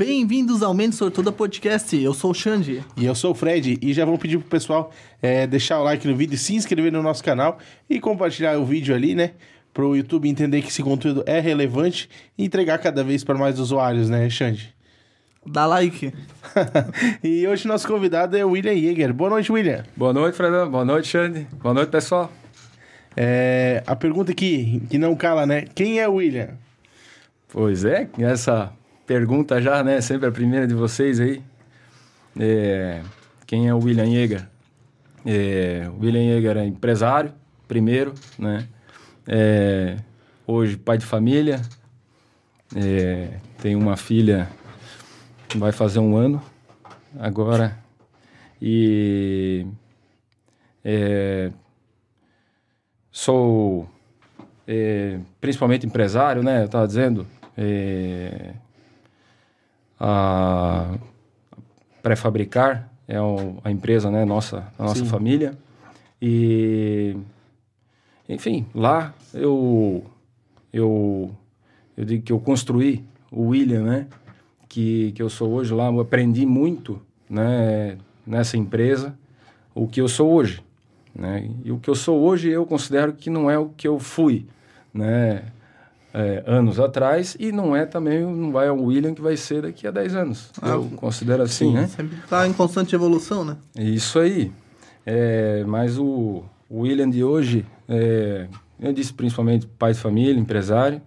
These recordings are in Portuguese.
Bem-vindos ao Mente Sortuda Podcast. Eu sou o Xande. E eu sou o Fred. E já vamos pedir pro pessoal é, deixar o like no vídeo, se inscrever no nosso canal e compartilhar o vídeo ali, né? Pro YouTube entender que esse conteúdo é relevante e entregar cada vez para mais usuários, né, Xande? Dá like. e hoje nosso convidado é o William Jäger. Boa noite, William. Boa noite, Fredão. Boa noite, Xande. Boa noite, pessoal. É, a pergunta aqui, que não cala, né? Quem é o William? Pois é, essa pergunta já, né? Sempre a primeira de vocês aí. É, quem é o William Jäger? É, William Jäger é empresário, primeiro, né? É, hoje pai de família. É, tem uma filha, vai fazer um ano agora. E é, sou é, principalmente empresário, né? Eu estava dizendo. É, a Pré-Fabricar é o, a empresa, né? Nossa, a nossa Sim. família. E, enfim, lá eu, eu, eu digo que eu construí o William, né? Que, que eu sou hoje lá, eu aprendi muito, né? Nessa empresa, o que eu sou hoje. Né? E o que eu sou hoje eu considero que não é o que eu fui, né? É, anos atrás e não é também não vai o William que vai ser daqui a 10 anos. Ah, eu considero assim, sim, né? Sempre está em constante evolução, né? Isso aí. É, mas o, o William de hoje, é, eu disse principalmente pai de família, empresário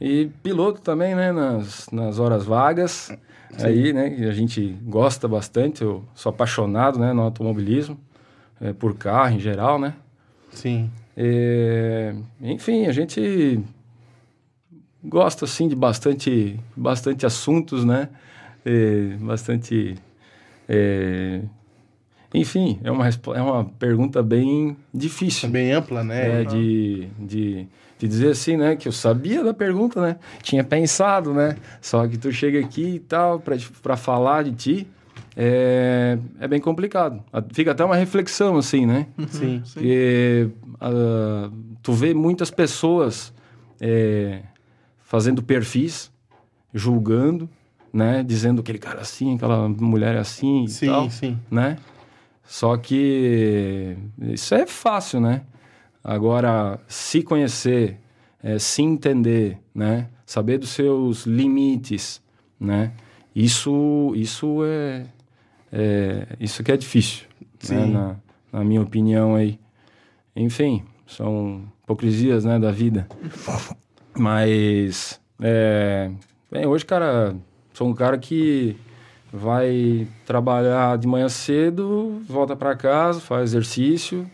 e piloto também, né? Nas, nas horas vagas. Sim. Aí, né? Que a gente gosta bastante. Eu sou apaixonado, né? No automobilismo é, por carro em geral, né? Sim. É, enfim, a gente gosta assim de bastante, bastante assuntos, né? É, bastante, é, enfim, é uma é uma pergunta bem difícil, é bem ampla, né? É, de, de de dizer assim, né, que eu sabia da pergunta, né? Tinha pensado, né? Só que tu chega aqui e tal para falar de ti, é, é bem complicado. Fica até uma reflexão, assim, né? Uhum. Sim. Porque uh, tu vê muitas pessoas é, fazendo perfis, julgando, né? Dizendo aquele cara assim, aquela mulher assim sim, e tal. Sim, né? Só que isso é fácil, né? Agora, se conhecer, é, se entender, né? Saber dos seus limites, né? Isso, isso é, é, isso que é difícil, né? na, na, minha opinião aí. Enfim, são hipocrisias, né, da vida. Mas, é, bem, hoje, cara, sou um cara que vai trabalhar de manhã cedo, volta para casa, faz exercício,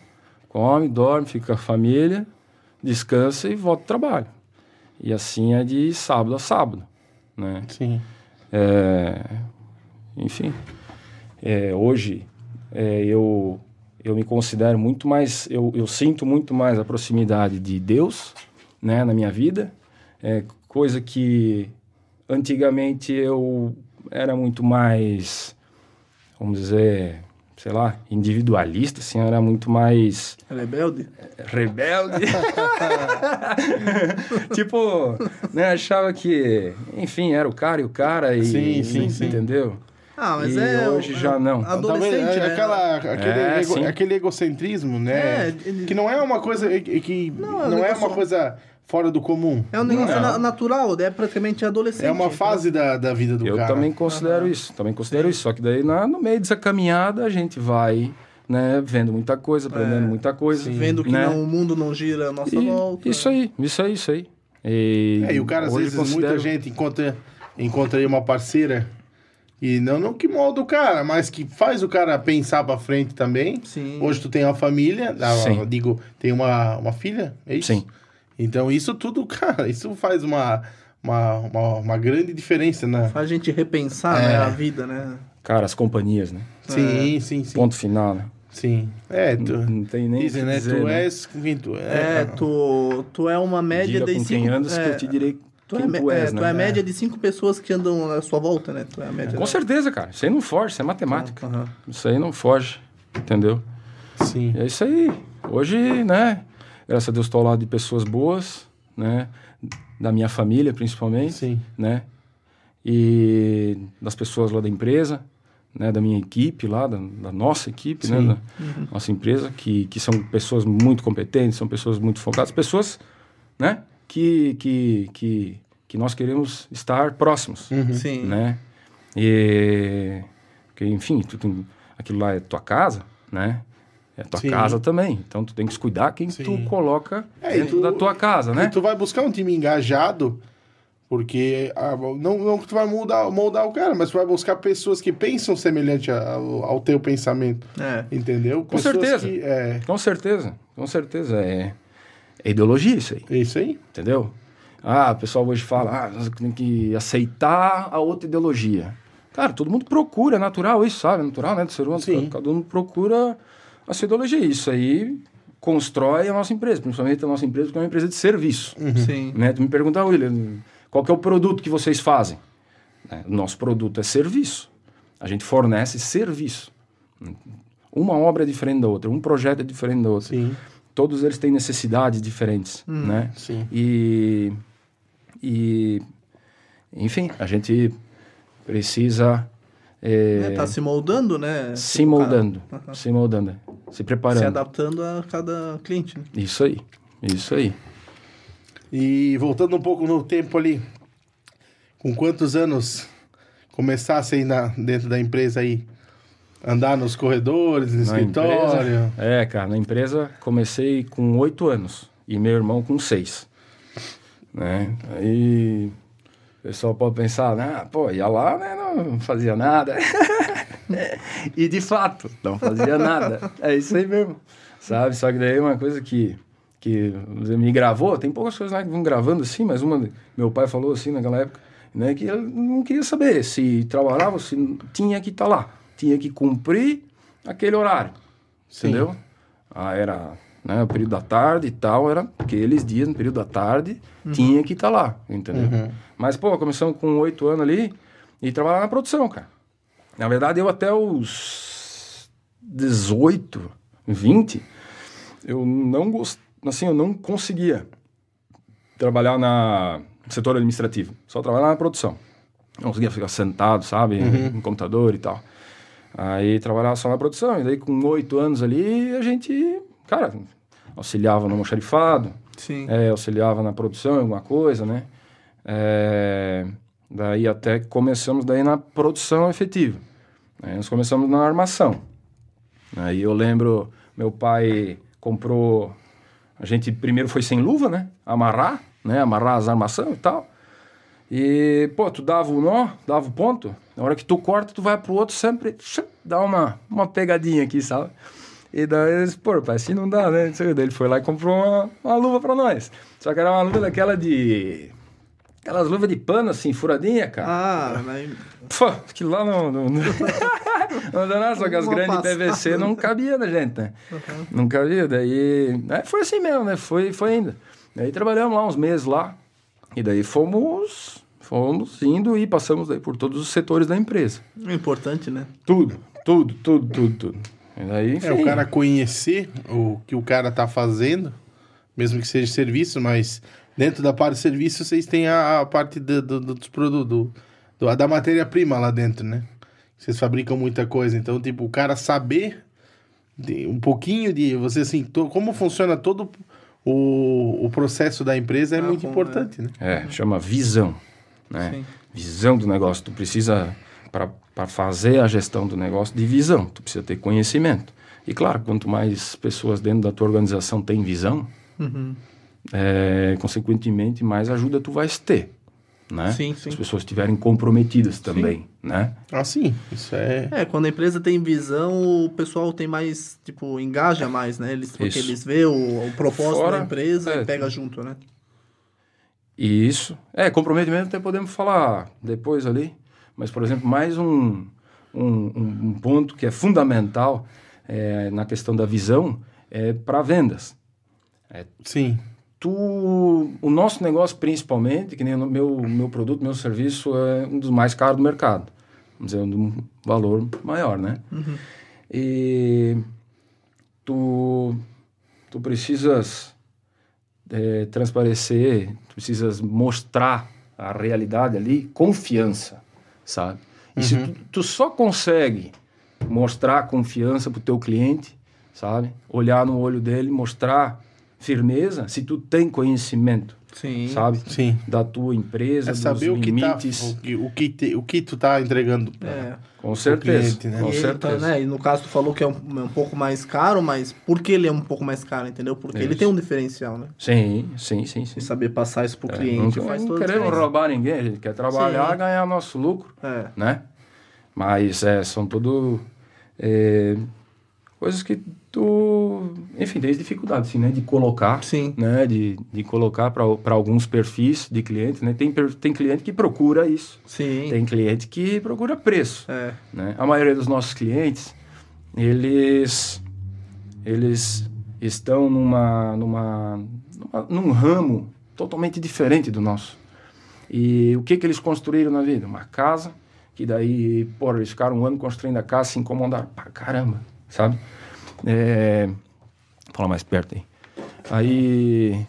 come, dorme, fica com a família, descansa e volta ao trabalho. E assim é de sábado a sábado, né? Sim. É, enfim é, hoje é, eu, eu me considero muito mais, eu, eu sinto muito mais a proximidade de Deus né, na minha vida, é, coisa que antigamente eu era muito mais, vamos dizer, sei lá, individualista, assim, era muito mais... Rebelde? Rebelde. tipo, né, achava que, enfim, era o cara e o cara e... Sim, sim, sim. Entendeu? Ah, mas e é. hoje já não. Adolescente, Talvez, né? aquela, aquele, É, ego- aquele egocentrismo, né? É, ele- Que não é uma coisa que, Não, não, é um é uma coisa fora do comum. É um negócio na- natural, é praticamente adolescente. É uma fase da, da vida do Eu cara. também considero isso, também considero isso. Só que daí na, no meio dessa caminhada a gente vai, né, vendo muita coisa, aprendendo É, muita coisa. Vendo que né? não, o mundo não gira à nossa E- volta. Isso aí, isso aí, isso aí. E, É, e o cara, às vezes, considero- muita gente encontra, encontra aí uma parceira e não, não que molda o cara, mas que faz o cara pensar pra frente também. Sim. Hoje tu tem uma família, ah, Sim. digo, tem uma, uma filha, é isso? Sim. Então isso tudo, cara, isso faz uma, uma, uma, uma grande diferença, né? Faz a gente repensar É. né, a vida, né? Cara, as companhias, né? Sim, sim, sim. Ponto final, né? Sim. É, tu, Não tem nem dizem, né? dizer, tu né? és com quem tu É, é. tu, tu é uma média Diga de com cinco... quem andas é, que eu te direi Tu quem é, tu és, é, né? tu é a média de cinco pessoas que andam à sua volta, né? Tu é a média. Com certeza, cara. Isso aí não foge, isso é matemática. Aham. Isso aí não foge, entendeu? Sim. E é isso aí. Hoje, né? Graças a Deus estou ao lado de pessoas boas, né? Da minha família, principalmente, Sim. né? e das pessoas lá da empresa, né, da minha equipe lá, da, da nossa equipe, né, Sim. da nossa empresa, que, que são pessoas muito competentes, são pessoas muito focadas, pessoas, né, que, que, que, que nós queremos estar próximos, Sim. né, e, que, enfim, tu tem, aquilo lá é tua casa, né, é tua Sim. casa também, então tu tem que cuidar quem Sim. tu coloca É, dentro tu- da tua casa, né. E tu vai buscar um time engajado, porque ah, não, não que tu vai moldar, moldar o cara, mas tu vai buscar pessoas que pensam semelhante a- ao, ao teu pensamento. É. Entendeu? Com Pessoas certeza. Que, é, Com certeza, com certeza. É, é ideologia isso aí, é isso aí. entendeu? Ah, o pessoal hoje fala, ah, nós tem que aceitar a outra ideologia. Cara, todo mundo procura, é natural isso, sabe? É natural, né? Do ser humano, Sim. cada um procura a ideologia. Isso aí constrói a nossa empresa, principalmente a nossa empresa, porque é uma empresa de serviço. Sim. Né? Tu me pergunta, ah, William, qual que é o produto que vocês fazem? Né? O nosso produto é serviço. A gente fornece serviço. Uma obra é diferente da outra, um projeto é diferente da outra. Sim, Todos eles têm necessidades diferentes, né? sim. E, e, enfim, a gente precisa é, É, tá se moldando, né? se Tipo, moldando, Aham. se moldando, se Se preparando. adaptando a cada cliente. Né? Isso aí, isso aí. E voltando um pouco no tempo ali, com quantos anos começasse aí na, dentro da empresa aí? Andar nos corredores, no Na escritório? empresa- é, cara, na empresa comecei com oito anos e meu irmão com seis. Né? Aí o pessoal pode pensar, ah, pô, ia lá, né, não fazia nada. e de fato, não fazia nada. É isso aí mesmo, sabe? Só que daí uma coisa que, que dizer, me gravou, tem poucas coisas lá que vão gravando assim, mas uma, meu pai falou assim naquela época, né, que ele não queria saber se trabalhava, se tinha que estar lá, tinha que cumprir aquele horário, Sim. entendeu? Ah, era né, o período da tarde e tal, era aqueles dias no período da tarde, tinha que estar lá, entendeu? Mas, pô, começamos com oito anos ali e trabalhar na produção, cara. Na verdade, eu até os 18, 20, eu não gost... assim, eu não conseguia trabalhar na setor administrativo, só trabalhar na produção. Não conseguia ficar sentado, sabe, no computador e tal. Aí trabalhava só na produção, e daí com oito anos ali, a gente, cara, auxiliava no almoxarifado, Sim. é, auxiliava na produção, alguma coisa, né? É, daí até começamos daí na produção efetiva. Aí nós começamos na armação. Aí eu lembro, meu pai comprou, a gente primeiro foi sem luva, né? Amarrar, né? Amarrar as armação e tal. E, pô, tu dava o nó, dava o ponto, na hora que tu corta, tu vai pro outro sempre, dá uma, uma pegadinha aqui, sabe? E daí eles, pô, pai, assim não dá, né? Daí ele foi lá e comprou uma, uma luva pra nós. Só que era uma luva daquela de. Aquelas luvas de pano, assim, furadinha, cara. Ah, mas... Pô, aquilo lá não. Não, não... não dá nada, só que as Uma grandes passada. PVC não cabia na gente, né? Não cabia. Daí. é, foi assim mesmo, né? Foi, foi indo. Daí trabalhamos lá uns meses lá. E daí fomos. Fomos indo e passamos daí por todos os setores da empresa. importante, né? Tudo, tudo, tudo, tudo, tudo. É, o cara conhecer o que o cara tá fazendo, mesmo que seja serviço, mas dentro da parte de serviço vocês têm a, a parte do, do- dos produtos, do, do- da matéria-prima lá dentro, né? Vocês fabricam muita coisa, então, tipo, o cara saber de- um pouquinho de você, assim, to- como funciona todo o, o processo da empresa é Ah, muito bom, importante, né? É, chama visão, né? Sim. Visão do negócio. Tu precisa, para fazer a gestão do negócio, de visão. Tu precisa ter conhecimento. E claro, quanto mais pessoas dentro da tua organização têm visão, Uhum. é, consequentemente, mais ajuda tu vais ter, né? Sim, Se sim. as pessoas estiverem comprometidas também, né? Ah, sim, isso é... É, quando a empresa tem visão, o pessoal tem mais, tipo, engaja mais, né? Eles, porque Isso. eles vê o, o propósito Fora- da empresa é, e pega junto, né? E isso. É, comprometimento até podemos falar depois ali. Mas, por exemplo, mais um, um, um- ponto que é fundamental é, na questão da visão é para vendas. Sim, Tu, o nosso negócio, principalmente, que nem o meu, meu produto, meu serviço, é um dos mais caros do mercado. Vamos dizer, um valor maior, né? E tu, tu precisas é, transparecer, tu precisas mostrar a realidade ali, confiança, sabe? E se tu, tu só consegue mostrar confiança pro teu cliente, sabe? Olhar no olho dele, mostrar firmeza, se tu tem conhecimento, Sim. sabe? Sim. Da tua empresa, É saber o dos que, tá, limites. o, que, o, que te- o que tu tá entregando. pra- É. Com certeza, cliente, né? com E, ele certeza. tá, né, e no caso tu falou que é um, é um pouco mais caro, mas por que ele é um pouco mais caro, entendeu? Porque ele Isso. tem um diferencial, né? Sim, sim, sim, sim. E saber passar isso pro É, cliente não, faz não queremos diferença. roubar ninguém, a gente quer trabalhar, Sim. ganhar nosso lucro, É. né? Mas é, são tudo é, coisas que tu, enfim, tem dificuldade, assim, né? De colocar, Sim. né? De, de colocar para alguns perfis de clientes, né? Tem, tem cliente que procura isso, Sim. tem cliente que procura preço, É. né? A maioria dos nossos clientes, eles, eles estão numa, numa, numa- num ramo totalmente diferente do nosso. E o que que eles construíram na vida? Uma casa, que daí, porra, eles ficaram um ano construindo a casa, se incomodaram pra caramba, sabe? É... Fala mais perto aí. Aí...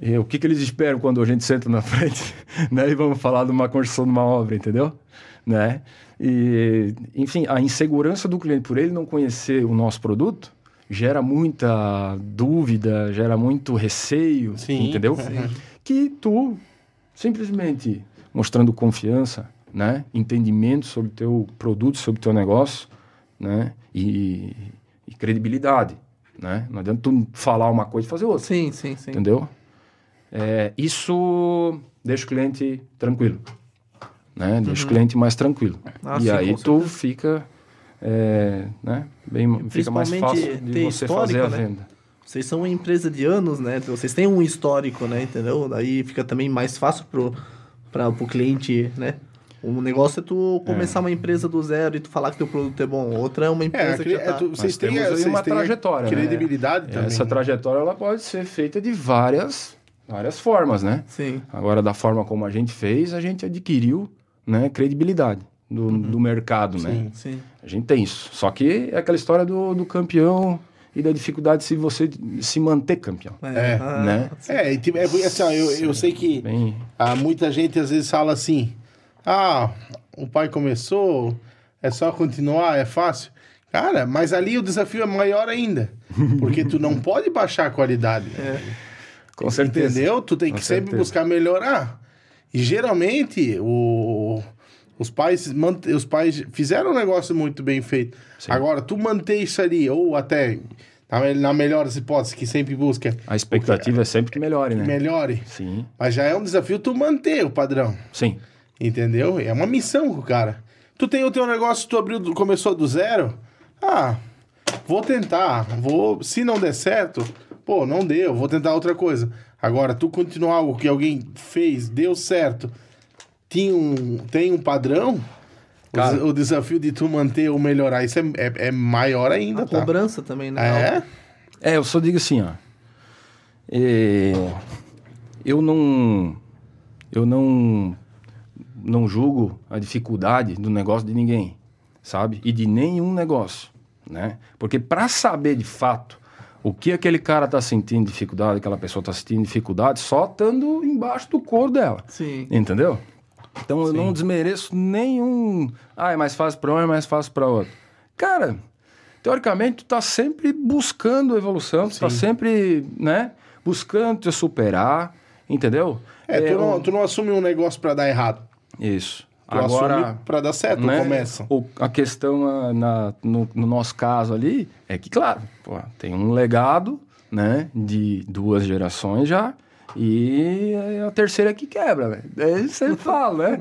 e o que que eles esperam quando a gente senta na frente, né? E vamos falar de uma construção de uma obra, entendeu? Né? E, enfim, a insegurança do cliente por ele não conhecer o nosso produto gera muita dúvida, gera muito receio, Sim. entendeu? Que tu simplesmente mostrando confiança, né? Entendimento sobre o teu produto, sobre o teu negócio, né? E, e credibilidade, né? Não adianta tu falar uma coisa e fazer outra. Sim, sim, sim. Entendeu? É, isso deixa o cliente tranquilo. Né? Deixa o cliente mais tranquilo. Ah, e sim, aí tu fica, é, né? Bem, fica mais fácil de você fazer a né? venda. Vocês são uma empresa de anos, né? Vocês têm um histórico, né? Entendeu? Daí fica também mais fácil pro, pra, pro cliente, né? Um negócio é tu começar uma empresa do zero e tu falar que teu produto é bom. Outra é uma É, empresa que cri- já é, tá... tu- vocês têm, temos aí vocês uma trajetória, né? credibilidade também. Essa trajetória ela pode ser feita de várias, várias formas, né? Sim. Agora, da forma como a gente fez, a gente adquiriu né, credibilidade do, do mercado, né? Sim. Sim. A gente tem isso. Só que é aquela história do, do campeão e da dificuldade de se você se manter campeão. É, ah, né? É, e tipo, é assim, eu, eu sei que Bem, ah, muita gente às vezes fala assim: ah, o pai começou, é só continuar, é fácil. Cara, mas ali o desafio é maior ainda. Porque tu não pode baixar a qualidade. com certeza. Entendeu? Tu tem Com que sempre certeza. buscar melhorar. E geralmente o, os, pais, os pais fizeram um negócio muito bem feito. Sim. Agora, tu manter isso ali, ou até, na, na melhor das hipóteses, que sempre busca A expectativa é sempre que melhore, que né? melhore. Sim, Mas já é um desafio tu manter o padrão. sim. Entendeu? É uma missão com o cara. Tu tem o teu negócio, tu abriu, começou do zero. Ah, vou tentar. Vou, se não der certo, pô, não deu, vou tentar outra coisa. Agora, tu continuar algo que alguém fez, deu certo, tinha um, tem um padrão, o Cara. des- o, desafio de tu manter ou melhorar, isso é, é, é maior ainda, A tá? cobrança também, né? É? É, eu só digo assim, ó. É, eu não. Eu não. Não julgo a dificuldade do negócio de ninguém, sabe? E de nenhum negócio, né? Porque para saber de fato o que aquele cara tá sentindo dificuldade, aquela pessoa tá sentindo dificuldade, só estando embaixo do couro dela. Sim. Entendeu? Então eu não desmereço nenhum. Ah, é mais fácil para um, é mais fácil para outro. Cara, teoricamente tu tá sempre buscando evolução, tu tá sempre, né? Buscando te superar, entendeu? É, tu, não, o- tu não assume um negócio pra dar errado. Isso. Tu Agora, pra dar certo, né, começa. o- a questão ah, na- no, no nosso caso ali é que, claro, pô, tem um legado, né, de duas gerações já, e a terceira que quebra, né? Daí você fala, né?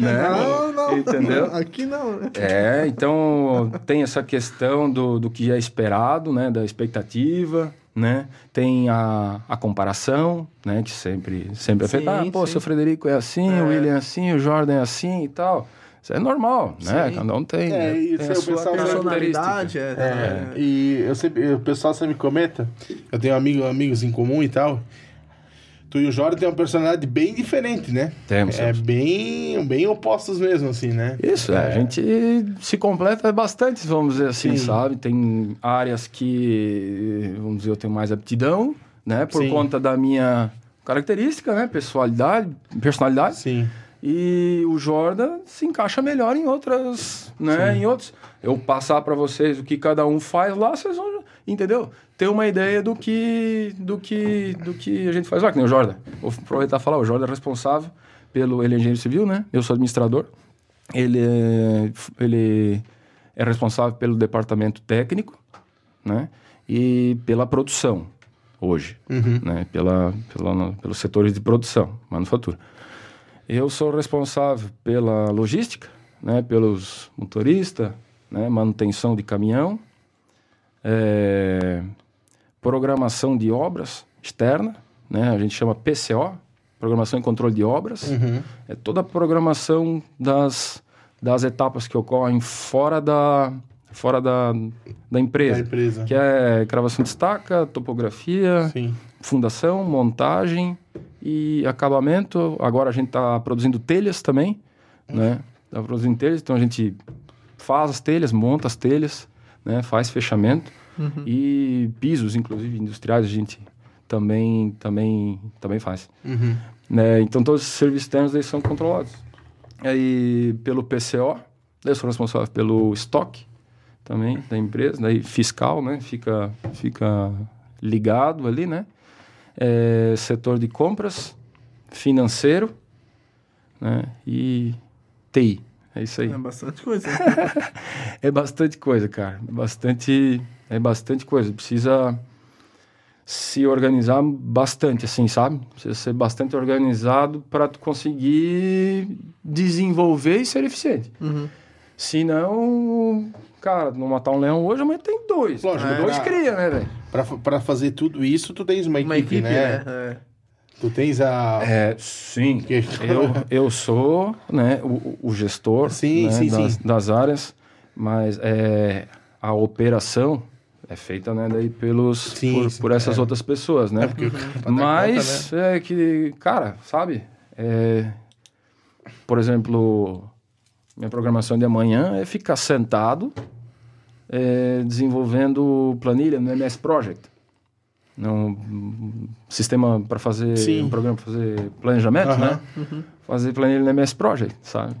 né? Não, não. Entendeu? Aqui não, né? É, então tem essa questão do, do que é esperado, né? Da expectativa, né? Tem a, a comparação, né? Que sempre, sempre é Sim, feita. Ah, pô, sim. seu Frederico é assim, o William é assim, o Jordan é assim e tal. Isso é normal, né? Sim. Cada um tem, É, né? isso tem aí a sua. Personalidade, é. É, e eu sempre, o pessoal sempre comenta, eu tenho amigo, amigos em comum e tal. Tu e o Jorge tem uma personalidade bem diferente, né? Temos, É temos. bem, bem opostos mesmo, assim, né? Isso, é. a gente se completa bastante, vamos dizer assim, Sim. sabe? Tem áreas que, vamos dizer, eu tenho mais aptidão, né? Por Sim. conta da minha característica, né? Personalidade, personalidade. Sim. E o Jordan se encaixa melhor em outras, né? Em outros. Eu passar para vocês o que cada um faz lá, vocês vão, entendeu? Ter uma ideia do que, do que, do que a gente faz lá, que nem o Jordan. Vou aproveitar e falar, o Jordan é responsável pelo, ele é engenheiro civil, né? Eu sou administrador. Ele é, ele é responsável pelo departamento técnico, né? E pela produção hoje, né? Pela, pela, pelos setores de produção, manufatura. Eu sou responsável pela logística, né, pelos motoristas, né, manutenção de caminhão, é, programação de obras externa, né, a gente chama PCO, Programação e Controle de Obras. É toda a programação das, das etapas que ocorrem fora da, fora da, da empresa. Da empresa. Que é gravação de estaca, topografia, Sim. fundação, montagem e acabamento. Agora a gente está produzindo telhas também, né? Está produzindo telhas, então a gente faz as telhas, monta as telhas, né? Faz fechamento e pisos, inclusive industriais, a gente também também também faz. Uhum. Né? Então todos os serviços externos eles são controlados. Aí pelo PCO, eu sou responsável pelo estoque também da empresa, daí fiscal, né? Fica fica ligado ali, né? É, setor de compras, financeiro, né? E TI. É isso aí. É bastante coisa. É bastante coisa, cara. Bastante, é bastante coisa. Precisa se organizar bastante, assim, sabe? Precisa ser bastante organizado para tu conseguir desenvolver e ser eficiente. Uhum. Senão, cara, não matar um leão hoje, amanhã tem dois. Lógico, Tem dois é. cria, né, velho? Pra, pra fazer tudo isso, tu tens uma equipe, Uma equipe, né? né? É. Tu tens a... É, sim. Que- Eu, eu sou né, o, o gestor Sim, né, sim, das, sim. das áreas, mas é, a operação é feita né, daí pelos, Sim, por, sim, por essas é. outras pessoas, né? pra dar Mas conta, né? é que, cara, sabe? É, por exemplo, minha programação de amanhã é ficar sentado é, desenvolvendo planilha no MS Project. Um, um sistema para fazer Sim. um programa para fazer planejamento, Aham. né? Fazer planilha no MS Project, sabe?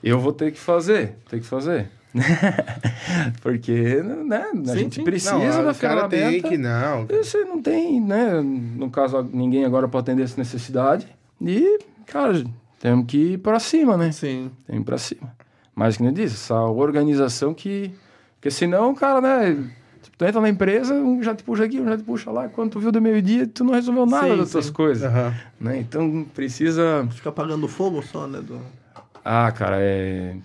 Eu vou ter que fazer, ter que fazer. Porque, né, a Sim, gente sim. precisa Não, da o cara tem ferramenta. que... Não, Você não tem, né? No caso, ninguém agora pode atender essa necessidade. E, cara, temos que ir para cima, né? Sim. Tem que ir para cima. Mas, que nem disse, essa organização que... Porque senão, cara, né? Tu entra na empresa, um já te puxa aqui, um já te puxa lá. Quando tu viu do meio-dia, tu não resolveu nada Sim, das tuas coisas. Aham. Né? Então, precisa... Fica apagando fogo só, né? Do... Ah, cara, é...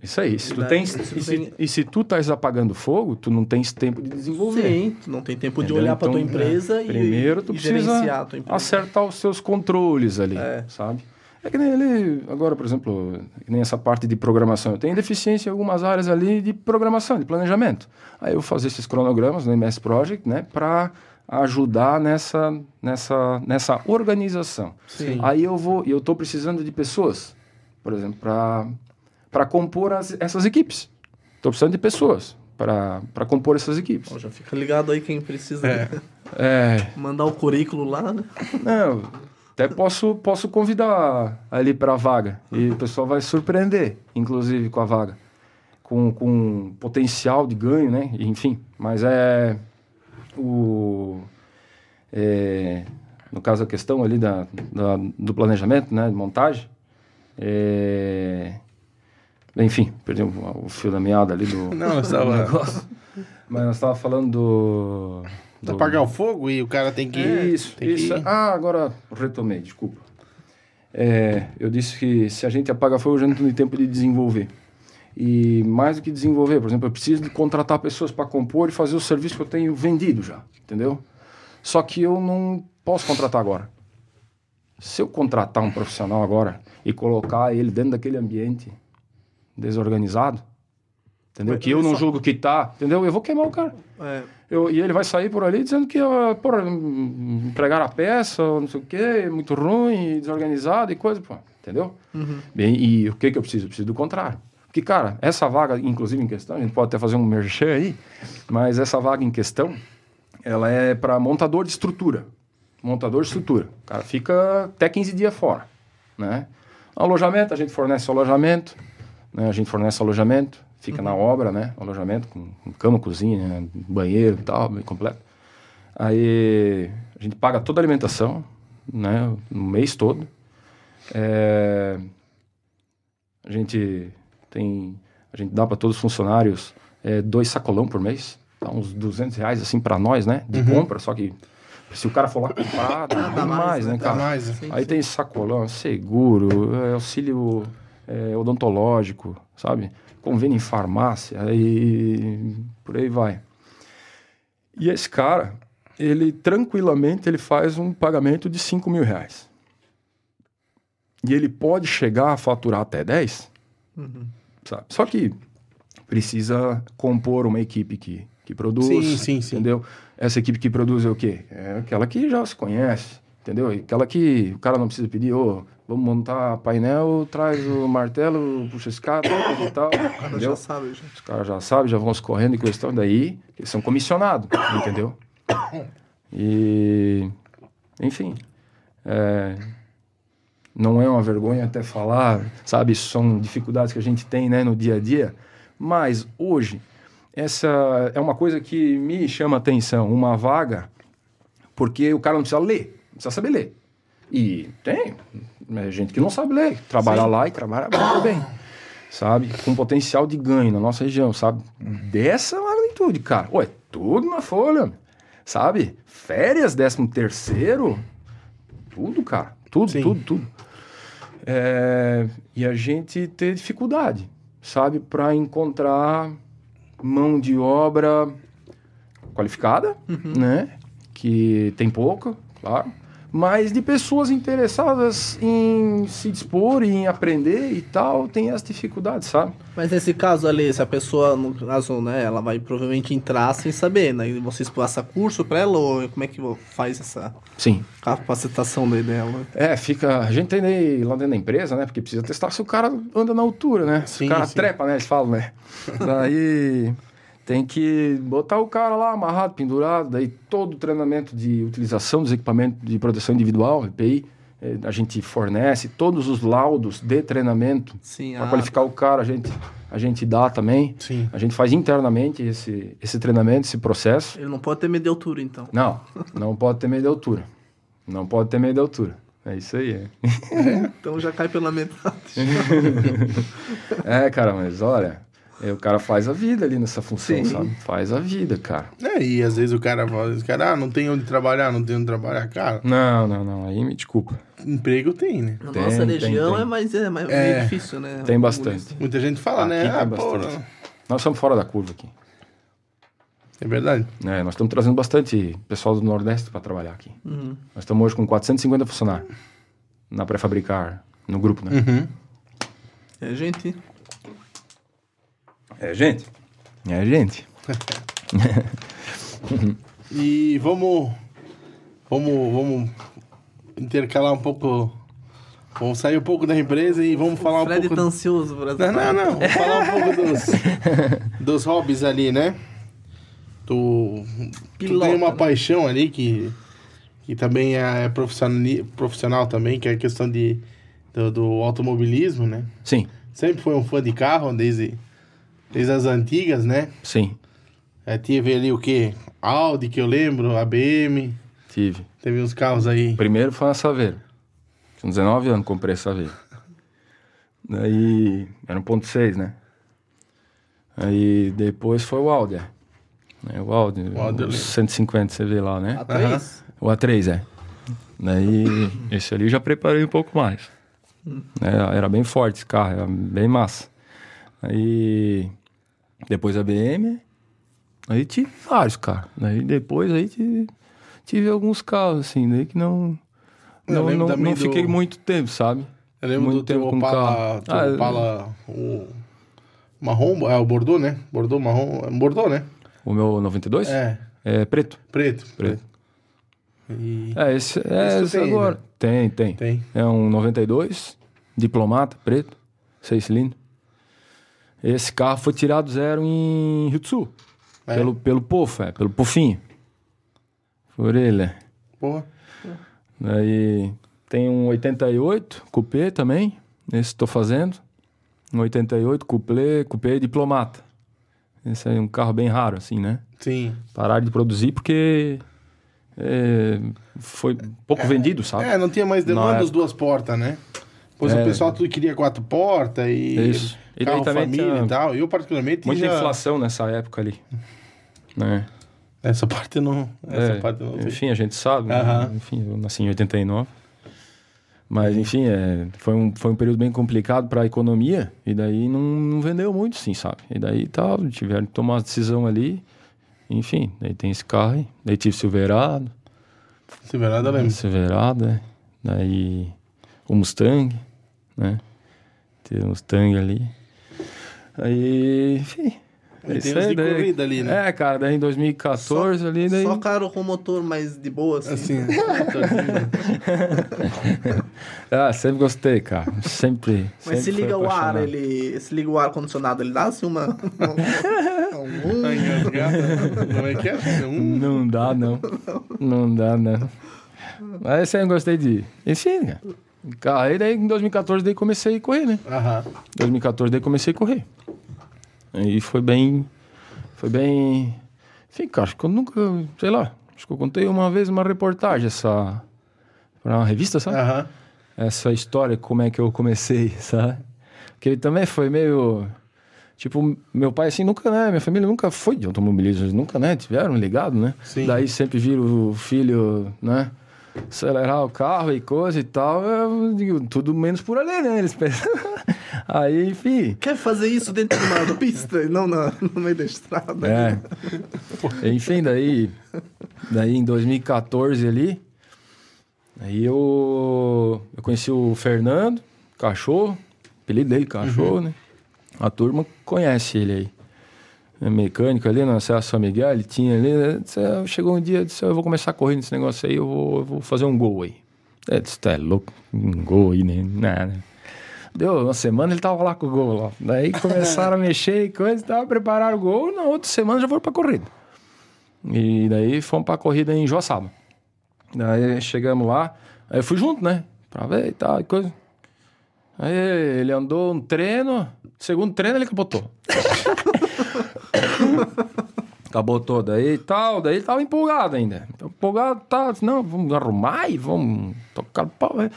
Isso aí. Se tu Né? tens, Se tu e, se, tem- e se tu estás apagando fogo, tu não tens tempo de desenvolver. Sim, tu não tem tempo de Entendeu? olhar para tua Então, empresa e, Primeiro, tu e precisa gerenciar a tua empresa. acertar os seus controles ali, É. sabe? É que nem ele, agora, por exemplo, que nem essa parte de programação. Eu tenho deficiência em algumas áreas ali de programação, de planejamento. Aí eu vou fazer esses cronogramas no MS Project, né, para ajudar nessa, nessa, nessa organização. Sim. Aí eu vou, e eu estou precisando de pessoas, por exemplo, para compor as- essas equipes. Estou precisando de pessoas para compor essas equipes. Ó, já fica ligado aí quem precisa É. É, mandar o currículo lá, né? Não, até posso, posso convidar ali para a vaga. E o pessoal vai surpreender, inclusive, com a vaga. Com, com potencial de ganho, né? Enfim, mas é... O, é, no caso, a questão ali da, da- do planejamento, né? De montagem. É, enfim, perdi o, o fio da meada ali do, Não, do tava- negócio. Mas nós estávamos falando do... Do- apagar o fogo e o cara tem que... isso, tem isso. Que... Ah, agora retomei, desculpa. É, eu disse que se a gente apaga fogo, a gente não tem tempo de desenvolver. E mais do que desenvolver, por exemplo, eu preciso de contratar pessoas para compor e fazer o serviço que eu tenho vendido já, entendeu? Só que eu não posso contratar agora. Se eu contratar um profissional agora e colocar ele dentro daquele ambiente desorganizado, entendeu? Mas Que eu não só- julgo que tá, entendeu? Eu vou queimar o cara. É, Eu- e ele vai sair por ali dizendo que porra, entregaram a peça, não sei o quê, muito ruim, desorganizado e coisa, pô, entendeu? Bem, e o que, que eu preciso? Eu preciso do contrário. Porque, cara, essa vaga, inclusive em questão, a gente pode até fazer um merchan aí, mas essa vaga em questão, ela é para montador de estrutura. montador de estrutura. O cara fica até 15 dias fora, né? Alojamento, a gente fornece alojamento, né? A gente fornece alojamento, fica na obra, né? Alojamento com, com cama, cozinha, banheiro e tal, bem completo. Aí a gente paga toda a alimentação, né? No mês todo. É, a gente tem, a gente dá para todos os funcionários é, dois sacolão por mês, dá uns 200 reais assim para nós, né? De compra, só que se o cara for lá comprar, dá, dá mais, mais, né? né, Dá cara? mais, né? Sim, Aí sim. tem sacolão, seguro, é, auxílio é, odontológico, sabe? Convênio em farmácia e por aí vai. E esse cara, ele tranquilamente ele faz um pagamento de 5 mil reais. E ele pode chegar a faturar até 10, Uhum. sabe? Só que precisa compor uma equipe que, que produz, Sim, sim, sim. entendeu? Essa equipe que produz é o quê? É aquela que já se conhece, entendeu? Aquela que o cara não precisa pedir, ô, vamos montar painel, traz o martelo, puxa escada e tal, O cara entendeu? já sabe, já. Os caras já sabem, já vão se correndo em questão daí, eles são comissionados, entendeu? E, enfim, é, não é uma vergonha até falar, sabe? São dificuldades que a gente tem né, no dia a dia, mas hoje, essa é uma coisa que me chama atenção, uma vaga, porque o cara não precisa ler, precisa saber ler. E tem é, gente que não sabe ler, trabalha lá e trabalha bem sabe? Com potencial de ganho na nossa região, sabe? Dessa magnitude, cara. Ué, tudo na folha, sabe? Férias, décimo terceiro, tudo, cara. Tudo, Sim. tudo, tudo. É, e a gente ter dificuldade, sabe? Para encontrar mão de obra qualificada, né? Que tem pouca, claro. Mas de pessoas interessadas em se dispor e em aprender e tal, tem essa dificuldade, sabe? Mas nesse caso ali, se a pessoa, no caso, né, ela vai provavelmente entrar sem saber, né? E vocês passam curso pra ela ou como é que faz essa Sim. capacitação dela? É, fica. A gente tem aí lá dentro da empresa, né? Porque precisa testar se o cara anda na altura, né? Se Sim, o cara sim. trepa, né? Eles falam, né? Daí tem que botar o cara lá amarrado, pendurado. Daí todo o treinamento de utilização dos equipamentos de proteção individual, EPI, eh, a gente fornece todos os laudos de treinamento para ah, qualificar o cara, a gente, a gente dá também. Sim. A gente faz internamente esse, esse treinamento, esse processo. Ele não pode ter medo de altura, então. Não, não pode ter medo de altura. Não pode ter medo de altura. É isso aí. É. Então já cai pela metade. É, cara, mas olha, é, o cara faz a vida ali nessa função, Sim. sabe? Faz a vida, cara. É, e às vezes o cara fala, esse cara, ah, não tem onde trabalhar, não tem onde trabalhar. Cara, Não, não, não. Aí me desculpa. emprego tem, né? Na Tem, nossa tem, região tem. é mais é, mais É. meio difícil, né? Tem bastante. Muita gente fala, Aqui né? tem Ah, bastante. não. Nós somos fora da curva aqui. É verdade. É, nós estamos trazendo bastante pessoal do Nordeste para trabalhar aqui. Uhum. Nós estamos hoje com 450 funcionários na pré-fabricar, no grupo, né? Uhum. É, gente. É, gente. É, gente. E vamos, vamos, vamos intercalar um pouco, vamos sair um pouco da empresa e vamos falar o um Fred pouco... tá ansioso por essa Não, não, não. Vamos falar um pouco dos, dos hobbies ali, né? Tu, tu Pilota, tem uma né? paixão ali que, que também é, é profissional, profissional também, que é a questão de, do, do automobilismo, né? Sim, Sempre foi um fã de carro desde, desde as antigas, né? sim. É, tive ali o quê? Audi, que eu lembro, a BM, Tive. teve uns carros aí. Primeiro foi uma Saveiro. Com 19 anos comprei essa Saveiro. Daí era 1.6, né? Aí depois foi o Audi. é. O Audi, O Audi, o lembro. 150 você vê lá, né? A três? O A3, é. Daí esse ali eu já preparei um pouco mais. É, era bem forte esse carro, era bem massa. Aí depois a BM, aí tive vários carros. Daí depois aí tive, tive alguns carros assim, daí que não Eu não, não, não do- fiquei muito tempo, sabe? Eu lembro Muito do teu tempo com Opala, teu Ah, Opala, o marrom, é o Bordeaux, né? Bordeaux, marrom, é Bordeaux, né? O meu 92 É, é preto. preto. Preto. E É, esse, é Esse tem, agora. né? Tem, tem, tem. É um 92, diplomata, preto, seis cilindros. Esse carro foi tirado zero em Rio do É. Pelo, pelo Pofo, é, pelo Pofinho. Ele, é. Porra. Daí tem um 88 Coupé também, esse estou fazendo. Um 88 Coupé, Coupé Diplomata. Esse é um carro bem raro, assim, né? Sim. Pararam de produzir porque é, foi pouco vendido, sabe? É, não tinha mais demanda das duas portas, né? Pois É. o pessoal tudo queria quatro portas e Isso. E daí carro também família tinha e tal. Eu, particularmente, Muita já... inflação nessa época ali. Né? Essa parte não... Essa É, parte não enfim, a gente sabe. né? Aham. Enfim, eu nasci em 89. Mas, enfim, é, foi, um, foi um período bem complicado para a economia. E daí não, não vendeu muito, sim, sabe? E daí tal, tiveram que tomar uma decisão ali. Enfim, daí tem esse carro aí. Daí tive Silverado. Silverado eu lembro. Silverado, né? Daí o Mustang, né? Tem o Mustang ali. Aí, enfim. É tem isso uns aí, de daí- corrida ali, né? É, cara, daí em 2014 ali, daí... Só carro com motor mais de boa, assim. Assim, Ah, sempre gostei, cara. Sempre. Mas sempre se liga o ar, ele. Se liga o ar condicionado, ele dá assim uma. um, tá. Como é que é? Um... Não dá, não. Não dá, não. Mas sempre gostei de. Enfim, cara. Aí daí em 2014 daí comecei a correr, né? Aham. 2014 daí comecei a correr. Aí foi bem. Foi bem. Enfim, cara, acho que eu nunca. Sei lá. Acho que eu contei uma vez uma reportagem essa. Pra uma revista, sabe? Aham. essa história, como é que eu comecei, sabe? Porque ele também foi meio. Tipo, meu pai, assim, nunca, né? Minha família nunca foi de automobilismo, nunca, né? Tiveram ligado, né? Sim. Daí sempre viram o filho, né? Acelerar o carro e coisa e tal. Eu digo, tudo menos por ali, né? Eles pensam. Aí, enfim. Quer fazer isso dentro de uma pista e não na, no meio da estrada? É. Enfim, daí, daí em 2014 ali, aí eu, eu conheci o Fernando, cachorro, apelido dele cachorro, né? A turma conhece ele aí. É mecânico ali no acesso São Miguel, ele tinha ali. né? Disse, ah, Chegou um dia, disse, eu vou começar a correr nesse negócio aí, eu vou, eu vou fazer um gol aí. Eu disse, tá louco, um gol aí, nem nada. Deu uma semana, ele tava lá com o gol lá. Daí começaram a mexer e coisa, tava preparar o gol, na outra semana já foram pra corrida. E daí fomos pra corrida em Joaçaba. Daí chegamos lá, aí eu fui junto, né? Pra ver e tal, e coisa. Aí ele andou um treino, segundo treino ele capotou. capotou, daí e tal, daí ele tava empolgado ainda. Então, empolgado, tá, não, vamos arrumar e vamos tocar o pau. Aí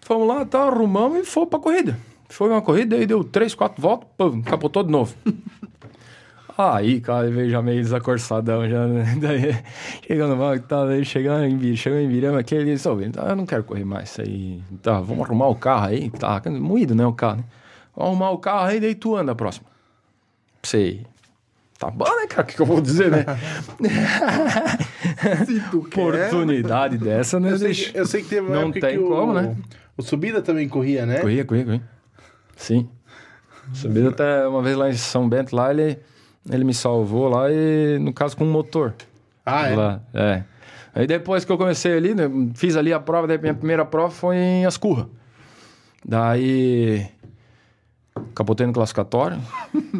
Fomos lá, tá, arrumamos e fomos pra corrida. Foi uma corrida, aí deu três, quatro voltas, pum, capotou de novo. Aí, cara, ele veio já meio desacorçadão, já, né? Daí, chegando mal e tal, daí chegando em Birama, chegou em Birama aqui, ele disse, "Ô, então, eu não quero correr mais isso aí, tá, vamos arrumar o carro aí, tá, moído, né, o carro, né? Vamos arrumar o carro aí, daí tu anda a próxima. Sei. Tá bom, né, cara, o que, que eu vou dizer, né? Se tu quer. Oportunidade dessa, né? Eu sei, que, eu sei que teve uma Não tem que o, como, né? o Subida também corria, né? Corria, corria, corria. Sim. Subido até uma vez lá em São Bento, lá ele, ele me salvou lá e, no caso, com um motor. Ah, é? Lá, é. Aí depois que eu comecei ali, né, fiz ali a prova, daí minha primeira prova foi em Ascurra. Daí capotei no classificatório.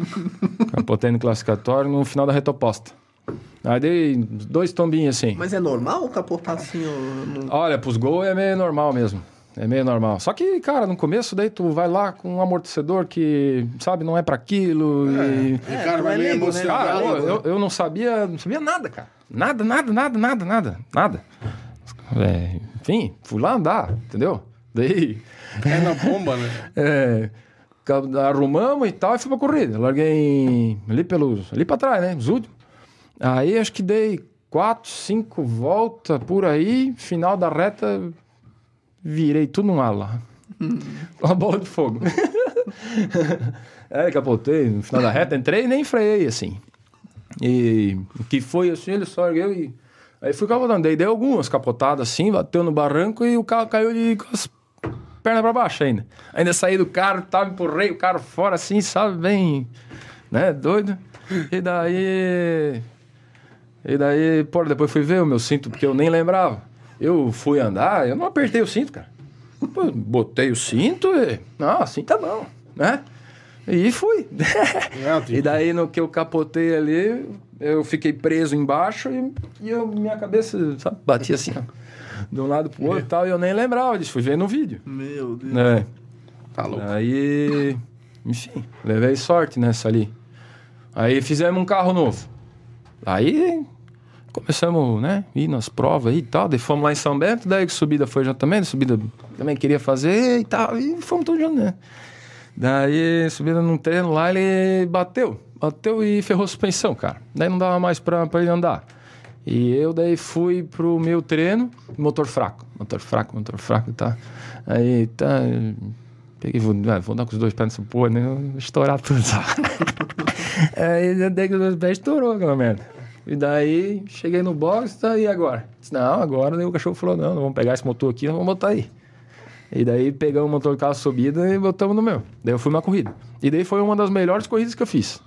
capotei no classificatório no final da reta oposta. Aí dei dois tombinhos assim. Mas é normal capotar assim? ou Olha, pros gols é meio normal mesmo. É meio normal. Só que, cara, no começo daí tu vai lá com um amortecedor que, sabe, não é pra aquilo. e... O cara vai é meio né? emocionado. Cara, pô, eu, eu não sabia, não sabia nada, cara. Nada, nada, nada, nada, nada, nada. É, enfim, fui lá andar, entendeu? Daí, É na bomba, né? é, arrumamos e tal, e fui pra corrida. Larguei ali pelos, ali pra trás, né, os últimos. Aí acho que dei quatro, cinco voltas por aí, final da reta, virei tudo num ala. Uma bola de fogo. é, capotei no final da reta, entrei e nem freiei, assim. E o que foi assim, ele só ergueu e. Aí fui capotando. Daí deu algumas capotadas assim, bateu no barranco e o carro caiu de pernas pra baixo ainda. Ainda saí do carro, tava, empurrei o carro fora assim, sabe? Bem. Né? Doido. E daí. E daí, pô, depois fui ver o meu cinto, porque eu nem lembrava. Eu fui andar, eu não apertei o cinto, cara. Pô, botei o cinto e. Não, assim tá bom, né? E fui. E daí, no que eu capotei ali, eu fiquei preso embaixo e, e eu, minha cabeça, sabe, batia assim, ó. De um lado pro outro e tal, e eu nem lembrava disso, fui ver no vídeo. Meu Deus. É. Tá louco. Aí, enfim, levei sorte nessa ali. Aí fizemos um carro novo. Aí começamos, né, ir nas provas aí e tal. Daí fomos lá em São Bento, daí que subida foi já também, subida também queria fazer e tal. E fomos todos juntos, né? Daí, subida num treino lá, ele bateu. Bateu e ferrou a suspensão, cara. Daí não dava mais pra, pra ele andar. E eu daí fui pro meu treino, motor fraco. Motor fraco, motor fraco, tá? Aí, tá... Peguei, vou, ah, vou dar com os dois pés nessa porra, né? Vou Estourar tudo, sabe? Aí, eu dei com os dois pés, estourou aquela merda. E daí, cheguei no box, tá aí agora? Disse, não, agora daí o cachorro falou, não, não vamos pegar esse motor aqui, vamos botar aí. E daí pegamos o motor do carro subida e botamos no meu. Daí eu fui uma corrida. E daí foi uma das melhores corridas que eu fiz.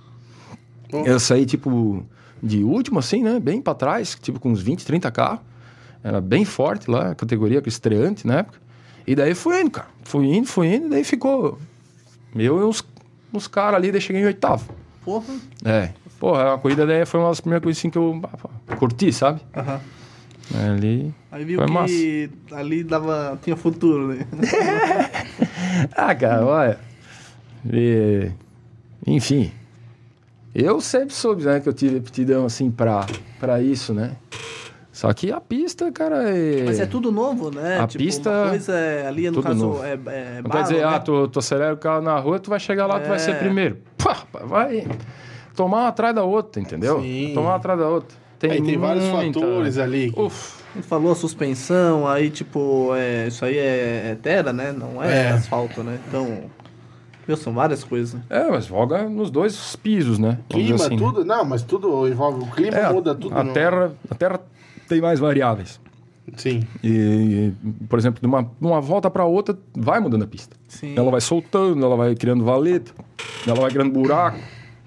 Bom. Eu saí, tipo, de último, assim, né? Bem pra trás, tipo, com uns 20, 30 carros. Era bem forte lá, a categoria com estreante na época. E daí fui indo, cara. Fui indo, fui indo, e daí ficou. Eu e uns, uns caras ali, daí cheguei em oitavo. Porra. É. Porra, a corrida daí foi uma das primeiras coisas assim que eu ah, curti, sabe? Aham. Ali. Aí viu Foi que ali dava, tinha futuro, né? Ah, cara, olha. e- enfim. Eu sempre soube, né, que eu tive aptidão, assim, pra, pra isso, né? Só que a pista, cara, é... Mas é tudo novo, né? A tipo, pista- Uma coisa é, ali, no tudo caso, novo. é, é Não barro, quer dizer, né? ah, tu, tu acelera o carro na rua, tu vai chegar lá, tu vai É. ser primeiro. Pá, vai tomar uma atrás da outra, entendeu? Sim. Tomar uma atrás da outra. Tem, Aí tem vários fatores ali. Uf, Ele falou a suspensão, aí, tipo, é, isso aí é, é terra, né? Não é, É. asfalto, né? Então, meu, são várias coisas. é, mas voga nos dois pisos, né? Clima, assim, né? tudo. Não, mas tudo envolve. O clima É, a- muda tudo. A não- terra, a terra tem mais variáveis. Sim. E, e, por exemplo, de uma, de uma volta para outra, vai mudando a pista. Sim. Ela vai soltando, ela vai criando valeta, ela vai criando buraco,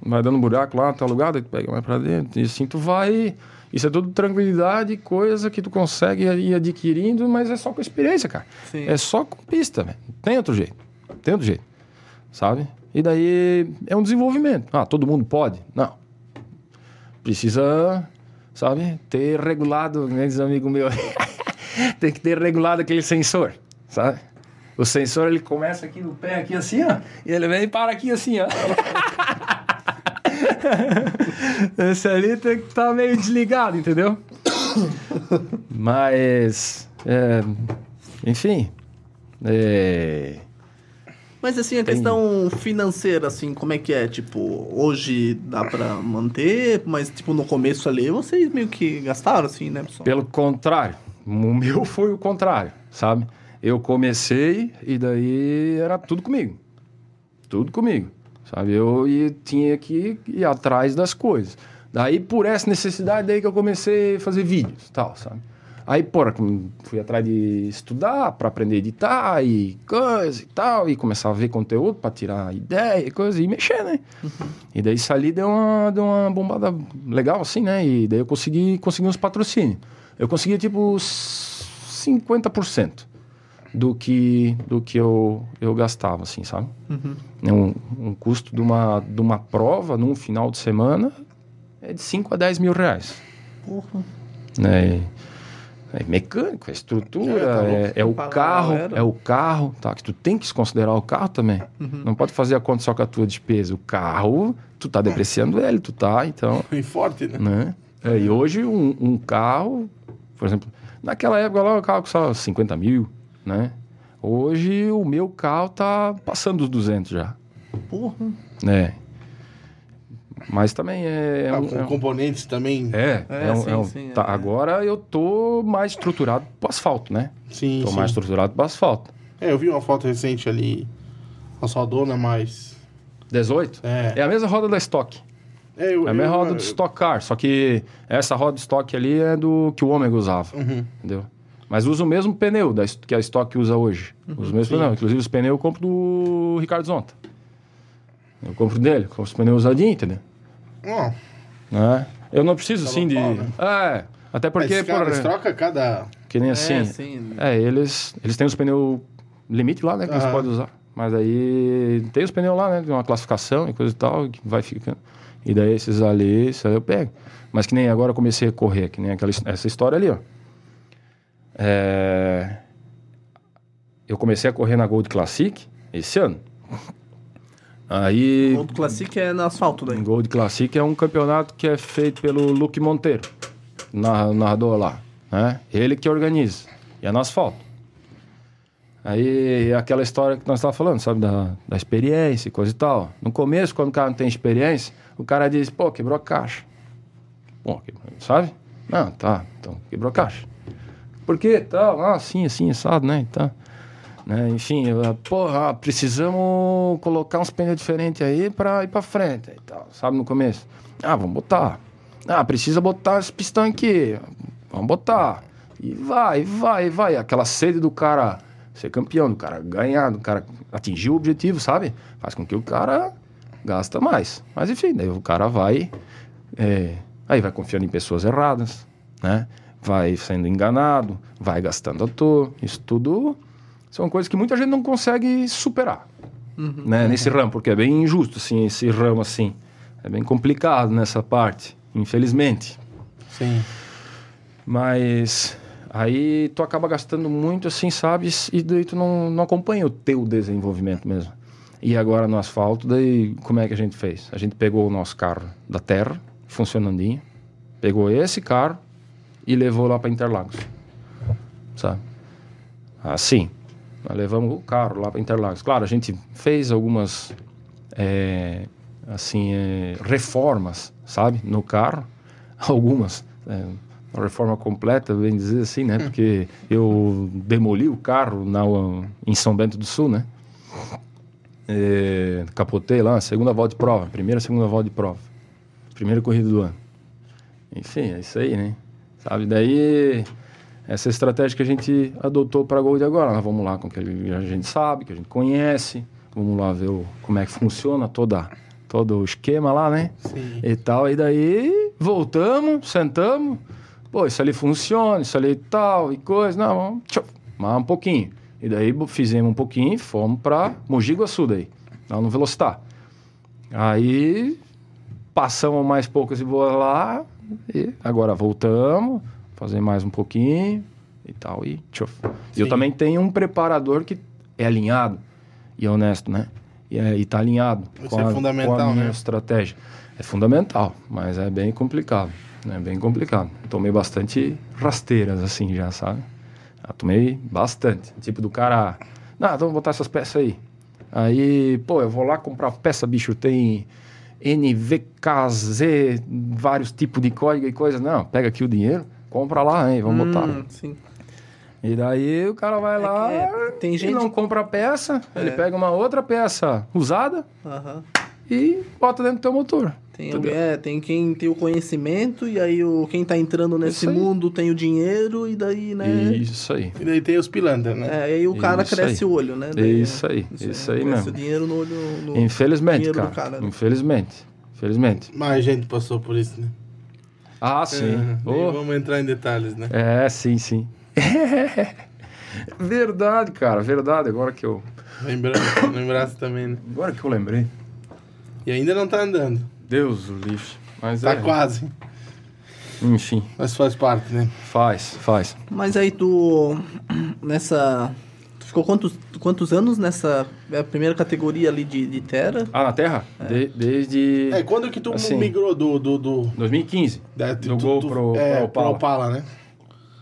vai dando buraco lá, tá alugado, pega mais pra dentro. E assim tu vai. Isso é tudo tranquilidade, coisa que tu consegue ir adquirindo, mas é só com experiência, cara. Sim. É só com pista, velho. Tem outro jeito. Tem outro jeito. Sabe? E daí é um desenvolvimento. Ah, todo mundo pode? Não. Precisa, sabe, ter regulado, né, um amigo meu. Tem que ter regulado aquele sensor, sabe? O sensor ele começa aqui no pé, aqui assim, ó, e ele vem e para aqui assim, ó. Esse ali tem que estar meio desligado, entendeu? Mas, é, enfim, é, Mas assim, a questão financeira, assim, como é que é? Tipo, hoje dá pra manter, mas tipo, no começo ali, vocês meio que gastaram, assim, né, pessoal? Pelo contrário, o meu foi o contrário, sabe? Eu comecei e daí era tudo comigo. Tudo comigo, sabe? Eu ia, tinha que ir atrás das coisas. Daí, por essa necessidade, daí que eu comecei a fazer vídeos e tal, sabe? Aí, porra, fui atrás de estudar para aprender a editar e coisa e tal, e começar a ver conteúdo para tirar ideia e coisa, e mexer, né? E daí isso ali deu uma, deu uma bombada legal, assim, né? E daí eu consegui, consegui uns patrocínios. Eu consegui, tipo, s- 50% do que, do que eu, eu gastava, assim, sabe? É Um, um custo de uma, de uma prova num final de semana é de 5 a 10 mil reais. Porra. Né? É mecânico, é estrutura, É, tá é, é o carro, é o carro, tá? Que tu tem que considerar o carro também. Não pode fazer a conta só com a tua despesa. O carro, tu tá depreciando ele, tu tá, então, E forte, né? né? É, e hoje um, um carro, por exemplo, naquela época lá o carro custava 50 mil, né? Hoje o meu carro tá passando dos 200 já, Porra. né? Mas também é... é Ah, um- com é um- componentes também. é, É, é, um- sim, é um- sim, tá, é. agora eu tô mais estruturado pro asfalto, né? Sim, Tô sim. mais estruturado pro asfalto. É, eu vi uma foto recente ali. A sua dona mais. 18? É. É a mesma roda da Stock. É, eu, É a mesma eu- roda do Stock Car, só que essa roda de Stock ali é do que o Ômega usava, Uhum. entendeu? Mas usa o mesmo pneu da, que a Stock usa hoje. Usa o mesmo sim. pneu. Inclusive os pneus eu compro do Ricardo Zonta. Eu compro dele, compro os pneus usadinhos, entendeu? Ó, Né? Eu não preciso Tá assim de... bom, né? É, até porque... mas, cara, por- eles trocam cada. Que nem É, assim. sim. É, eles, eles têm os pneus limite lá, né? Que eles Aham. podem usar. Mas aí tem os pneus lá, né? De uma classificação e coisa e tal, que vai ficando. E daí esses ali, isso aí eu pego. Mas que nem agora eu comecei a correr, que nem aquela, essa história ali, ó. É, eu comecei a correr na Gold Classic esse ano. Aí. Gold Classic é no asfalto daí. Gold Classic é um campeonato que é feito pelo Luke Monteiro, narra- narrador lá. Né? Ele que organiza. E é no asfalto. Aí é aquela história que nós estávamos falando, sabe? Da, da experiência e coisa e tal. No começo, quando o cara não tem experiência, o cara diz, pô, quebrou a caixa. Pô, quebrou, sabe? Não, tá, então quebrou a caixa. Por quê? Tal, ah, assim, assim, assado, né? Tá. Né? Enfim, porra, precisamos colocar uns pneus diferentes aí para ir para frente e tal, sabe, no começo. Ah, vamos botar. Ah, precisa botar esse pistão aqui. Vamos botar. E vai, vai, vai. Aquela sede do cara ser campeão, do cara ganhar, do cara atingir o objetivo, sabe? Faz com que o cara gasta mais. Mas enfim, daí o cara vai. é, aí vai confiando em pessoas erradas, né? Vai sendo enganado, vai gastando à toa. Isso tudo são coisas que muita gente não consegue superar, né? Nesse ramo, porque é bem injusto, assim, esse ramo, assim. É bem complicado nessa parte, infelizmente. Sim. Mas aí tu acaba gastando muito, assim, sabe? E daí tu não, não acompanha o teu desenvolvimento mesmo. E agora no asfalto, daí como é que a gente fez? A gente pegou o nosso carro da terra, funcionandinho, pegou esse carro e levou lá para Interlagos, sabe? Assim, levamos o carro lá para Interlagos. Claro, a gente fez algumas, é, assim, é, reformas, sabe? No carro, algumas. É, uma reforma completa, bem dizer assim, né? Porque eu demoli o carro na, em São Bento do Sul, né? É, capotei lá, segunda volta de prova, primeira, segunda volta de prova. Primeira corrida do ano. Enfim, é isso aí, né? Sabe, daí essa estratégia que a gente adotou para a Gold agora. Nós vamos lá com o que a gente sabe, que a gente conhece, vamos lá ver o, como é que funciona toda, todo o esquema lá, né? Sim. E tal, e daí voltamos, sentamos, pô, isso ali funciona, isso ali tal, e coisa, não, vamos, tchau, mais um pouquinho. E daí fizemos um pouquinho e fomos para Mogi Guaçu daí, lá no Velocitar. Aí passamos mais poucas e boas lá, e agora voltamos, fazer mais um pouquinho e tal, e tchau. E eu também tenho um preparador que é alinhado e é honesto, né? E, é, e tá alinhado Isso com é a, fundamental, com a minha né? estratégia. É fundamental, mas é bem complicado. É bem complicado. Tomei bastante rasteiras, assim, já, sabe? Já tomei bastante. Tipo do cara... Não, vamos botar essas peças aí. Aí, pô, eu vou lá comprar peça, bicho, tem NVKZ, vários tipos de código e coisa. Não, pega aqui o dinheiro, compra lá, hein, vamos botar. Hum, sim. E daí o cara vai lá, que é- tem e gente- não compra a peça, ele pega uma outra peça usada e bota dentro do teu motor. Tem, alguém- é, tem quem tem o conhecimento e aí o, quem tá entrando nesse Isso aí. mundo tem o dinheiro e daí, né? Isso aí. E daí tem os pilantras, né? É, aí o cara Isso cresce aí. o olho, né? Daí, Isso aí, isso aí cresce mesmo. o dinheiro no olho. No... Infelizmente, dinheiro do cara. cara, né? Infelizmente. Infelizmente. Mais gente passou por isso, né? Ah, sim. É, Oh, Vamos entrar em detalhes, né? É, sim, sim. verdade, cara, verdade. Agora que eu, Lembrando, lembrasse também, né? agora que eu lembrei. E ainda não tá andando. Deus o livre. Mas Tá é, quase. enfim, Mas faz parte, né? faz, faz. Mas aí tu. Nessa. Tu ficou quantos, quantos anos nessa é primeira categoria ali de, de Terra? Ah, na Terra? De- desde É, quando que tu Assim. migrou do... do, do 2015. da, Do Gol pro- é, pro Opala. Opala, né?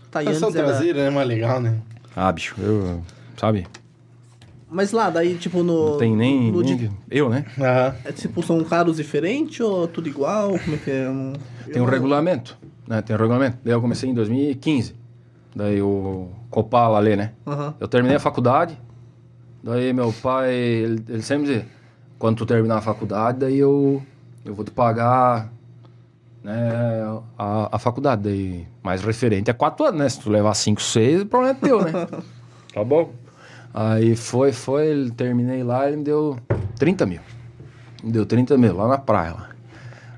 Tá, e antes era- traseira é mais legal, né? Ah, bicho, eu, sabe? Mas lá, daí, tipo, no. Não tem nem, no nem- de- eu, né? Aham. É, tipo, são carros diferentes ou tudo igual? Como é que é? Um- Tem um eu- regulamento, né? Tem um regulamento. Daí eu comecei em 2015. Daí o Copala ali, né? Aham. Eu terminei a faculdade. Daí meu pai, ele, ele sempre dizia, quando tu terminar a faculdade, daí eu, eu vou te pagar né, a, a faculdade. Daí, mais referente a quatro anos, né? Se tu levar cinco, seis, o problema é teu, né? tá bom? Aí foi, foi, ele- terminei lá, ele me deu 30 mil. Me deu 30 mil lá na praia. Lá.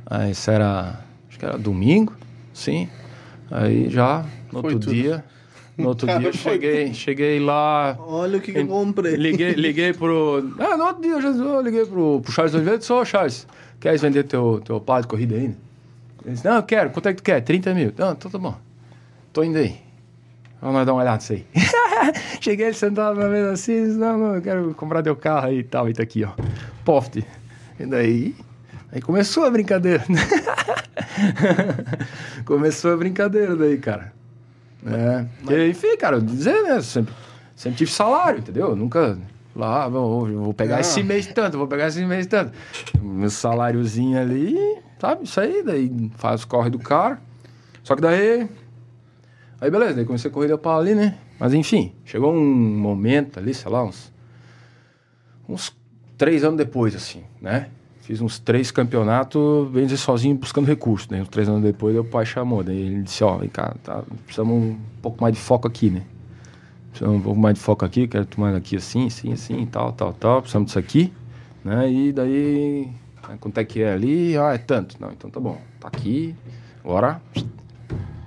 Aí isso era, acho que era domingo, sim. Aí já, no Foi outro tudo. dia, no outro Cara, dia eu cheguei, cheguei lá, Olha o que, que eu comprei. Liguei, liguei pro. Ah, no outro dia eu já eu liguei pro, pro Charles Oliveira e disse: Ô, Charles, queres vender teu, teu par de corrida ainda? Ele disse: Não, eu quero. Quanto é que tu quer? 30 mil. Não, então tá bom. Tô indo aí. Vamos dar uma olhada nisso aí. Cheguei, ele sentado na mesa assim, disse, não, não, eu quero comprar teu carro aí e tal, e tá aqui, ó. Poft. E daí, aí começou a brincadeira. começou a brincadeira daí, cara. É, e, enfim, cara, dizer, né, sempre, sempre tive salário, entendeu? Nunca, lá, vou, vou pegar Ah. esse mês tanto, vou pegar esse mês tanto. Meu saláriozinho ali, sabe, isso aí, daí faz o corre do cara. Só que daí, Aí beleza, daí comecei a corrida para ali, né? Mas enfim, chegou um momento ali, sei lá, uns. Uns três anos depois, assim, né? Fiz uns três campeonatos, bem dizer, sozinho, buscando recursos. Né? Uns três anos depois, o pai chamou. Daí ele disse: Ó, vem cá, tá, precisamos um pouco mais de foco aqui, né? Precisamos um pouco mais de foco aqui, quero tomar aqui assim, assim, assim, tal, tal, tal. Precisamos disso aqui, né? E daí, né, quanto é que é ali? Ah, é tanto. Não, então tá bom, tá aqui, agora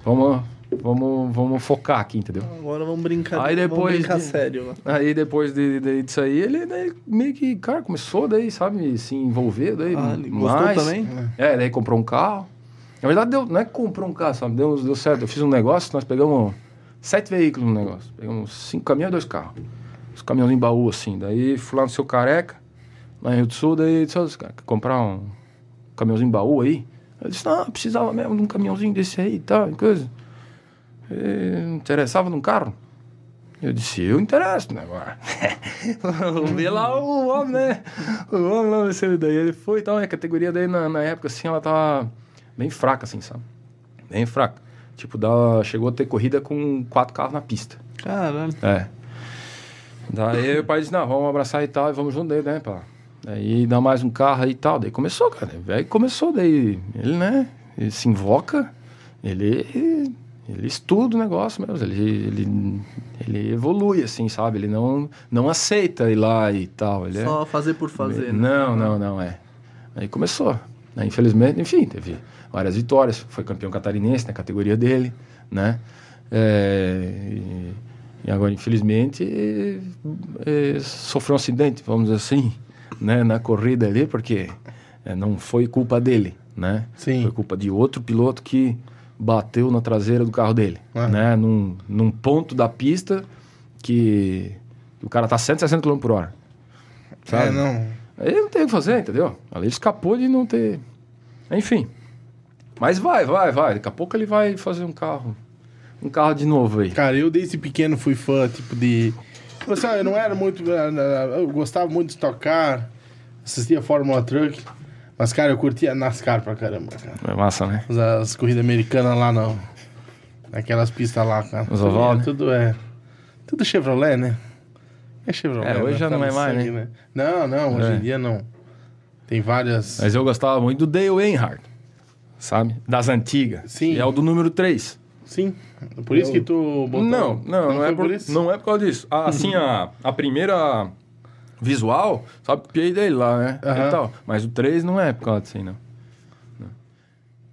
vamos, vamos, vamos focar aqui, entendeu? Agora vamos brincar. Aí vamos depois brincar de- sério. né? Aí depois de, de- disso aí, ele daí, meio que, cara, começou daí, sabe, se envolver daí Ah, ele gostou mais. também? É, daí comprou um carro. Na verdade, deu, não é que comprou um carro, sabe, deu, deu certo. Eu fiz um negócio, nós pegamos sete veículos no negócio. Pegamos cinco caminhões e dois carros. Os caminhões em baú, assim. Daí fui lá no seu careca, lá em Rio do Sul, daí disse, "Ô, cara, quer comprar um caminhãozinho em baú aí? Eu disse, não, precisava mesmo de um caminhãozinho desse aí e tal, coisa. E, interessava num carro? Eu disse, eu interesso, né, agora. Vamos ver lá o homem, né? O homem lá, ver se ele daí ele foi e tal. E a categoria daí, na, na época, assim, ela tava bem fraca, assim, sabe? Bem fraca. Tipo, dá, chegou a ter corrida com quatro carros na pista. Caralho. É. Daí o pai disse, não, vamos abraçar e tal, e vamos junto daí, né, pá. Daí dá mais um carro aí e tal. Daí começou, cara. Aí começou, daí ele, né, ele se invoca, ele, ele estuda o negócio mesmo, ele, ele, ele evolui, assim, sabe? Ele não, não aceita ir lá e tal. Ele é- Só fazer por fazer. né? não, não, não, é. Aí começou. Aí, infelizmente, enfim, teve várias vitórias. Foi campeão catarinense na categoria dele, né? É, e, e agora, infelizmente, é, sofreu um acidente, vamos dizer assim, né? Na corrida ali, porque é, não foi culpa dele, né? Sim. Foi culpa de outro piloto que bateu na traseira do carro dele, Ah. né? Num, num ponto da pista que o cara tá 160 km por hora. Sabe? É, não. Aí não tem o que fazer, entendeu? Ali ele escapou de não ter. Enfim. Mas vai, vai, vai. Daqui a pouco ele vai fazer um carro. Um carro de novo aí. Cara, eu desde pequeno fui fã, tipo, de. Tipo assim, eu não era muito. Eu gostava muito de tocar, assistia Fórmula Truck. Mas, cara, eu curtia NASCAR pra caramba, cara. É massa, né? As, as corridas americanas lá, não. Naquelas pistas lá, cara. Os Tudo oval, é- né? Tudo é. Tudo Chevrolet, né? É Chevrolet. É, hoje né? já Tá não é mais, sangue, né? Não, não, hoje É. em dia não. Tem várias. Mas eu gostava muito do Dale Earnhardt. Sabe? Das antigas. Sim. E é o do número 3. Sim. Por isso que tu botou. Não, não, não, é foi por, não é por causa disso. Ah, assim, a, a primeira visual, sabe, copiei dele lá, né? Aham. E tal. Mas o 3 não é por causa disso aí, não.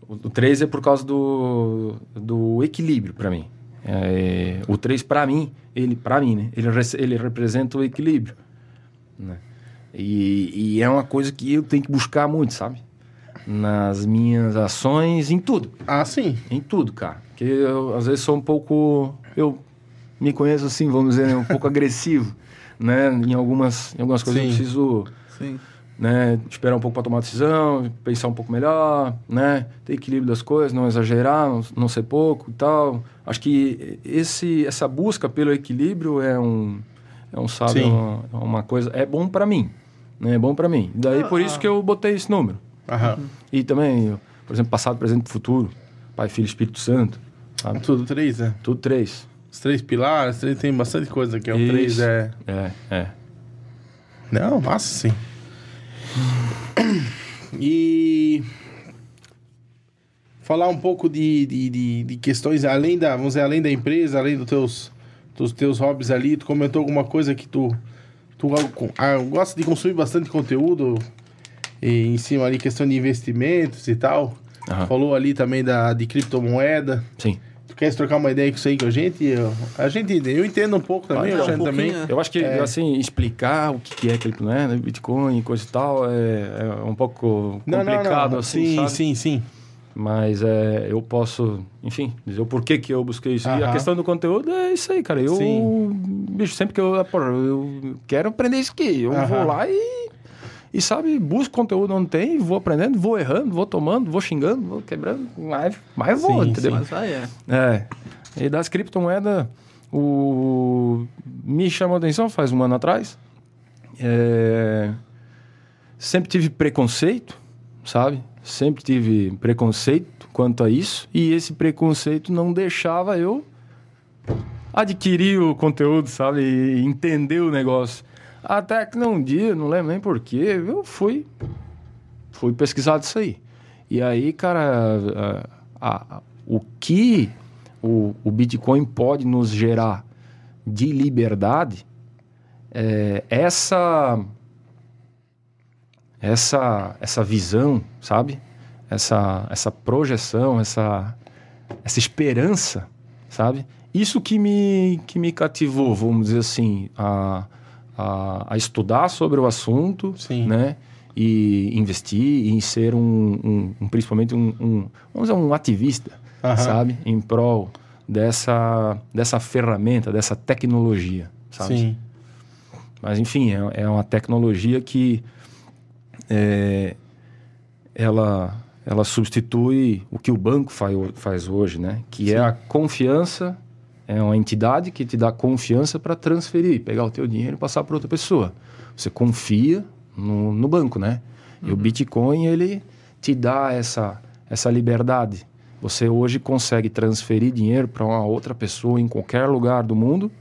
O, o 3 é por causa do, do equilíbrio, pra mim. É, o 3, pra mim, ele, pra mim, né? Ele, ele representa o equilíbrio. Né? E, e é uma coisa que eu tenho que buscar muito, sabe? Nas minhas ações, em tudo. Ah, sim. Em tudo, cara. Porque eu, às vezes, sou um pouco. Eu me conheço assim, vamos dizer, né, um pouco agressivo, né? Em algumas, em algumas coisas eu Sim. preciso Sim. né, esperar um pouco para tomar decisão, pensar um pouco melhor, né? Ter equilíbrio das coisas, não exagerar, não, não ser pouco e tal. Acho que esse, essa busca pelo equilíbrio é um, é um sabe, Sim. uma, é uma coisa. É bom para mim, né? É bom para mim. Daí por isso que eu botei esse número. Aham. E também, eu, por exemplo, passado, presente e futuro, Pai, Filho, Espírito Santo, sabe? Tudo três, né? Tudo três. Os três pilares, três, tem bastante coisa aqui. O Isso. três é. É, é. Não, massa sim. E. Falar um pouco de, de, de, de questões além da, vamos dizer, além da empresa, além dos teus, dos teus hobbies ali. Tu comentou alguma coisa que tu, tu ah, gosta de consumir bastante conteúdo e em cima ali, questão de investimentos e tal. Aham. Falou ali também da, de criptomoeda. Sim. Tu queres trocar uma ideia com isso aí com a gente? Eu, a gente, eu entendo um pouco também, dar um também. pouquinho, Eu acho que, É. assim, explicar o que que é aquele né, Bitcoin e coisa e tal é, é um pouco Não, não, complicado, não. assim, sim, sabe? sim, sim. Mas é, eu posso, enfim, dizer o porquê que eu busquei isso. E a questão do conteúdo é isso aí, cara. Eu, Sim. bicho, sempre que eu, pô, eu quero aprender isso aqui, eu Aham. vou lá e, e, sabe, busco conteúdo onde tem, vou aprendendo, vou errando, vou tomando, vou xingando, vou quebrando, mas, mas vou, Sim, entendeu? sim. Mas aí é. É. E das criptomoedas, o... me chamou a atenção faz um ano atrás. É, Sempre tive preconceito, sabe? Sempre tive preconceito quanto a isso. E esse preconceito não deixava eu adquirir o conteúdo, sabe? E entender o negócio. Até que num dia, não lembro nem porquê, eu fui, fui pesquisar disso aí. E aí, cara, a- a- o que o, o Bitcoin pode nos gerar de liberdade, é, essa, essa, essa visão, sabe? Essa, essa projeção, essa, essa esperança, sabe? Isso que me, que me cativou, vamos dizer assim, a, a, a estudar sobre o assunto, Sim. né? E investir em ser um, um- um- principalmente um, um, vamos dizer, um ativista, Aham. sabe? Em prol dessa, dessa ferramenta, dessa tecnologia, sabe? Sim. Mas enfim, é, é uma tecnologia que é, ela, ela substitui o que o banco faz, faz hoje, né? Que é a confiança, é uma entidade que te dá confiança para transferir, pegar o teu dinheiro e passar para outra pessoa. Você confia no, no banco, né? E o Bitcoin, ele te dá essa, essa liberdade. Você hoje consegue transferir dinheiro para uma outra pessoa em qualquer lugar do mundo,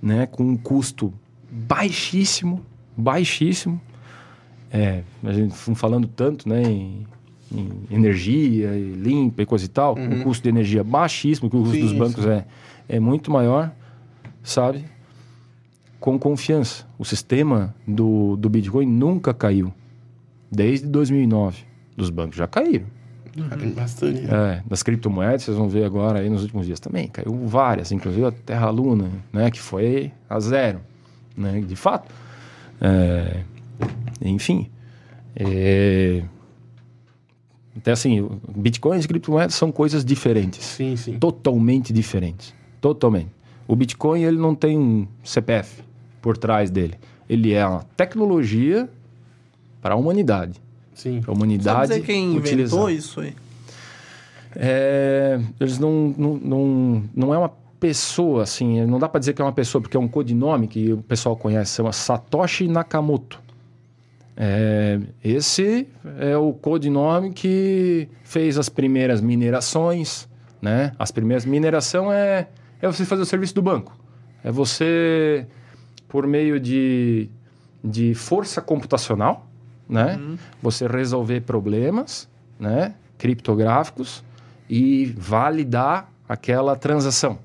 né? Com um custo baixíssimo, baixíssimo. É, a gente falando tanto, né, em, em energia e limpa e coisa e tal, o custo de energia baixíssimo, que o custo Sim, dos bancos é, é muito maior, sabe? Com confiança. O sistema do, do Bitcoin nunca caiu. Desde 2009. Dos bancos já caíram. Cara, bastante. É, das criptomoedas, vocês vão ver agora aí nos últimos dias também. Caiu várias, inclusive a Terra Luna, né? Que foi a zero, né? De fato. É, enfim. É, até assim, bitcoins e criptomoedas são coisas diferentes. Sim, sim. Totalmente diferentes. Totalmente. O Bitcoin, ele não tem um CPF por trás dele. Ele é uma tecnologia para a humanidade. Sim. Para a Sabe humanidade dizer quem utilizar. inventou isso aí? É, eles não, não, não, não é uma pessoa, assim, não dá para dizer que é uma pessoa, porque é um codinome que o pessoal conhece, chama Satoshi Nakamoto. É, esse é o codinome que fez as primeiras minerações, né? As primeiras mineração é, é você fazer o serviço do banco. É você, por meio de, de força computacional, né? Você resolver problemas, né? Criptográficos e validar aquela transação.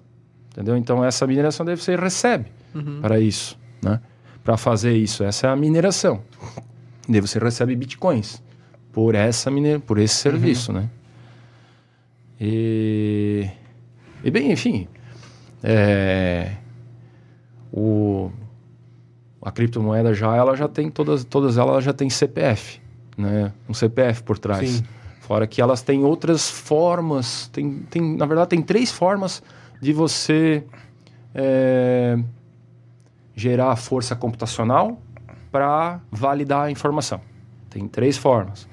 Entendeu? Então, essa mineração daí você recebe para isso, né? Para fazer isso. Essa é a mineração. Daí você recebe bitcoins por, essa mine... por esse serviço, né? E... e bem, enfim, é... o... a criptomoeda já, ela já tem todas, todas elas já tem CPF, né? Um CPF por trás. Sim. Fora que elas têm outras formas, tem, tem, na verdade tem três formas de você é, gerar força computacional para validar a informação. Tem três formas.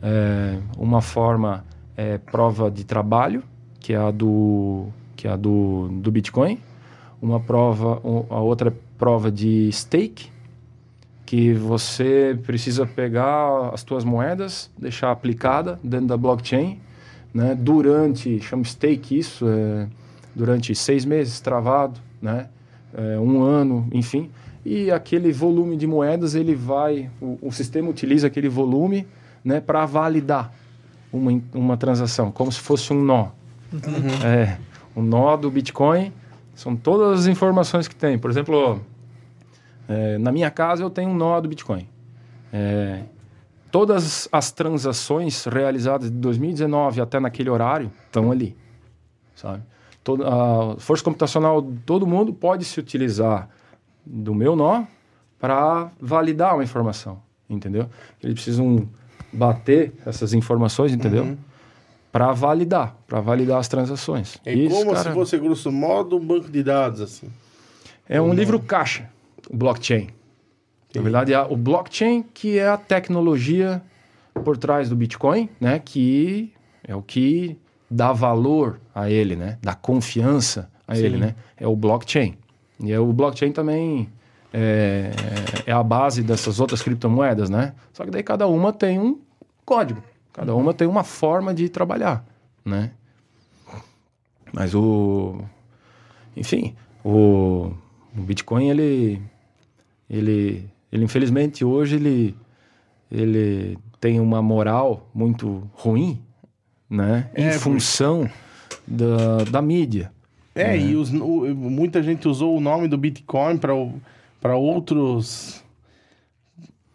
É, uma forma é prova de trabalho, que é a do, que é a do, do Bitcoin. Uma prova, a outra é prova de stake, que você precisa pegar as tuas moedas, deixar aplicada dentro da blockchain, né? Durante, chama stake isso, é, durante seis meses travado, né? É, um ano, enfim. E aquele volume de moedas, ele vai, o, o sistema utiliza aquele volume, né? Para validar uma, uma transação, como se fosse um nó. É, o nó do Bitcoin são todas as informações que tem. Por exemplo, é, na minha casa eu tenho um nó do Bitcoin. É, todas as transações realizadas de 2019 até naquele horário estão ali, sabe? Toda, a força computacional de todo mundo pode se utilizar do meu nó para validar uma informação, entendeu? Eles precisam bater essas informações, entendeu? Para validar, para validar as transações. É Isso, como cara, se fosse, grosso modo, um banco de dados, assim. É um livro caixa, o blockchain. Na verdade, é o blockchain que é a tecnologia por trás do Bitcoin, né? Que é o que dá valor a ele, né? Dá confiança a ele, né? É o blockchain. E é, o blockchain também é, é a base dessas outras criptomoedas, né? Só que daí cada uma tem um código. Cada uma tem uma forma de trabalhar, né? Mas o... Enfim, o, o Bitcoin, ele... Ele, ele infelizmente, hoje, ele, ele tem uma moral muito ruim, né? É, em função da, da mídia. É, e os- o- muita gente usou o nome do Bitcoin para outros.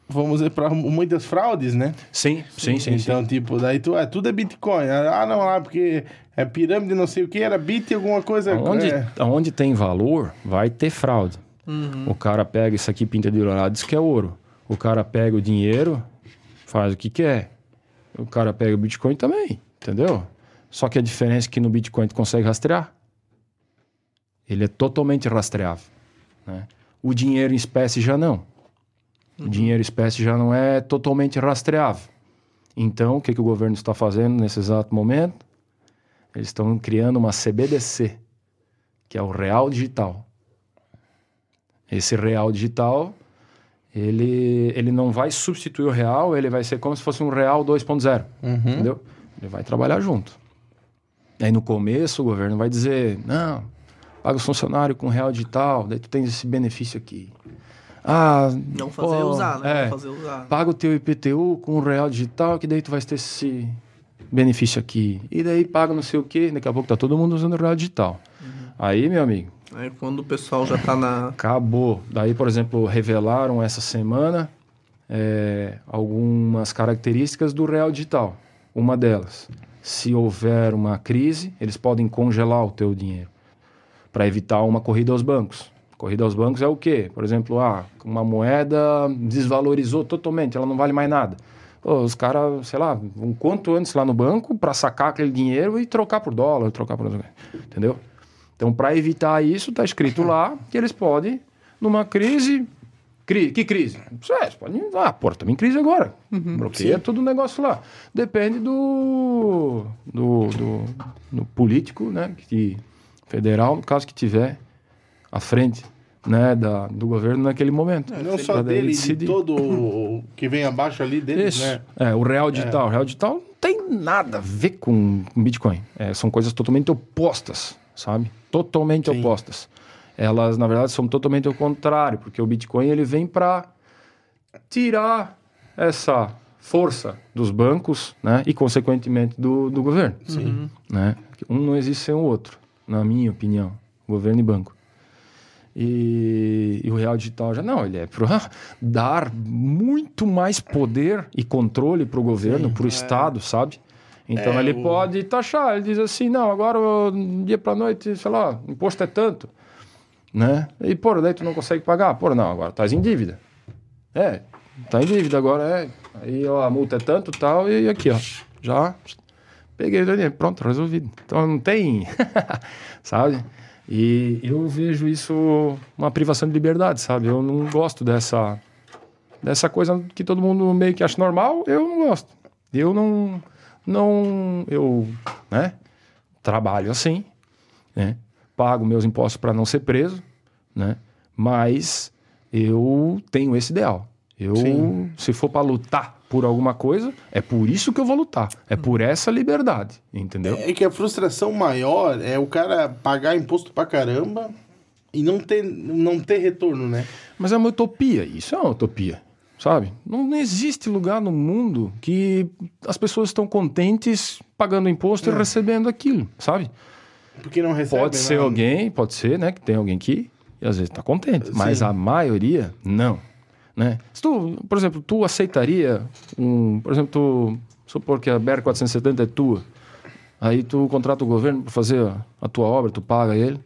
Vamos dizer, para muitas fraudes, né? Sim, sim, sim. Então, tipo, daí tu, ah, tudo é Bitcoin. Ah, não, lá, porque é pirâmide, não sei o que, era bit alguma coisa. Onde, é. onde tem valor, vai ter fraude. O cara pega isso aqui, pinta de dourado, diz que é ouro. O cara pega o dinheiro, faz o que quer. O cara pega o Bitcoin também, entendeu? Só que a diferença é que no Bitcoin tu consegue rastrear. Ele é totalmente rastreável. né? O dinheiro em espécie já não. O dinheiro espécie já não é totalmente rastreável. Então, o que, que o governo está fazendo nesse exato momento? Eles estão criando uma CBDC, que é o Real Digital. Esse Real Digital, ele, ele não vai substituir o Real, ele vai ser como se fosse um Real 2.0, entendeu? Ele vai trabalhar junto. Aí no começo o governo vai dizer, não, paga os funcionários com Real Digital, daí tu tens esse benefício aqui. Ah, Não fazer pô, usar, né? é, Não fazer usar. paga o teu IPTU com o real digital, que daí tu vai ter esse benefício aqui. E daí paga não sei o quê, daqui a pouco tá todo mundo usando o real digital. Aí, meu amigo, Aí quando o pessoal já tá na. acabou. Daí, por exemplo, revelaram essa semana é, algumas características do real digital. Uma delas, se houver uma crise, eles podem congelar o teu dinheiro para evitar uma corrida aos bancos. Corrida aos bancos é o quê? Por exemplo, ah, uma moeda desvalorizou totalmente, ela não vale mais nada. Pô, os caras, sei lá, vão quanto antes lá no banco para sacar aquele dinheiro e trocar por dólar, trocar por. Entendeu? Então, para evitar isso, está escrito lá que eles podem, numa crise. Cri, que crise? É, podem. Ah, pô, estamos em crise agora. Bloqueia todo o negócio lá. Depende do. do, do, do político, né? Que, federal, no caso que tiver à frente né, da, do governo naquele momento. Não só dele, de decidir. todo o que vem abaixo ali deles, Isso. né? É, o real digital. O real digital não tem nada a ver com com Bitcoin. É, são coisas totalmente opostas, sabe? Totalmente Sim. opostas. Elas, na verdade, são totalmente o contrário, porque o Bitcoin ele vem para tirar essa força dos bancos, né? E, consequentemente, do, do governo. Sim. Né? Um não existe sem o outro, na minha opinião. Governo e banco. E, e o real digital já não, ele é para dar muito mais poder e controle para o governo, para o Estado, sabe? Então É, ele o- pode taxar, ele diz assim, não, agora dia para noite, sei lá, imposto é tanto, né? E pô, daí tu não consegue pagar, pô, não, agora estás em dívida. É, tá em dívida agora, é. Aí ó, a multa é tanto, tal, e aqui, ó, já peguei o dinheiro, pronto, resolvido. Então não tem, sabe? E eu vejo isso uma privação de liberdade, sabe? Eu não gosto dessa dessa coisa que todo mundo meio que acha normal, eu não gosto. Eu não não eu, né? Trabalho assim, né? Pago meus impostos para não ser preso, né? Mas eu tenho esse ideal. Eu, Sim. se for para lutar por alguma coisa, é por isso que eu vou lutar. É por essa liberdade, entendeu? É que a frustração maior é o cara pagar imposto pra caramba e não ter, não ter retorno, né? Mas é uma utopia, isso é uma utopia, sabe? Não existe lugar no mundo que as pessoas estão contentes pagando imposto e recebendo aquilo, sabe? Porque não recebe. Pode ser né? alguém, pode ser, né, que tem alguém que e às vezes está contente, mas Sim. a maioria não, né? Se tu, por exemplo, tu aceitaria um, por exemplo, tu supor que a BR 470 é tua, aí tu contrata o governo para fazer a, a tua obra, tu paga ele,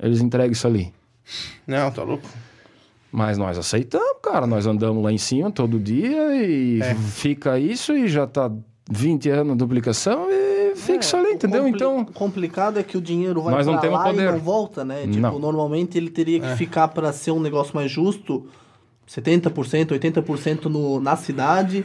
eles entregam isso ali. Não, tá louco. Mas nós aceitamos, cara. Nós andamos lá em cima todo dia e É. fica isso e já tá 20 anos de duplicação e fixa ali, o entendeu? compli- Então, O complicado é que o dinheiro vai Nós não pra temos lá poder. e não volta, né? Tipo, Não. normalmente ele teria que ficar para ser um negócio mais justo, 70%, 80% no, na cidade,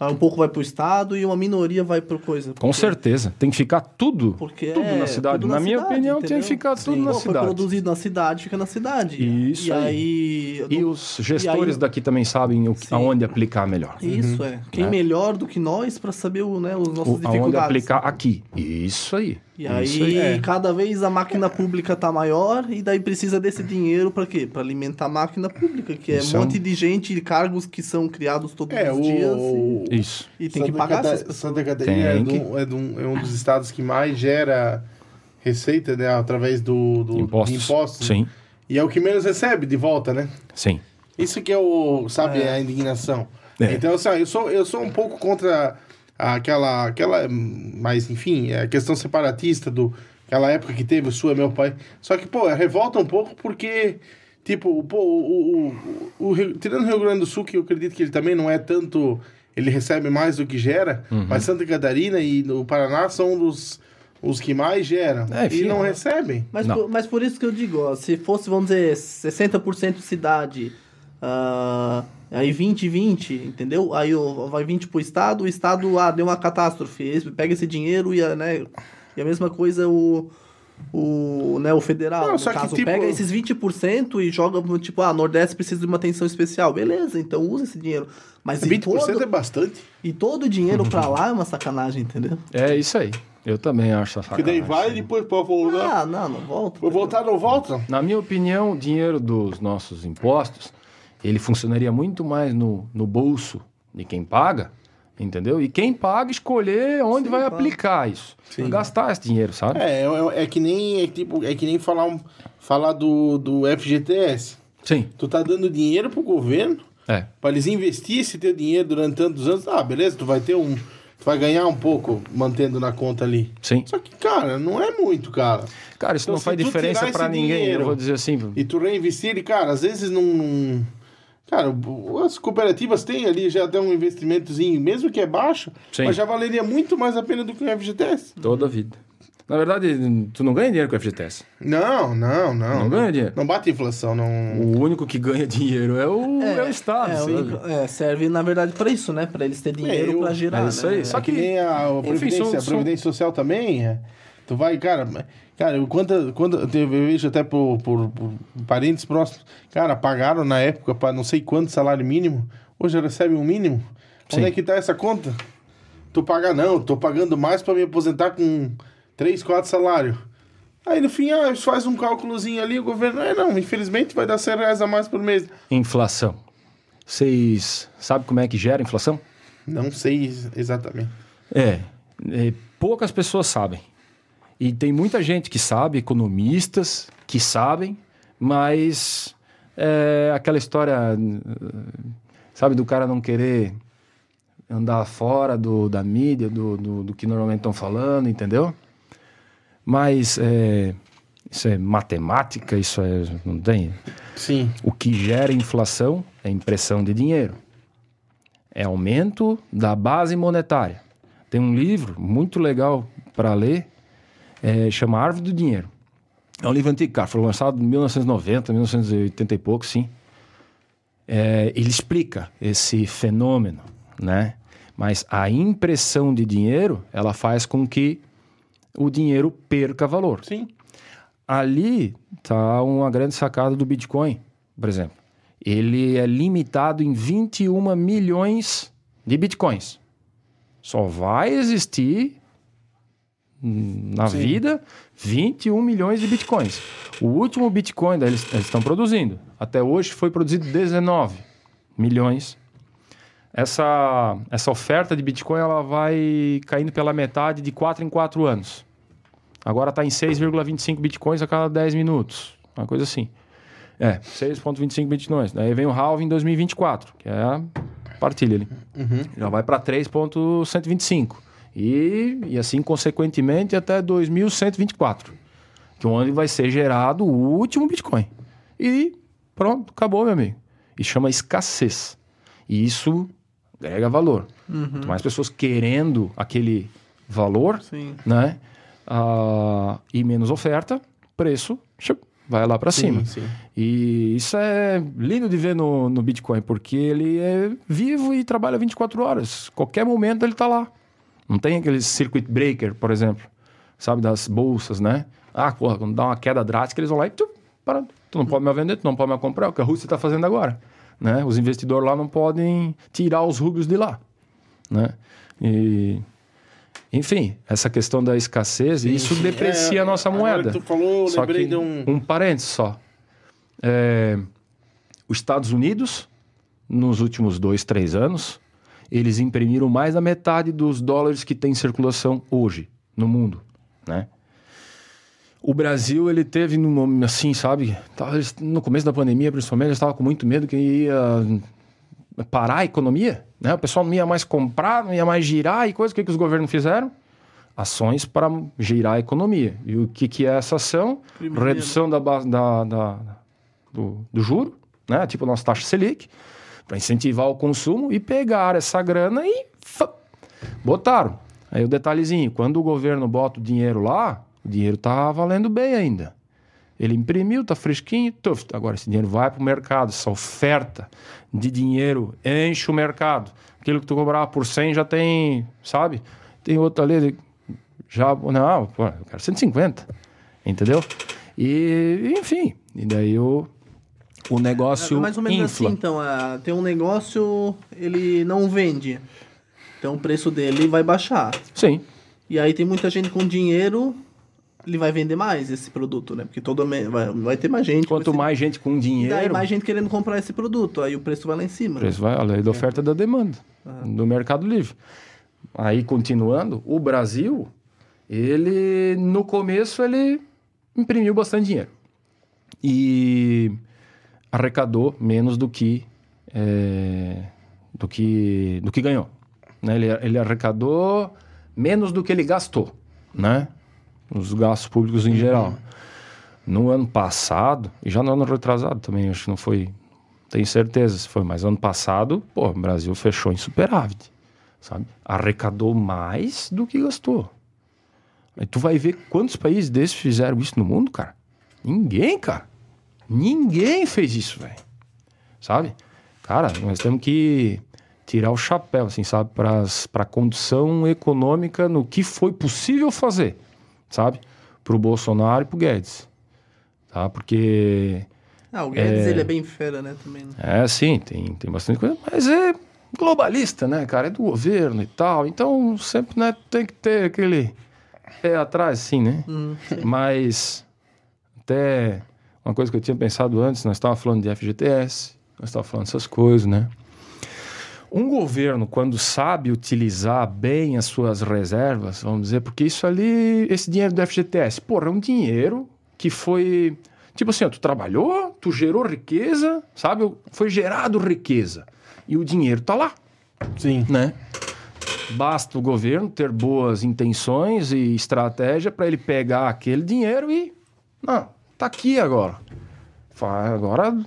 um pouco vai pro estado e uma minoria vai pro coisa. com Porque- certeza, tem que ficar tudo, Porque tudo é, na cidade. tudo na, na minha cidade, opinião, tem entendeu? que ficar tudo Sim. na Pô, Foi cidade. produzido na cidade, fica na cidade. Isso e aí. E os gestores aí- daqui também sabem o aonde aplicar melhor. Isso é. Quem É. melhor do que nós para saber o, né, os nossos O, aonde dificuldades. aplicar aqui. Isso aí. E Isso aí, é. cada vez a máquina pública tá maior e daí precisa desse dinheiro para quê? Para alimentar a máquina pública, que é Isso um é um- monte de gente e cargos que são criados todos É, os o, dias. o- Isso. E, e tem que Santa pagar Cata-. Santa Catarina é, do- que- é do- é um dos estados que mais gera receita, né? Através do, do Impostos. Sim, E é o que menos recebe de volta, né? sim. Isso que é o, sabe, a indignação. É. Então, assim, eu sou, eu sou um pouco contra aquela, aquela, mas enfim, é a questão separatista do aquela época que teve o Sul é meu pai. Só que, pô, revolta um pouco porque, tipo, pô, o, o, o, o Rio- tirando o Rio Grande do Sul, que eu acredito que ele também não é tanto, ele recebe mais do que gera, Uhum. mas Santa Catarina e o Paraná são dos os que mais geram É, e não é. recebem. Mas Não. por, mas por isso que eu digo, ó, se fosse, vamos dizer, 60% cidade, ah, aí 20, 20, entendeu? Aí vai 20 pro Estado, o Estado, ah, deu uma catástrofe, pega esse dinheiro e, a, né, e a mesma coisa o, o, né, o federal, Não, no só que, caso, tipo- pega esses 20% e joga, tipo, ah, Nordeste precisa de uma atenção especial, beleza, então usa esse dinheiro. Mas e 20% todo, é bastante. e todo o dinheiro pra lá é uma sacanagem, entendeu? É isso aí. Eu também acho essa Porque daí vai e depois pode voltar. Ah, não, não volta. Vou voltar, não volta? Na minha opinião, o dinheiro dos nossos impostos, ele funcionaria muito mais no, no bolso de quem paga, entendeu? E quem paga escolher onde Sim, vai claro. aplicar isso. Sim. Gastar esse dinheiro, sabe? É, é, é que nem, é, tipo, é que nem falar, um- falar do, do FGTS. Sim. Tu tá dando dinheiro pro governo É. para eles investir esse teu dinheiro durante tantos anos. Ah, beleza, tu vai ter um. Tu vai ganhar um pouco mantendo na conta ali. Sim. Só que, cara, não é muito, cara. Cara, isso Então, não faz diferença esse ninguém. dinheiro Eu vou dizer assim. E tu reinvestir ele, cara, às vezes não. Cara, as cooperativas têm ali já até um investimentozinho, mesmo que é baixo, Sim. mas já valeria muito mais a pena do que o FGTS. Toda a vida. Na verdade, tu não ganha dinheiro com o FGTS. Não, não, não. Não ganha dinheiro. Não bate inflação, não. O único que ganha dinheiro é o, é, o Estado. É, o é, serve, na verdade, pra isso, né? Pra eles terem dinheiro É, eu- pra girar, é isso né? aí. Só Só que que- nem a, a enfim, Previdência, são- a Previdência Social também. é. Tu vai, cara. Cara, eu, quando, quando eu vejo até por, por, por parentes próximos, cara, pagaram na época para não sei quanto salário mínimo, hoje recebe um mínimo. Onde Sim. é que tá essa conta? Tu paga não, tô pagando mais para me aposentar com 3, 4 salários. Aí no fim, ah, faz um cálculozinho ali, o governo, é não, infelizmente vai dar 100 reais a mais por mês. Inflação. Vocês sabem como é que gera inflação? Não sei exatamente. É, é, poucas pessoas sabem. E tem muita gente que sabe, economistas que sabem, mas é aquela história, sabe, do cara não querer andar fora do, da mídia, do, do, do que normalmente estão falando, entendeu? Mas é, isso é matemática, isso é. Não tem. Sim. O que gera inflação é impressão de dinheiro. É aumento da base monetária. Tem um livro muito legal para ler, é, chama Árvore do Dinheiro. É um livro antigo, cara, foi lançado em 1990, 1980 e pouco, sim. É, ele explica esse fenômeno, né? Mas a impressão de dinheiro, ela faz com que o dinheiro perca valor Sim. ali tá uma grande sacada do Bitcoin, por exemplo. Ele é limitado em 21 milhões de Bitcoins. Só vai existir na Sim. vida 21 milhões de Bitcoins. O último Bitcoin eles, eles estão produzindo, até hoje foi produzido 19 milhões. Essa, essa oferta de Bitcoin ela vai caindo pela metade de 4 em 4 anos. Agora está em 6,25 bitcoins a cada 10 minutos. Uma coisa assim. É, 6,25 bitcoins. Daí vem o halving em 2024, que é a partilha ali. Já vai para 3,125. E, e assim, consequentemente, até 2124. Que é onde vai ser gerado o último bitcoin. E pronto, acabou, meu amigo. E chama escassez. E isso agrega valor. Quanto mais pessoas querendo aquele valor, Sim. né? Ah, e menos oferta, preço vai lá para cima. sim. E isso é lindo de ver no, no Bitcoin, porque ele é vivo e trabalha 24 horas. Qualquer momento ele está lá. Não tem aquele circuit breaker, por exemplo, sabe, das bolsas, né? Ah, porra, quando dá uma queda drástica, eles vão lá e tu, para, tu não pode me vender, tu não pode me comprar, é o que a Rússia está fazendo agora. Né? Os investidores lá não podem tirar os rublos de lá. Né? E, enfim, essa questão da escassez, isso sim. deprecia É, a nossa moeda. tu falou, eu Só lembrei que, de um- um parênteses só. É, os Estados Unidos, nos últimos dois, três anos, eles imprimiram mais da metade dos dólares que tem em circulação hoje no mundo, né? O Brasil, ele teve, num, assim, sabe? No começo da pandemia, principalmente, eles estavam com muito medo que ia parar a economia, né? O pessoal não ia mais comprar, não ia mais girar e coisa. O que, que os governos fizeram? Ações para girar a economia. E o que, que é essa ação? Primeiro. Redução da, da, da- do, do juro, né? Tipo a nossa taxa Selic, para incentivar o consumo e pegar essa grana e fa- botaram. Aí o detalhezinho, quando o governo bota o dinheiro lá, o dinheiro tá valendo bem ainda. Ele imprimiu, tá fresquinho, tuf. Agora esse dinheiro vai para o mercado, essa oferta de dinheiro enche o mercado. Aquilo que tu cobrava por 100 já tem, sabe? Tem outro ali, já, não, pô, eu quero 150, entendeu? E, enfim, e daí o, o negócio É mais ou menos infla. assim, então. ah, tem um negócio, ele não vende. Então o preço dele vai baixar. Sim, E aí tem muita gente com dinheiro, ele vai vender mais esse produto, né? Porque todo vai, vai ter mais gente. quanto esse- mais gente com E daí dinheiro, mais gente querendo comprar esse produto. Aí o preço vai lá em cima. o preço vai, a lei da oferta e da demanda do Mercado Livre. Aí, continuando, o Brasil, ele, no começo, ele imprimiu bastante dinheiro. E arrecadou menos do que, é, do que, do que ganhou. Né? Ele, ele arrecadou menos do que ele gastou, né? Os gastos públicos em geral. No ano passado, e já no ano retrasado também, acho que não foi, tenho certeza se foi, mas ano passado, pô, o Brasil fechou em superávit, sabe? Arrecadou mais do que gastou. Aí tu vai ver quantos países desses fizeram isso no mundo, cara? Ninguém, cara. Ninguém fez isso, velho. Sabe? Cara, nós temos que tirar o chapéu, assim, sabe? Para a condição econômica no que foi possível fazer, sabe? Para o Bolsonaro e para o Guedes. Tá? Porque Ah, o Guedes, ele é bem fera, né? Também. né? é, sim, tem, tem bastante coisa, mas é globalista, né, cara? É do governo e tal. Então, sempre né, tem que ter aquele pé atrás, assim, né? Hum, Mas, até uma coisa que eu tinha pensado antes, nós estávamos falando de FGTS, nós estávamos falando dessas coisas, né? Um governo, quando sabe utilizar bem as suas reservas, vamos dizer, porque isso ali, esse dinheiro do FGTS, porra, é um dinheiro que foi. Tipo assim, ó, tu trabalhou, tu gerou riqueza, sabe? Foi gerado riqueza. E o dinheiro tá lá, Sim. né? Basta o governo ter boas intenções e estratégia para ele pegar aquele dinheiro e. Não, tá aqui agora. Agora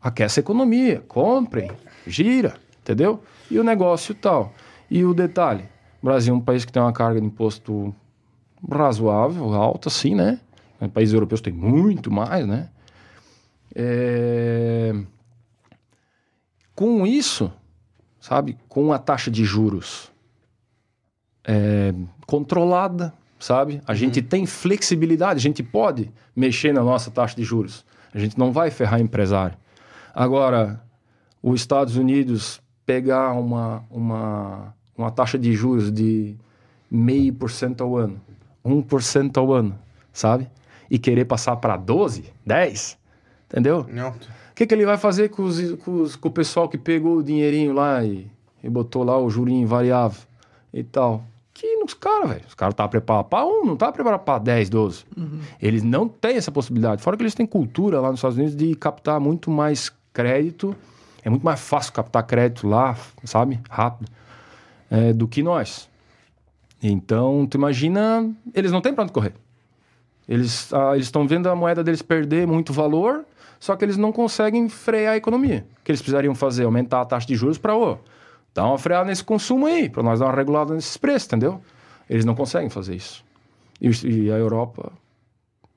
aquece a economia, comprem, gira, entendeu? E o negócio tal. E o detalhe: o Brasil é um país que tem uma carga de imposto razoável, alta, assim, né? Países europeus têm muito mais, né? É... Com isso, sabe, com a taxa de juros é, controlada, sabe? A gente tem flexibilidade, a gente pode mexer na nossa taxa de juros. A gente não vai ferrar empresário. Agora, os Estados Unidos pegar uma, uma, uma taxa de juros de meio por cento ao ano, 1% ao ano, sabe? E querer passar para 12, 10, entendeu? Não. O que, que ele vai fazer com, os, com, os- com o pessoal que pegou o dinheirinho lá e, e botou lá o jurinho variável e tal? Que nos caras, velho. Os caras tá preparados para um, não tá preparado para 10, 12. Eles não têm essa possibilidade. Fora que eles têm cultura lá nos Estados Unidos de captar muito mais crédito. É muito mais fácil captar crédito lá, sabe? Rápido. é, do que nós. Então, tu imagina, eles não têm para onde correr. Eles ah, estão vendo a moeda deles perder muito valor, só que eles não conseguem frear a economia. O que eles precisariam fazer? Aumentar a taxa de juros para, ô, dar uma freada nesse consumo aí, para nós dar uma regulada nesses preços, entendeu? Eles não conseguem fazer isso. E, e a Europa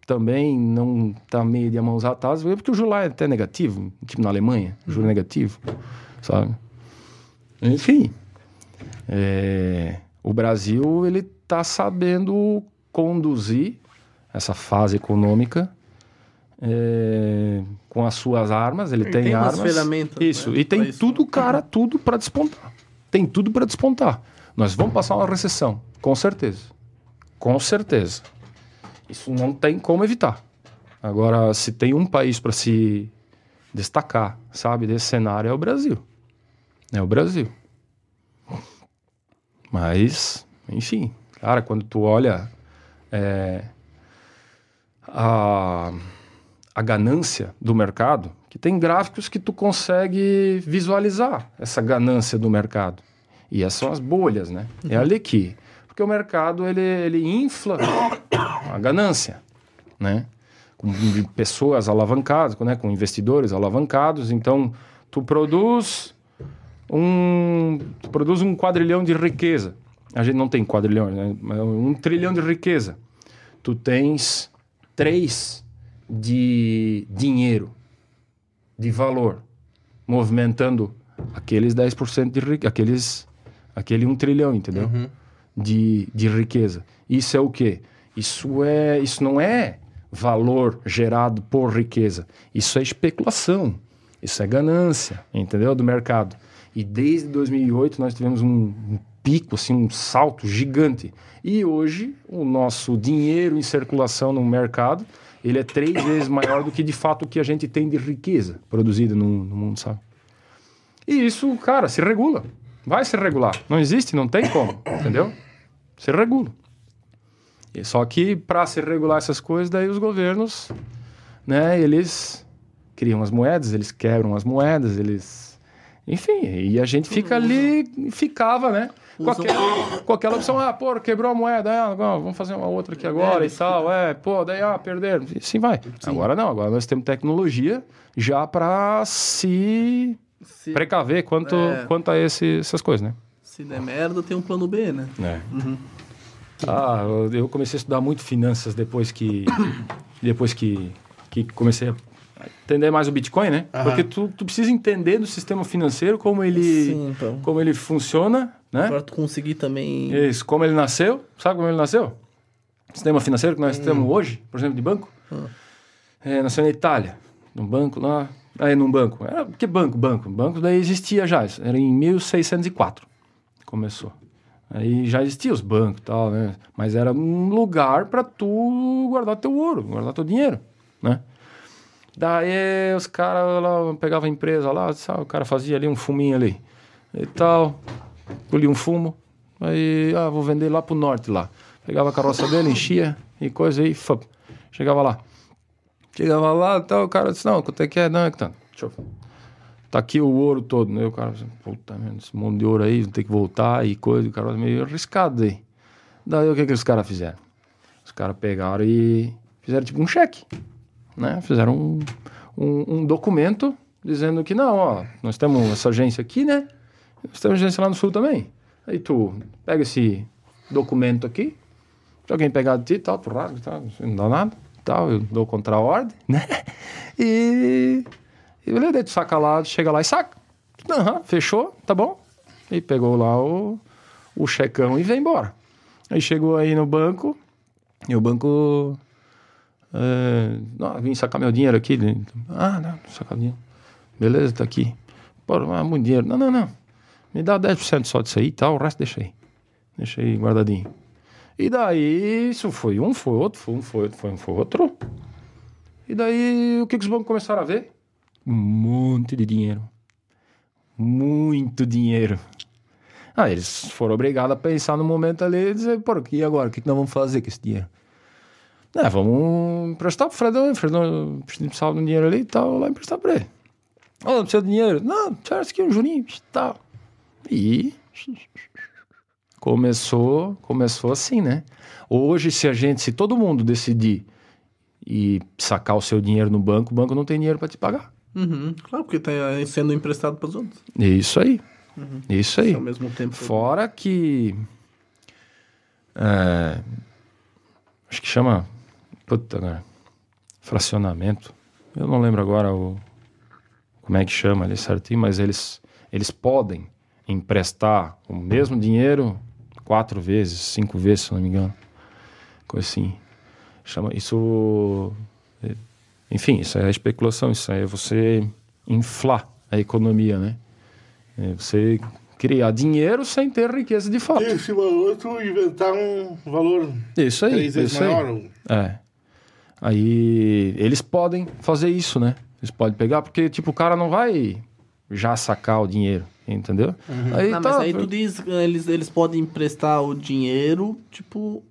também não está meio de mãos atadas, porque o juro lá é até negativo, tipo na Alemanha, juro uhum. negativo, sabe? Enfim, é, o Brasil ele está sabendo conduzir essa fase econômica é, com as suas armas, ele, ele tem, tem armas. ferramentas. Isso, né, e tem isso. tudo, cara, tudo para despontar. Tem tudo para despontar. Nós vamos passar uma recessão, com certeza. Com certeza. Isso não tem como evitar. Agora, se tem um país para se destacar, sabe, desse cenário, é o Brasil. É o Brasil. Mas, enfim, cara, quando tu olha é, a, a ganância do mercado, que tem gráficos que tu consegue visualizar essa ganância do mercado. E essas são as bolhas, né? É ali que porque o mercado ele, ele infla a ganância, né? Com pessoas alavancadas, né? com investidores alavancados. Então, tu produz um, tu produz um quadrilhão de riqueza. A gente não tem quadrilhão, né? Um trilhão de riqueza. Tu tens três de dinheiro, de valor, movimentando aqueles 10% de riqueza, aqueles, aquele um trilhão, entendeu? Uhum de, de riqueza. Isso é o quê? Isso, é, isso não é valor gerado por riqueza. Isso é especulação. Isso é ganância, entendeu? Do mercado. E desde 2008 nós tivemos um, um pico, assim, um salto gigante. E hoje o nosso dinheiro em circulação no mercado ele é três vezes maior do que de fato o que a gente tem de riqueza produzida no, no mundo, sabe? E isso, cara, se regula. Vai se regular. Não existe, não tem como, entendeu? se regula. E só que para se regular essas coisas, daí os governos, né, eles criam as moedas, eles quebram as moedas, eles enfim, e a gente fica ali, ficava, né? Com aquela, com aquela opção, ah, pô, quebrou a moeda, ah, vamos fazer uma outra aqui agora é, e tal, é, pô, daí, ah, perderam, e assim vai. Sim. Agora não, agora nós temos tecnologia já para se, se, precaver quanto, é. quanto a esse, essas coisas, né? Se der merda, tem um plano B, né? É. Uhum. Ah, eu comecei a estudar muito finanças depois que depois que, que comecei a entender mais o Bitcoin, né? Uhum. Porque tu, tu precisa entender do sistema financeiro como ele Sim, então. como ele funciona, né? Para tu conseguir também Isso, como ele nasceu, sabe como ele nasceu? O sistema financeiro que nós hum. temos hoje, por exemplo, de banco, hum. é, nasceu na Itália, num banco lá, aí num banco. Era, que banco? Banco. Banco daí existia já, era em 1604 começou. Aí já existia os bancos e tal, né? Mas era um lugar para tu guardar teu ouro, guardar teu dinheiro, né? Daí os caras lá pegavam a empresa lá, sabe? o cara fazia ali um fuminho ali e tal, colhia um fumo, aí, ah, vou vender lá pro norte lá. Pegava a carroça dele, enchia e coisa aí, fup, chegava lá. Chegava lá, tal, o cara disse, não, quanto é que é? Não, é que tá. Deixa eu tá aqui o ouro todo. Né? O cara, puta merda, esse monte de ouro aí, ter que voltar e coisa, o cara meio arriscado aí. Daí o que que os caras fizeram? Os caras pegaram e fizeram tipo um cheque, né? Fizeram um, um, um, documento dizendo que não, ó, nós temos essa agência aqui, né? Nós temos agência lá no sul também. Aí tu pega esse documento aqui, se alguém pegar de ti, tal, tu rasga, tal, não dá nada, tal, eu dou contra-ordem, né? E e beleza, daí tu saca lá, chega lá e saca. Uhum, fechou, tá bom. E pegou lá o, o checão e veio embora. Aí chegou aí no banco, e o banco. É, não, vim sacar meu dinheiro aqui. Ah, não, sacar dinheiro. Beleza, tá aqui. Pô, ah, muito dinheiro. Não, não, não. Me dá 10% só disso aí e tal, o resto deixa aí. Deixa aí guardadinho. E daí, isso foi um, foi outro, foi um, foi outro, foi um, foi outro. E daí, o que, que os bancos começaram a ver? um monte de dinheiro. Muito dinheiro. Ah, eles foram obrigados a pensar no momento ali e dizer, por e agora? O que, que nós vamos fazer com esse dinheiro? É, vamos emprestar pro Fredão. O Fredão precisava de um dinheiro ali e tal, lá emprestar para ele. Oh, não precisa de dinheiro. Não, precisa aqui um jurinho e tal. E começou, começou assim, né? Hoje, se a gente, se todo mundo decidir e sacar o seu dinheiro no banco, o banco não tem dinheiro para te pagar. Uhum. Claro, porque está sendo emprestado para os outros. Isso aí. Uhum. Isso aí. ao mesmo tempo. Fora que é, acho que chama, puta, né, fracionamento. Eu não lembro agora o, como é que chama ali certinho, mas eles, eles podem emprestar o mesmo dinheiro quatro vezes, cinco vezes, se não me engano. Coisa assim. Chama, isso. Enfim, isso é especulação, isso é você inflar a economia, né? É você criar dinheiro sem ter riqueza de fato. Esse outro inventar um valor isso aí, três vezes isso aí. maior. É. Aí eles podem fazer isso, né? Eles podem pegar, porque tipo, o cara não vai já sacar o dinheiro, entendeu? Aí Não, tá, mas aí tu diz, eles, eles podem emprestar o dinheiro, tipo.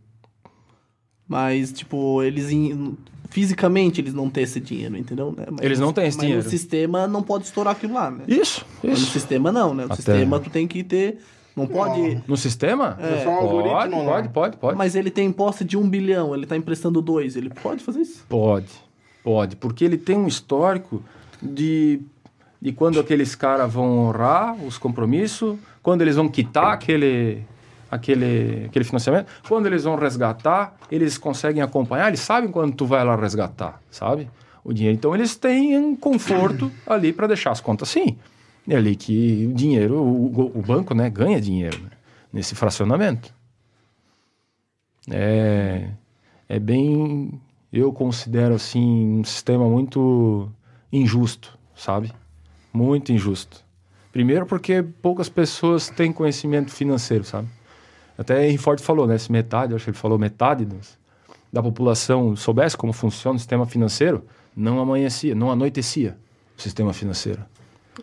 Mas, tipo, eles. em- fisicamente eles não têm esse dinheiro, entendeu? Né? Mas Eles não têm esse mas dinheiro. o sistema não pode estourar aquilo lá, né? Isso, Mas no isso. sistema não, né? O Até- sistema tu tem que ter. Não pode. No sistema? É só um algoritmo pode, lá. pode, pode, pode. Mas ele tem posse de um bilhão, ele tá emprestando dois. Ele pode fazer isso? Pode, pode, porque ele tem um histórico de, de quando aqueles caras vão honrar os compromissos, quando eles vão quitar aquele, aquele, aquele financiamento, quando eles vão resgatar, eles conseguem acompanhar, eles sabem quando tu vai lá resgatar, sabe? O dinheiro. Então eles têm um conforto ali para deixar as contas sim. É ali que o dinheiro, o, o banco, né, ganha dinheiro né, nesse fracionamento. É, é bem, eu considero assim um sistema muito injusto, sabe? Muito injusto. Primeiro porque poucas pessoas têm conhecimento financeiro, sabe? Até Henry Ford falou, né? Se metade, acho que ele falou metade dos, da população soubesse como funciona o sistema financeiro, não amanhecia, não anoitecia o sistema financeiro.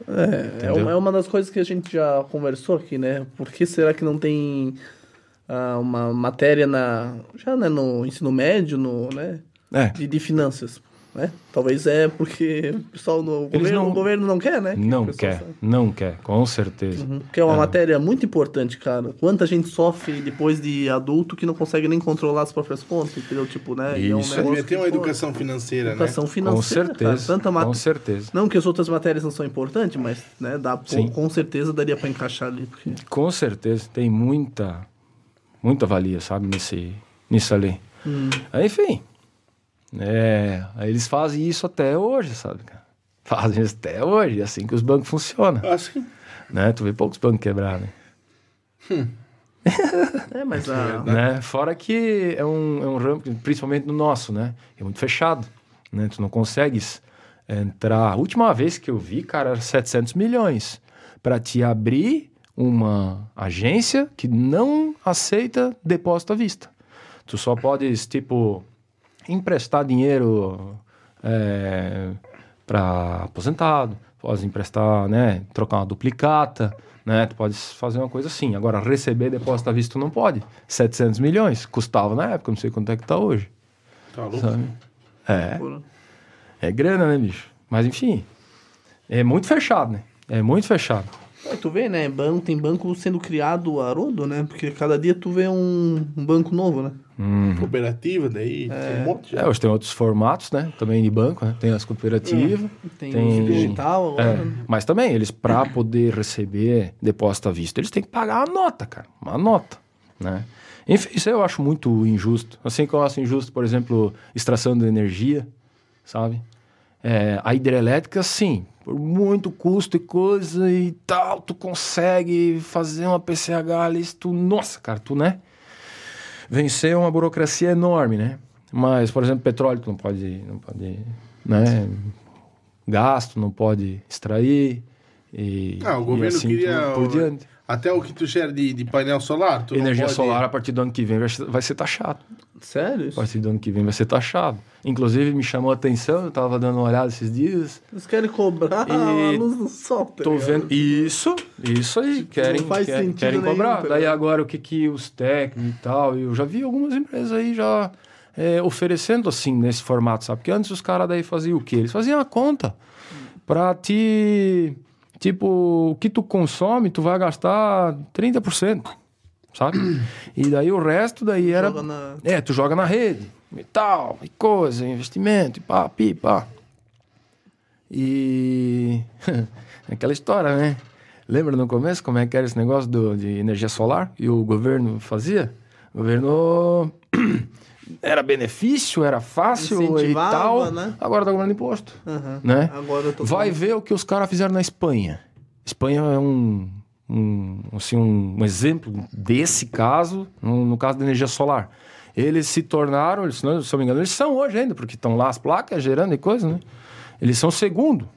É, Entendeu? uma, é uma das coisas que a gente já conversou aqui, né? Por que será que não tem ah, uma matéria na já né, no ensino médio, no, né, É, de, de finanças, né? Talvez é porque o pessoal no governo, não- o governo não quer, né? Que não quer, saiba. não quer, com certeza. Uhum, Que é uma matéria muito importante, cara. Quanta gente sofre depois de adulto que não consegue nem controlar as próprias contas, entendeu? Tipo, né? E é um Isso. que, uma pô, educação financeira, né? educação Com financeira, certeza, cara. Tanta com matéria. certeza. Não que as outras matérias não são importantes, mas né, dá, pô, com certeza daria pra encaixar ali. Porque... Com certeza, tem muita, muita valia, sabe, nesse, nisso ali. Aí, enfim, é, eles fazem isso até hoje, sabe, cara? Fazem isso até hoje, é assim que os bancos funcionam, Assim, né? Tu vê poucos bancos quebrar, né? É, mas a... né? Fora que é um, é um ramo, principalmente no nosso, né? É muito fechado, né? Tu não consegues entrar... A última vez que eu vi, cara, era 700 milhões para te abrir uma agência que não aceita depósito à vista. Tu só podes, tipo, emprestar dinheiro é, para aposentado, pode emprestar, né? Trocar uma duplicata, né? Tu pode fazer uma coisa assim. Agora, receber depósito à vista tu não pode. 700 milhões, custava na época, não sei quanto é que tá hoje, tá louco. sabe? É, Porra. é grana, né, bicho? Mas enfim, é muito fechado, né? É muito fechado. Aí tu vê, né? Banco, tem banco sendo criado a rodo, né? Porque cada dia tu vê um, um banco novo, né? Cooperativa, daí tem um monte. É, hoje tem outros formatos, né? Também de banco, né? Tem as cooperativas. Tem, Tem- os digital agora. É, né? mas também, eles, para poder receber depósito à vista, eles têm que pagar uma nota, cara. Uma nota, né? Enfim, isso eu acho muito injusto. Assim que eu acho injusto, por exemplo, extração de energia, sabe? É, a hidrelétrica, sim, por muito custo e coisa e tal, tu consegue fazer uma PCH ali, tu, nossa, cara, tu, né? Vencer uma burocracia enorme, né? Mas, por exemplo, petróleo, tu não pode, não pode, né? Gasto, não pode extrair. E, Ah, o e governo assim queria por diante. Até o que tu gera de, de painel solar, tu não Energia pode- solar, a partir do ano que vem, vai, ser- vai ser taxado. Sério? A partir do ano que vem vai ser taxado. Inclusive, me chamou a atenção, eu tava dando uma olhada esses dias. Eles querem cobrar E a luz do sol, tá Tô vendo. Isso, isso aí. Querem, não faz quer- sentido querem nenhum, cobrar. tá Daí agora o que, que os técnicos e tal. Eu já vi algumas empresas aí já é, oferecendo assim, nesse formato, sabe? Porque antes os caras daí faziam o quê? Eles faziam a conta pra te. Tipo, o que tu consome, tu vai gastar 30%, sabe? E daí o resto daí era. Joga na- É, tu joga na rede, e tal, e coisa, investimento, e pá, pi, pá. E. aquela história, né? Lembra no começo como é que era esse negócio do, de energia solar que o governo fazia? O governo era benefício, era fácil e tal. né? Agora tá cobrando imposto. Aham. Né? Agora eu tô Vai falando- ver o que os caras fizeram na Espanha. Espanha é um, um, assim, um, um exemplo desse caso, no, no caso da energia solar. Eles se tornaram, eles, não, se não me engano, eles são hoje ainda, porque estão lá as placas gerando e coisa, né? Eles são o segundo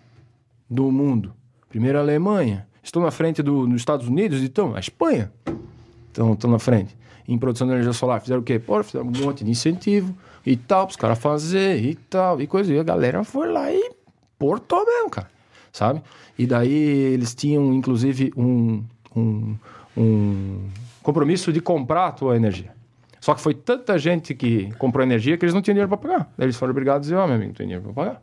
do mundo. Primeiro a Alemanha. Estão na frente do, dos Estados Unidos, então a Espanha estão, estão na frente. Em produção de energia solar, fizeram o quê? Pô, fizeram um monte de incentivo e tal, para os caras fazer e tal, e coisa. E a galera foi lá e portou mesmo, cara. Sabe? E daí eles tinham, inclusive, um, um, um compromisso de comprar a tua energia. Só que foi tanta gente que comprou energia que eles não tinham dinheiro para pagar. Daí eles foram obrigados a dizer, ó, meu amigo, não tem dinheiro para pagar.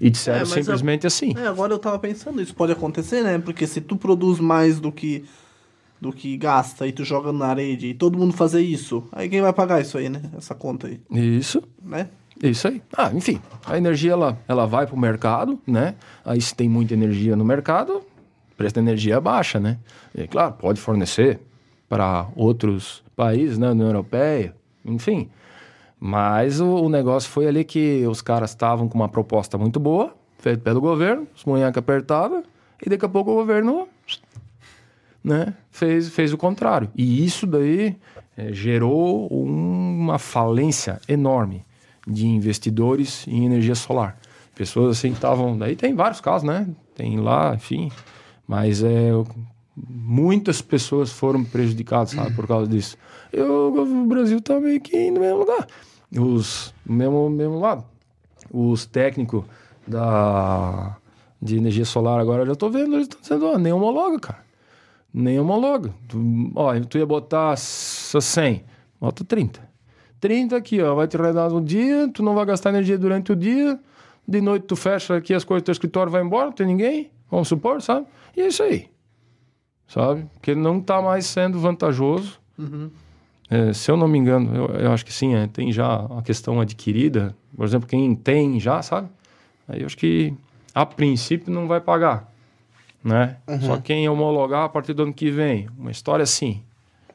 E disseram É, simplesmente assim. É, agora eu tava pensando, isso pode acontecer, né? Porque se tu produz mais do que do que gasta e tu joga na rede e todo mundo fazer isso, aí quem vai pagar isso aí, né? Essa conta aí, Isso. né? Isso aí. Ah, enfim, a energia ela, ela vai para o mercado, né? Aí se tem muita energia no mercado, o preço da energia baixa, né? E claro, pode fornecer para outros países, né? União Europeia, enfim. Mas o, o negócio foi ali que os caras estavam com uma proposta muito boa, feita pelo governo, os munhacos apertavam, e daqui a pouco o governo né, fez, fez o contrário. E isso daí eh, gerou uma falência enorme de investidores em energia solar. Pessoas assim estavam. Daí tem vários casos, né? Tem lá, enfim. Mas é, muitas pessoas foram prejudicadas, sabe, por causa disso. E o, Brasil tá meio que no mesmo lugar. Os, no mesmo, mesmo lado. Os técnicos da, de energia solar agora eu já tô vendo, eles estão dizendo, ó, nem homologa, cara. Nem homologa. Tu, ó, tu ia botar s- 100, bota 30. 30 aqui, ó, vai te redar no dia, tu não vai gastar energia durante o dia, de noite tu fecha aqui as coisas do teu escritório, vai embora, não tem ninguém, vamos supor, sabe? E é isso aí, sabe? Porque não tá mais sendo vantajoso. É, se eu não me engano, eu, eu acho que sim, é, tem já a questão adquirida, por exemplo, quem tem já, sabe? Aí eu acho que a princípio não vai pagar, né? Só quem homologar a partir do ano que vem, uma história assim,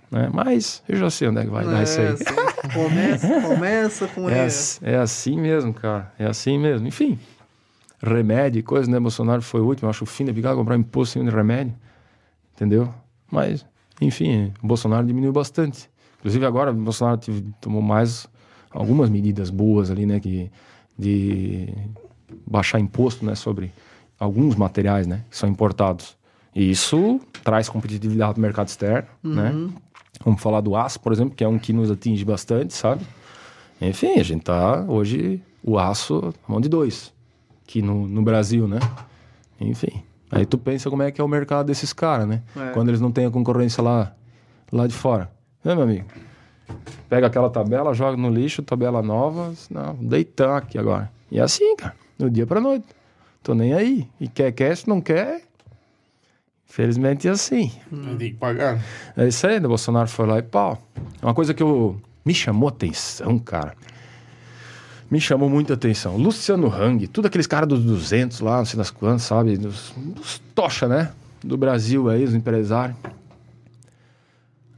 né? Mas eu já sei onde é que vai dar isso aí. assim, começa, começa com É, ass- é assim mesmo, cara. É assim mesmo. Enfim, remédio e coisa, né? Bolsonaro foi o último. Acho o fim da picada comprar imposto em remédio. Entendeu? Mas, enfim, o Bolsonaro diminuiu bastante. Inclusive agora o Bolsonaro tive- tomou mais algumas medidas boas ali, né? Que, de baixar imposto, né? Sobre alguns materiais, né? Que são importados. E isso traz competitividade para o mercado externo, né? Vamos falar do aço, por exemplo, que é um que nos atinge bastante, sabe? Enfim, a gente tá hoje o aço mão de dois aqui no, no Brasil, né? Enfim. Aí tu pensa como é que é o mercado desses caras, né? É. Quando eles não têm a concorrência lá, lá de fora. Né, meu amigo? Pega aquela tabela, joga no lixo, tabela nova. Não, deitar aqui agora. E é assim, cara. Do dia pra noite. Tô nem aí. E quer, quer, se não quer. Infelizmente é assim. Tem que pagar. É isso aí, o Bolsonaro foi lá e pau. Uma coisa que eu, me chamou atenção, cara. Me chamou muita atenção. Luciano Hang, tudo aqueles caras dos 200 lá, não sei das quantas, sabe? Dos, dos tocha, né? Do Brasil aí, os empresários.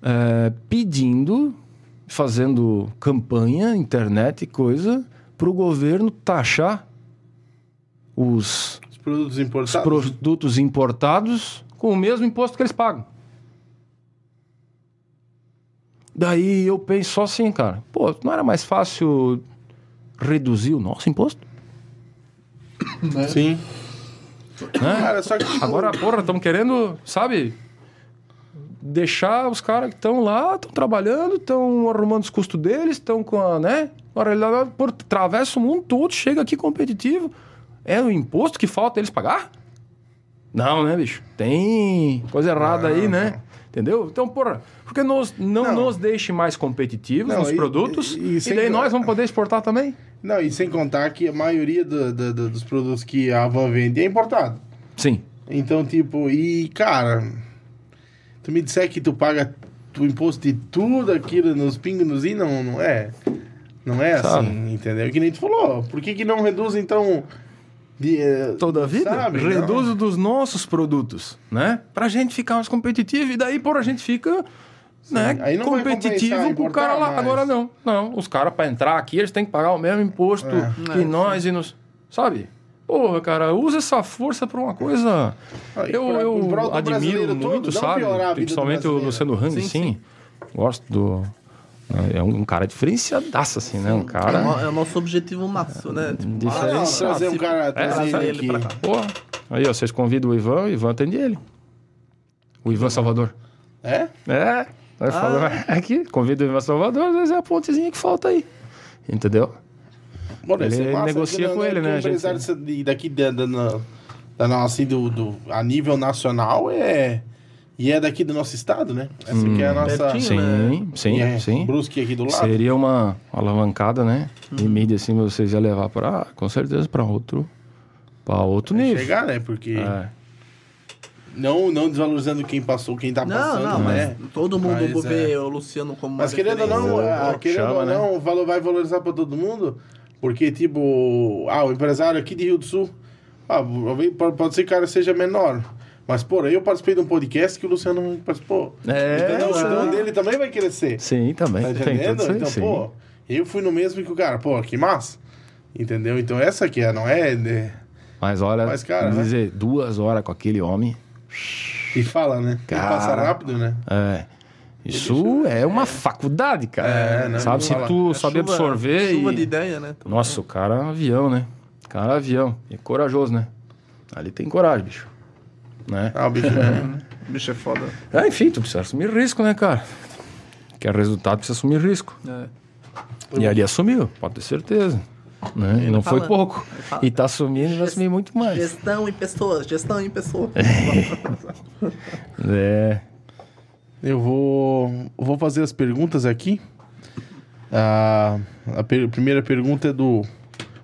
É, pedindo, fazendo campanha, internet e coisa, pro governo taxar os Os produtos os importados. produtos importados com o mesmo imposto que eles pagam. Daí eu penso só assim, cara, pô, não era mais fácil reduzir o nosso imposto? Sim. Né? Cara, só que. Agora, porra, estamos querendo, sabe, deixar os caras que estão lá, estão trabalhando, estão arrumando os custos deles, estão com a, né? Agora, ele por, atravessa o mundo todo, chega aqui competitivo. É o imposto que falta eles pagar? Não, né, bicho? Tem coisa errada aí, né? Entendeu? Então, porra, porque nos, não, Não. nos deixe mais competitivos Não, nos e- produtos e- e, e daí nós vamos poder exportar também? Não, e sem contar que a maioria do- do- do- dos produtos que a Van vende é importado. Sim. Então, tipo, e cara, tu me disser que tu paga o imposto de tudo aquilo nos pingos nos i, não, não é. Não é Sabe. assim, entendeu? Que nem tu falou. Por que, que não reduz, então. De, eh, Toda a vida, sabe? reduz o dos nossos produtos, né? Pra gente ficar mais competitivo e daí, porra, a gente fica né, não competitivo com o cara lá. importar Agora mais. não. Não, os caras para entrar aqui, eles têm que pagar o mesmo imposto É. que É, nós e nos. Sabe? Porra, cara, usa essa força pra uma coisa. Aí, eu pra- eu admiro todo, muito, não sabe? Principalmente o. Luciano Hang, Sim, sim. sim. Gosto do. É um cara diferenciadaço, assim, né? Um É, o, cara. é o nosso objetivo máximo, né? Tipo, Diferente. Ah, Diferenciado. trazer um cara, trazer trazer ele ele aqui. pra cá. Porra. Aí, ó, vocês convidam o Ivan, o Ivan atende ele. O Ivan Salvador. É? É. Aí falou, aqui, convida o Ivan Salvador, às vezes é a pontezinha que falta aí. Entendeu? Bom, Ele massa, negocia que com ele, né, gente? de- daqui da, da, da, da nossa, assim, do, do, a nível nacional é. E é daqui do nosso estado, né? Essa aqui é a nossa. Pertinho. Sim, né? sim, e é sim. Brusque aqui do lado. Seria uma alavancada, né? De mídia, assim, vocês iam levar para, com certeza, para outro, para outro nível. Chegar, né? Porque. É. Não, não desvalorizando quem passou, quem tá Não, passando, não, né? mas todo mundo Mas, vê é. o Luciano como Mas querendo ou não, ah, querendo chama, ou né? não, valo- vai valorizar pra todo mundo. Porque, tipo, ah, o empresário aqui de Rio do Sul, ah, pode pode ser que o cara seja menor. Mas, porra, eu participei de um podcast que o Luciano participou. É, então, então dele também vai crescer. Sim, também. Tá tem entendendo? Então, sim. pô, eu fui no mesmo que o cara, pô, que massa. Entendeu? Então essa aqui é, não é. né? Mas olha, Mas, cara, né? dizer, duas horas com aquele homem, E fala, né? E Cara. passa rápido, né? é... Isso é uma faculdade, cara. É, não, Sabe, não se tu É saber chuva- absorver Chuva e... de ideia, né? Nossa, o cara é um avião, né? O cara é avião. E é corajoso, né? Ali tem coragem, bicho. Né? Ah, o bicho. né? O bicho é foda. É, enfim, tu precisa assumir risco, né, cara? Quer resultado, precisa assumir risco. É. E ali assumiu, pode ter certeza. Né? E não foi fala- pouco. E tá assumindo e vai assumir muito mais. Gestão em pessoas, gestão em pessoas. É. Eu vou, vou fazer as perguntas aqui. A, a per- primeira pergunta é do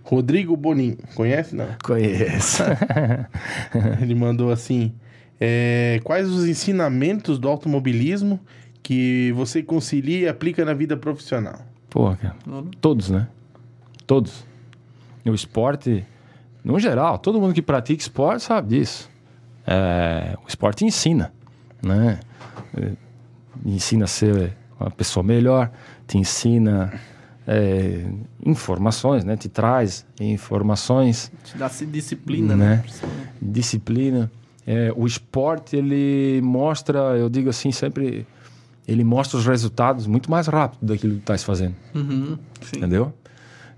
Rodrigo Bonin. Conhece? Não. Conheço. Ele mandou assim: é, Quais os ensinamentos do automobilismo que você concilia e aplica na vida profissional? Pô, cara. Todos, né? Todos. O esporte, no geral, todo mundo que pratica esporte sabe disso. É, o esporte ensina, né? É, Ensina a ser uma pessoa melhor, te ensina é, informações, né? Te traz informações Te dá essa disciplina, né? Né? disciplina. É, o esporte, ele mostra, eu digo assim, sempre, ele mostra os resultados muito mais rápido daquilo que tu estás fazendo, Uhum, sim. entendeu?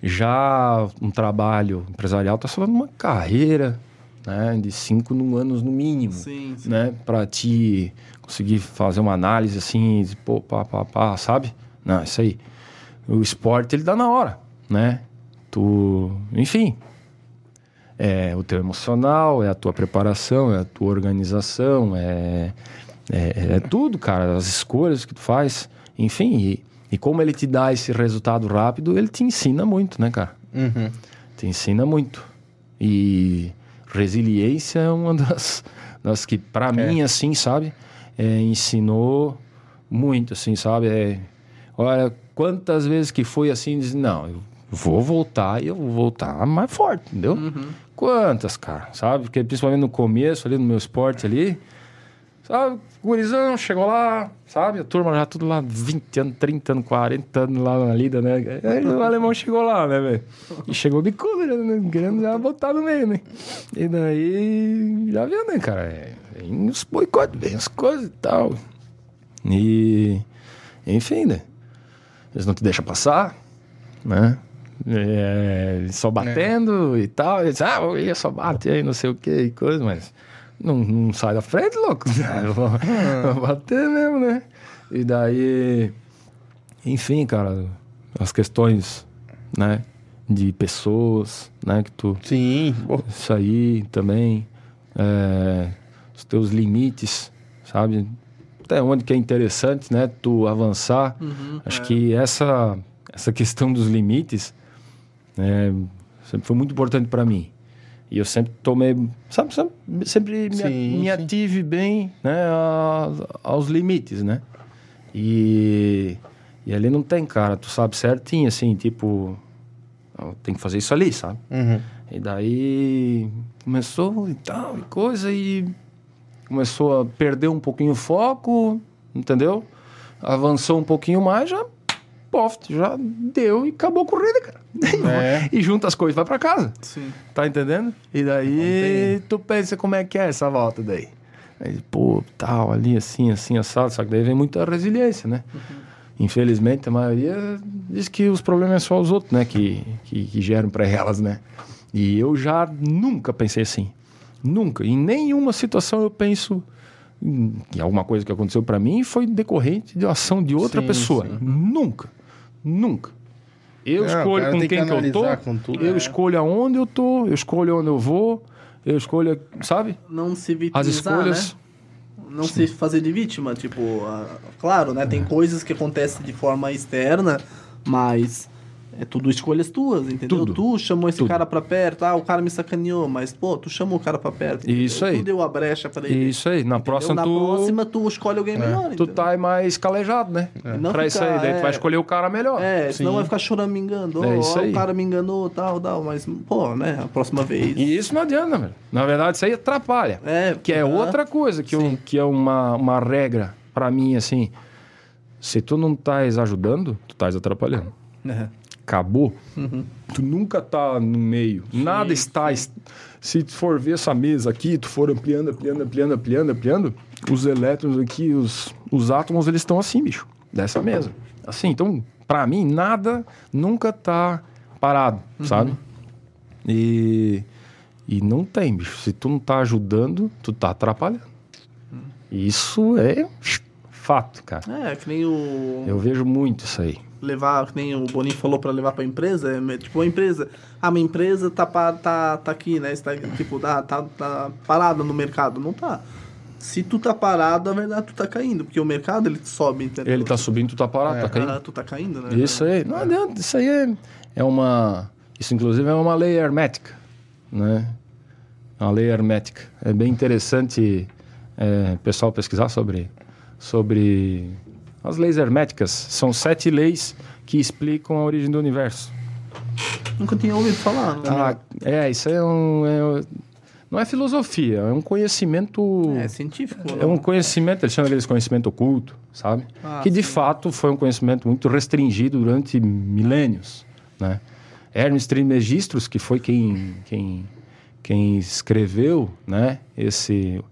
Já um trabalho empresarial, tá falando uma carreira, né, de cinco no- anos no mínimo, Sim, sim. né, para te conseguir fazer uma análise assim, de, pô, pá, pá, pá, sabe? Não, isso aí. O esporte, ele dá na hora, né? Tu, enfim, é o teu emocional, é a tua preparação, é a tua organização, é, é, é tudo, cara, as escolhas que tu faz, enfim, e, e como ele te dá esse resultado rápido, ele te ensina muito, né, cara? Uhum. Te ensina muito. E resiliência é uma das, das que, para mim, assim, sabe, é, ensinou muito, assim, sabe? É, olha, quantas vezes que foi assim, diz, não, eu vou voltar e eu vou voltar mais forte, entendeu? Quantas, cara, sabe? Porque principalmente no começo, ali no meu esporte ali, sabe? Gurizão, chegou lá, sabe? A turma já tudo lá, 20 anos, 30 anos, 40 anos lá na lida, né? Aí o alemão chegou lá, né, velho? E chegou bicudo, né? Querendo já botar no meio, né? E daí, já viu, né, cara? É, Vem os boicotes, vem as coisas e tal. E, enfim, né? Eles não te deixam passar, né? É, só batendo e tal. Eles, ah, eu só bate aí, não sei o que e coisa, mas não, não sai da frente, louco. Vou, vou bater mesmo, né? E daí, enfim, cara, as questões, né? De pessoas, né? Que tu Sim. Isso aí também. é, os teus limites, sabe? Até onde que é interessante, né? Tu avançar. Uhum, Acho é. que essa, essa questão dos limites é, sempre foi muito importante para mim. E eu sempre tomei, sabe, sempre, sempre me, Sim, me sim. ative bem né, a- aos limites, né? E, e ali não tem, cara, tu sabe certinho, assim, tipo, "Não, tem que fazer isso ali, sabe? Uhum. E daí começou e tal, e coisa, e começou a perder um pouquinho o foco, entendeu? avançou um pouquinho mais, já, pof, já deu e acabou a corrida, cara. É. e junta as coisas vai pra casa. Sim. Tá entendendo? E daí tu pensa como é que é essa volta daí. Aí, pô, tal, ali, assim, assim, assado. Só que daí vem muita resiliência, né? Infelizmente, a maioria diz que os problemas é só os outros, né? Que, que, que geram pra elas, né? E eu já nunca pensei assim. Nunca. Em nenhuma situação eu penso em em alguma coisa que aconteceu pra mim foi decorrente de ação de outra Sim, pessoa. sim. Nunca. Nunca. Eu Não, o escolho com que quem que, eu tô, tudo, eu é. escolho aonde eu tô, eu escolho onde eu vou, eu escolho, sabe? Não se vitimizar, As escolhas. né? Não se fazer de vítima, tipo, ah, claro, né? É. Tem coisas que acontecem de forma externa, mas é tudo escolhas tuas, entendeu? Tudo. Tu chamou esse Tudo. cara pra perto, ah, o cara me sacaneou, mas, pô, tu chamou o cara pra perto. Isso entendeu? aí. Tu deu a brecha pra ele. Isso aí. Na entendeu? próxima Na tu, próxima tu escolhe alguém melhor, tu entendeu? tá mais calejado, né? Não pra isso aí. ficar, Daí tu é. vai escolher o cara melhor. É, senão vai ficar chorando, me enganou, É isso ó, aí. o cara me enganou, tal, tal, mas, pô, né, a próxima vez... E isso não adianta, velho. Na verdade, isso aí atrapalha. É, Que é outra coisa, que, eu, que é uma, uma regra pra mim, assim. Se tu não estás ajudando, tu estás atrapalhando. É. Acabou. Uhum. Tu nunca tá no meio. Nada está. est- Se tu for ver essa mesa aqui, tu for ampliando, ampliando, ampliando, ampliando, ampliando, os elétrons aqui, os, os átomos, eles estão assim, bicho. Dessa mesa. Assim, então, pra mim, nada nunca tá parado, sabe? E, e não tem, bicho. Se tu não tá ajudando, tu tá atrapalhando. Isso é fato, cara. É, que nem o... Eu vejo muito isso aí. levar, que nem o Boninho falou pra levar pra empresa, é tipo, a empresa, ah, minha empresa tá, tá, tá aqui, né, está, tipo, tá, tá, tá parada no mercado, não tá. Se tu tá parado, na verdade tu tá caindo, porque o mercado ele sobe, entendeu? Ele tá subindo, tu tá parado, É. tá caindo. Ah, tu tá caindo, né? Isso aí, não adianta, isso aí é, é uma. Isso, inclusive, é uma lei hermética, né? Uma lei hermética. É bem interessante é, o pessoal pesquisar sobre, sobre as leis herméticas. São sete leis que explicam a origem do universo. Nunca tinha ouvido falar. né? Ah, é, isso é um. é- não é filosofia, é um conhecimento. é científico. É um conhecimento, eles chamam aqueles conhecimento oculto, sabe? Ah, que de sim. fato foi um conhecimento muito restringido durante milênios, né? Hermes Trismegistus, que foi quem, quem, quem escreveu, né? Esse,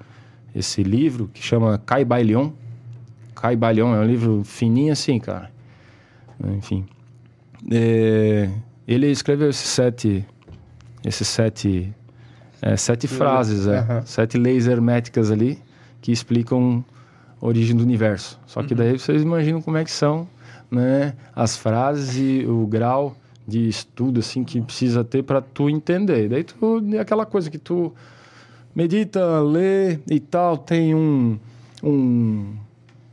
esse livro que chama Caibalion. Caibalion é um livro fininho assim, cara. Enfim. É, ele escreveu esses sete, esses sete, é, sete frases, é, Aham. sete leis herméticas ali que explicam a origem do universo. Só que daí vocês imaginam como é que são, né, as frases e o grau de estudo assim que precisa ter para tu entender. Daí tu é aquela coisa que tu medita, lê e tal, tem um, um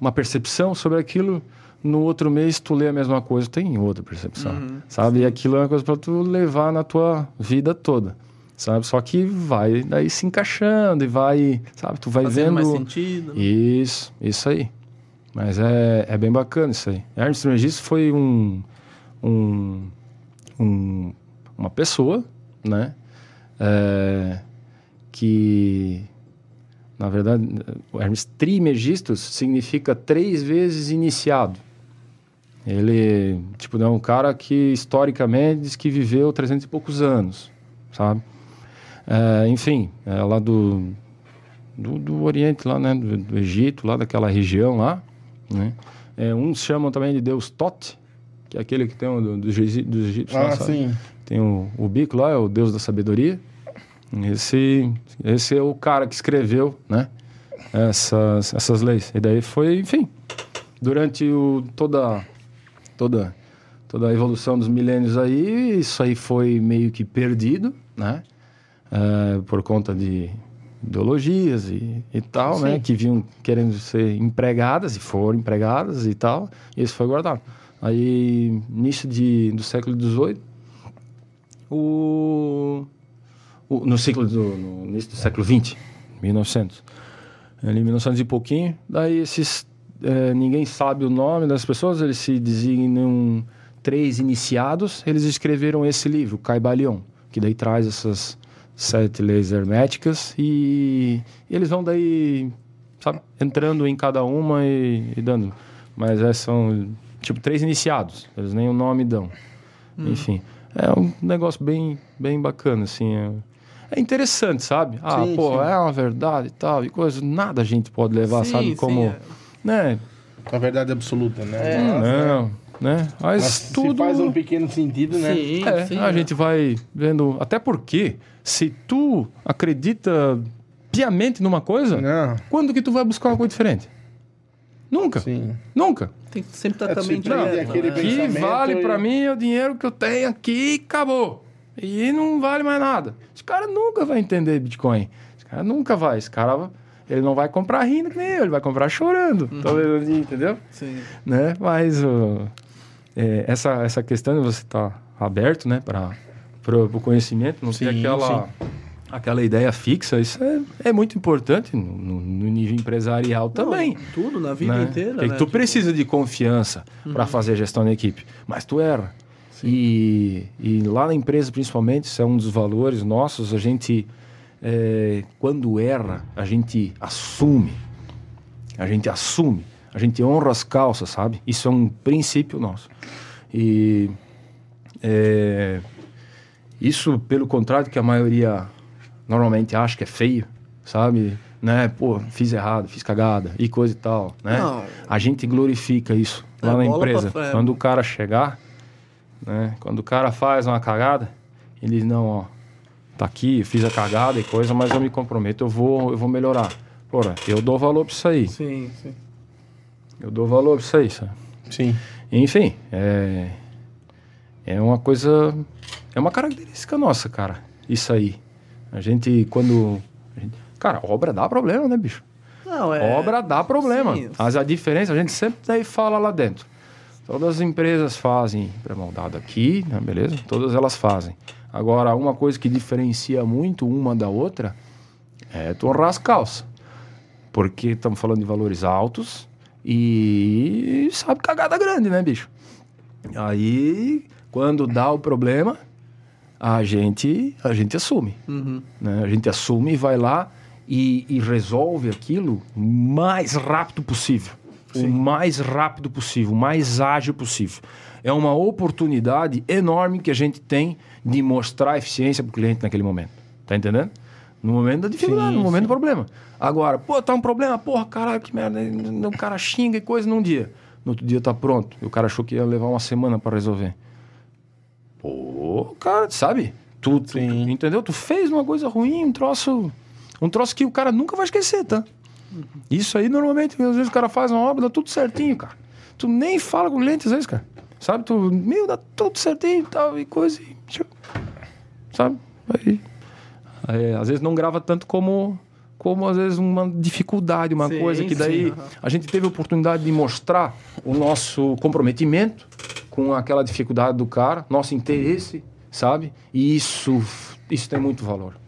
uma percepção sobre aquilo. No outro mês tu lê a mesma coisa, tem outra percepção, Uhum, sabe? E aquilo é uma coisa para tu levar na tua vida toda, sabe? Só que vai daí se encaixando e vai, sabe? Tu vai Fazendo vendo mais sentido. né? isso, isso aí. Mas é, é bem bacana isso aí. Ernst Trismegistus foi um, um, um- uma pessoa, né? É, que, na verdade, o Hermes Trismegistus significa três vezes iniciado. Ele, tipo, é um cara que historicamente diz que viveu 300 e poucos anos, sabe? É, enfim, é lá do, do, do Oriente, lá, né? Do, do Egito, lá daquela região lá, né? É, uns chamam também de Deus Tote, que é aquele que tem o do, dos Egi- dos egípcios lá, Ah, sabe? sim. Tem o, o bico lá, é o Deus da sabedoria. Esse, esse é o cara que escreveu, né? Essas, essas leis. E daí foi, enfim, durante o, toda, toda, toda a evolução dos milênios aí, isso aí foi meio que perdido, né? Eh, por conta de ideologias e, e tal, né? Sim. Que vinham querendo ser empregadas e foram empregadas e tal. E isso foi guardado. Aí, início de, do século XVIII, o- no ciclo do no início do século XX, 1900. Ali, 1900 e pouquinho, daí esses eh, ninguém sabe o nome das pessoas, eles se designam três iniciados, eles escreveram esse livro, Caibalion, que daí traz essas sete leis herméticas e, e eles vão daí, sabe, entrando em cada uma e, e dando. mas é, são tipo três iniciados. Eles nem o nome dão. Hum. Enfim, é um negócio bem, bem bacana, assim. É, é interessante, sabe? Ah, Sim, pô, sim. é uma verdade e tal, e coisa. Nada a gente pode levar, Sim, sabe? sim, Como. é. Né? A verdade absoluta, né? É. Nossa, Não, né? Mas, Mas tudo. se faz um pequeno sentido, né? Sim, É, sim. a é. gente vai vendo. Até porque, se tu acredita piamente numa coisa, Não, quando que tu vai buscar uma coisa diferente? Nunca. sim. Nunca. Tem que sempre estar É, também direto, né? que pensamento vale e- pra mim é o dinheiro que eu tenho aqui e acabou. E não vale mais nada. Esse cara nunca vai entender Bitcoin. Esse cara nunca vai. Esse cara, ele não vai comprar rindo que nem eu, ele vai comprar chorando. Talvez, entendeu? Sim. Né? Mas o- é, essa, essa questão de você estar aberto né, para o conhecimento, não ter Sim, aquela, aquela ideia fixa, isso é, é muito importante no, no- no nível empresarial também. Não, tudo, na vida né? inteira, Porque né? tu Tipo, precisa de confiança para fazer gestão da equipe, mas tu erra. E, e lá na empresa, principalmente, isso é um dos valores nossos. A gente, é, quando erra, a gente assume. A gente assume. A gente honra as calças, sabe? Isso é um princípio nosso. E é, isso, pelo contrário, que a maioria normalmente acha que é feio, sabe? Né? Pô, fiz errado, fiz cagada e coisa e tal, né? Não. A gente glorifica isso É, lá na bola pra empresa. Quando o cara chegar, né? Quando o cara faz uma cagada, ele diz, não, ó, tá aqui, fiz a cagada e coisa, mas eu me comprometo, eu vou, eu vou melhorar. Porra, eu dou valor pra isso aí. Sim, sim. Eu dou valor pra isso aí, sabe? Sim. Enfim, é, é uma coisa. É uma característica nossa, cara. Isso aí. A gente, quando. a gente- cara, obra dá problema, né, bicho? Não, é... Obra dá problema. Sim. Mas a diferença, a gente sempre daí fala lá dentro. Todas as empresas fazem pré-moldado aqui, né, beleza? Todas elas fazem. Agora, uma coisa que diferencia muito uma da outra é tu honrar as calças. Porque estamos falando de valores altos e sabe cagada grande, né, bicho? Aí, quando dá o problema, a gente, a gente assume Uhum. né? A gente assume e vai lá e, e resolve aquilo o mais rápido possível. O mais rápido possível, o mais ágil possível. É uma oportunidade enorme que a gente tem de mostrar eficiência para o cliente naquele momento. Tá entendendo? No momento da dificuldade, Sim, no momento do problema. Agora, pô, tá um problema, porra, caralho, que merda. O cara xinga e coisa num dia. No outro dia tá pronto. E o cara achou que ia levar uma semana para resolver. Pô, cara, sabe? Tu, tu, Sim. entendeu? Tu fez uma coisa ruim, um troço. Um troço que o cara nunca vai esquecer, tá? Isso aí, normalmente, às vezes o cara faz uma obra, dá tudo certinho, cara. Tu nem fala com o cliente às vezes, cara. Sabe? Tu, meu, dá tudo certinho e tal, e coisa. E... Sabe? Aí, aí, às vezes não grava tanto como, como às vezes uma dificuldade, uma Sim, coisa que sim, daí aham. a gente teve a oportunidade de mostrar o nosso comprometimento com aquela dificuldade do cara, nosso interesse, sabe? E isso, isso tem muito valor.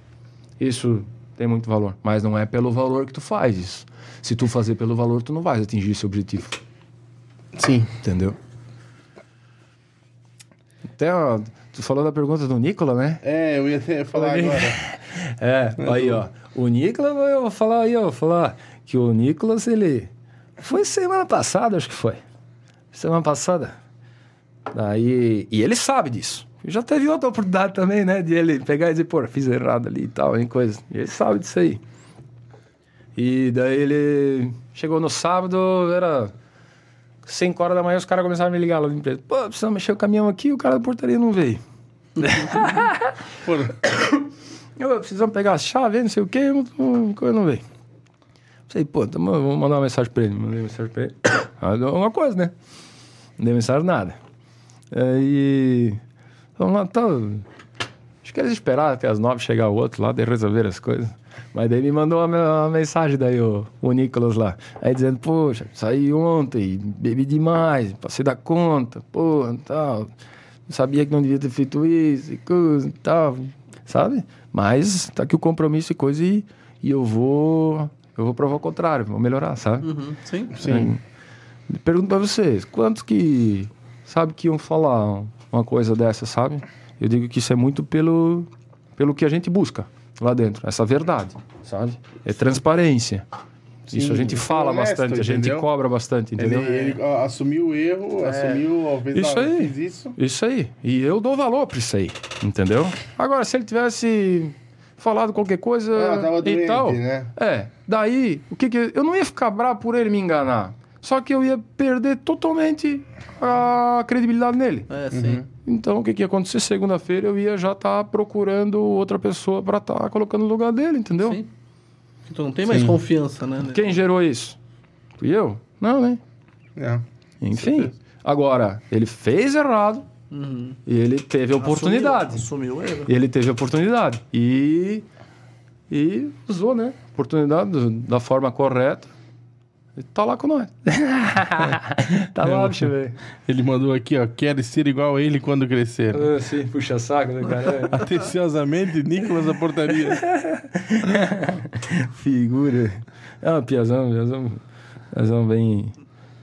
Isso tem muito valor, mas não é pelo valor que tu faz isso. Se tu fazer pelo valor, tu não vai atingir esse objetivo. Sim. Entendeu? Até, ó, tu falou da pergunta do Nicola, né? É, eu ia até falar Falei. agora. É, aí, ó. O Nicolas, eu vou falar aí, ó, vou falar que o Nicolas, ele. Foi semana passada, acho que foi. Semana passada. Daí. E ele sabe disso. Já teve outra oportunidade também, né? De ele pegar e dizer, pô, fiz errado ali e tal, em coisa. E ele sabe disso aí. E daí ele chegou no sábado, era 5 horas da manhã, os caras começaram a me ligar lá na empresa. Pô, precisamos mexer o caminhão aqui, o cara da portaria não veio. Eu, precisamos pegar a chave, não sei o quê, coisa não veio. Sei, pô, então vou mandar uma mensagem pra ele. Mandei mensagem pra ele. Ah, deu Uma coisa, né? Não dei mensagem nada. Aí. Vamos lá, tá. Acho que eles esperaram até as nove chegar o outro lá, de resolver as coisas. Mas daí me mandou uma, uma mensagem daí, o, o Nicolas lá. Aí dizendo, poxa, saí ontem, bebi demais, passei da conta, porra, tal. Não sabia que não devia ter feito isso e coisa e tal, sabe? Mas tá aqui o compromisso e coisa e, e eu vou. Eu vou provar o contrário, vou melhorar, sabe? Uhum. Sim. sim. É, Pergunto pra vocês, quantos que sabe que iam falar uma coisa dessa, sabe? Eu digo que isso é muito pelo, pelo que a gente busca lá dentro, essa verdade, sabe? É transparência. Isso a gente fala honesto, bastante, a gente entendeu? cobra bastante, Ele, entendeu? ele, ó, assumiu o erro, assumiu, ó, fez, Isso aí. fez isso. Isso aí. E eu dou valor pra isso aí, entendeu? Agora, se ele tivesse falado qualquer coisa Ah, tava e doente, tal... né? É, daí, o que que... Eu não ia ficar bravo por ele me enganar. Só que eu ia perder totalmente a credibilidade nele. É, sim. Então, o que, que ia acontecer? Segunda-feira eu ia já estar procurando outra pessoa para estar colocando no lugar dele, entendeu? Sim. Tu não tem mais Sim. confiança, né? Quem gerou isso? Fui eu? Não, né? É. Enfim. certeza. Agora, ele fez errado Uhum. e ele teve a oportunidade. Assumiu, assumiu o erro. E ele teve a oportunidade. E, e usou, né? Oportunidade da forma correta. Tá lá com nós. tá lá, bicho, velho. Ele mandou aqui, ó, quero ser igual a ele quando crescer. Ah, sim, puxa saco, né, cara? Atenciosamente, Nicolas da Portaria. Figura. É uma piazão, piazão, piazão bem,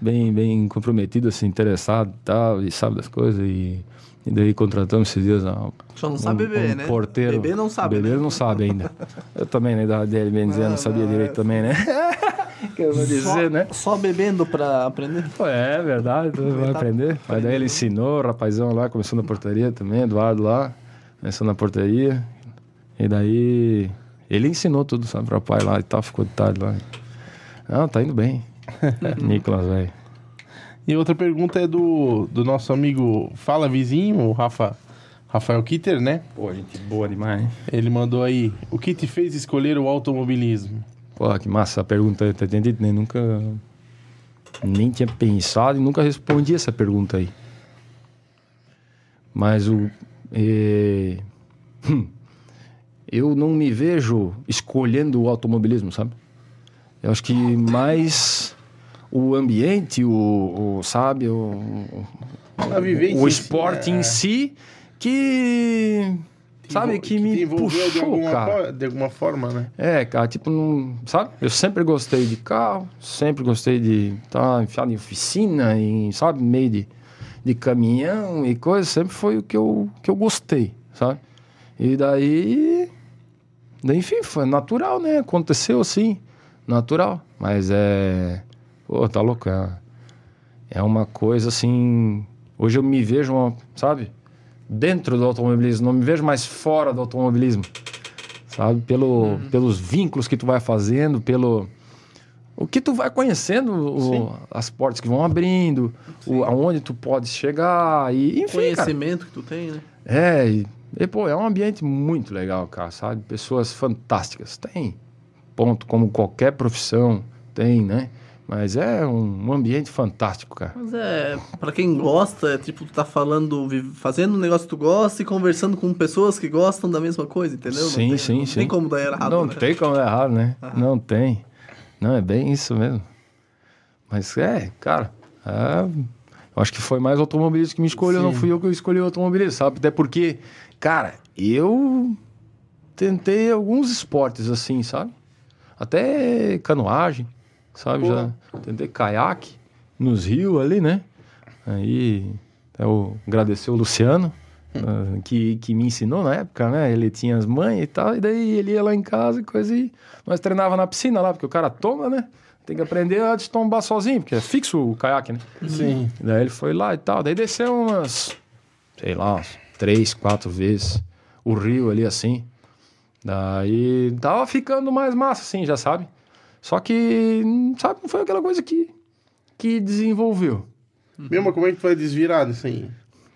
bem, bem comprometido, assim, interessado e tal, e sabe das coisas. E, e daí contratamos esses dias ó, Só não sabe beber, né? porteiro. Beber não sabe, Beber né? não sabe ainda. Eu também, dele, bem dizer, não, Não, sabia não, direito é- também, né? que eu vou dizer, só, né? Só bebendo pra aprender. É verdade, vai aprender. Mas daí ele ensinou, o rapazão lá, começou na portaria também, Eduardo lá, começou na portaria. E daí ele ensinou tudo, sabe, pro pai lá e tal, ficou de tarde lá. Não, tá indo bem. Nicolas, velho. E outra pergunta é do, do nosso amigo Fala Vizinho, o Rafa, Rafael Kitter, né? Pô, gente boa demais, hein? Ele mandou aí, o que te fez escolher o automobilismo? Pô, que massa a pergunta, tá entendendo? Nem nunca. Nem tinha pensado e nunca respondi essa pergunta aí. Mas o. eh, hum, eu não me vejo escolhendo o automobilismo, sabe? Eu acho que mais o ambiente, o, o sabe, o, o si, esporte em si que, sabe, que, te me envolveu de puxou, alguma, cara. de alguma forma, né? É, cara, tipo, não, sabe? Eu sempre gostei de carro, sempre gostei de estar enfiado em oficina, em, sabe, meio de, de caminhão e coisa, sempre foi o que eu, que eu gostei, sabe? E daí, daí, enfim, foi natural, né? Aconteceu assim, natural. Mas é, pô, tá louco, é, é uma coisa assim, hoje eu me vejo, uma, sabe? Dentro do automobilismo, não me vejo mais fora do automobilismo sabe? Pelo, pelos vínculos que tu vai fazendo, pelo o que tu vai conhecendo, o- as portas que vão abrindo, o, aonde tu pode chegar e enfim, cara. Conhecimento que tu tem, né? É, e, e, pô, é um ambiente muito legal, cara, sabe? Pessoas fantásticas, tem ponto como qualquer profissão tem, né? Mas é um, um ambiente fantástico, cara. Mas é, pra quem gosta, é tipo, tu tá falando, fazendo um negócio que tu gosta e conversando com pessoas que gostam da mesma coisa, entendeu? Não Sim, tem, sim, não sim. tem como dar errado, Não né? tem como dar errado, né? Não tem. Não, é bem isso mesmo. Mas é, cara, é, eu acho que foi mais o automobilismo que me escolheu, não fui eu que escolhi o automobilismo, sabe? Até porque, cara, eu tentei alguns esportes assim, sabe? Até canoagem, sabe? Já tentei caiaque nos rios ali, né? Aí eu agradecer o Luciano, ah, que, que me ensinou na época, né? Ele tinha as mães e tal, e daí ele ia lá em casa e coisa e nós treinava na piscina lá, porque o cara toma, né? Tem que aprender a destombar sozinho, porque é fixo o caiaque, né? Sim. Daí ele foi lá e tal. Daí desceu umas, sei lá, umas três, quatro vezes o rio ali assim. Daí tava ficando mais massa, assim, já sabe? Só que, sabe, não foi aquela coisa que, que desenvolveu. Mesmo como é que tu vai desvirar disso aí?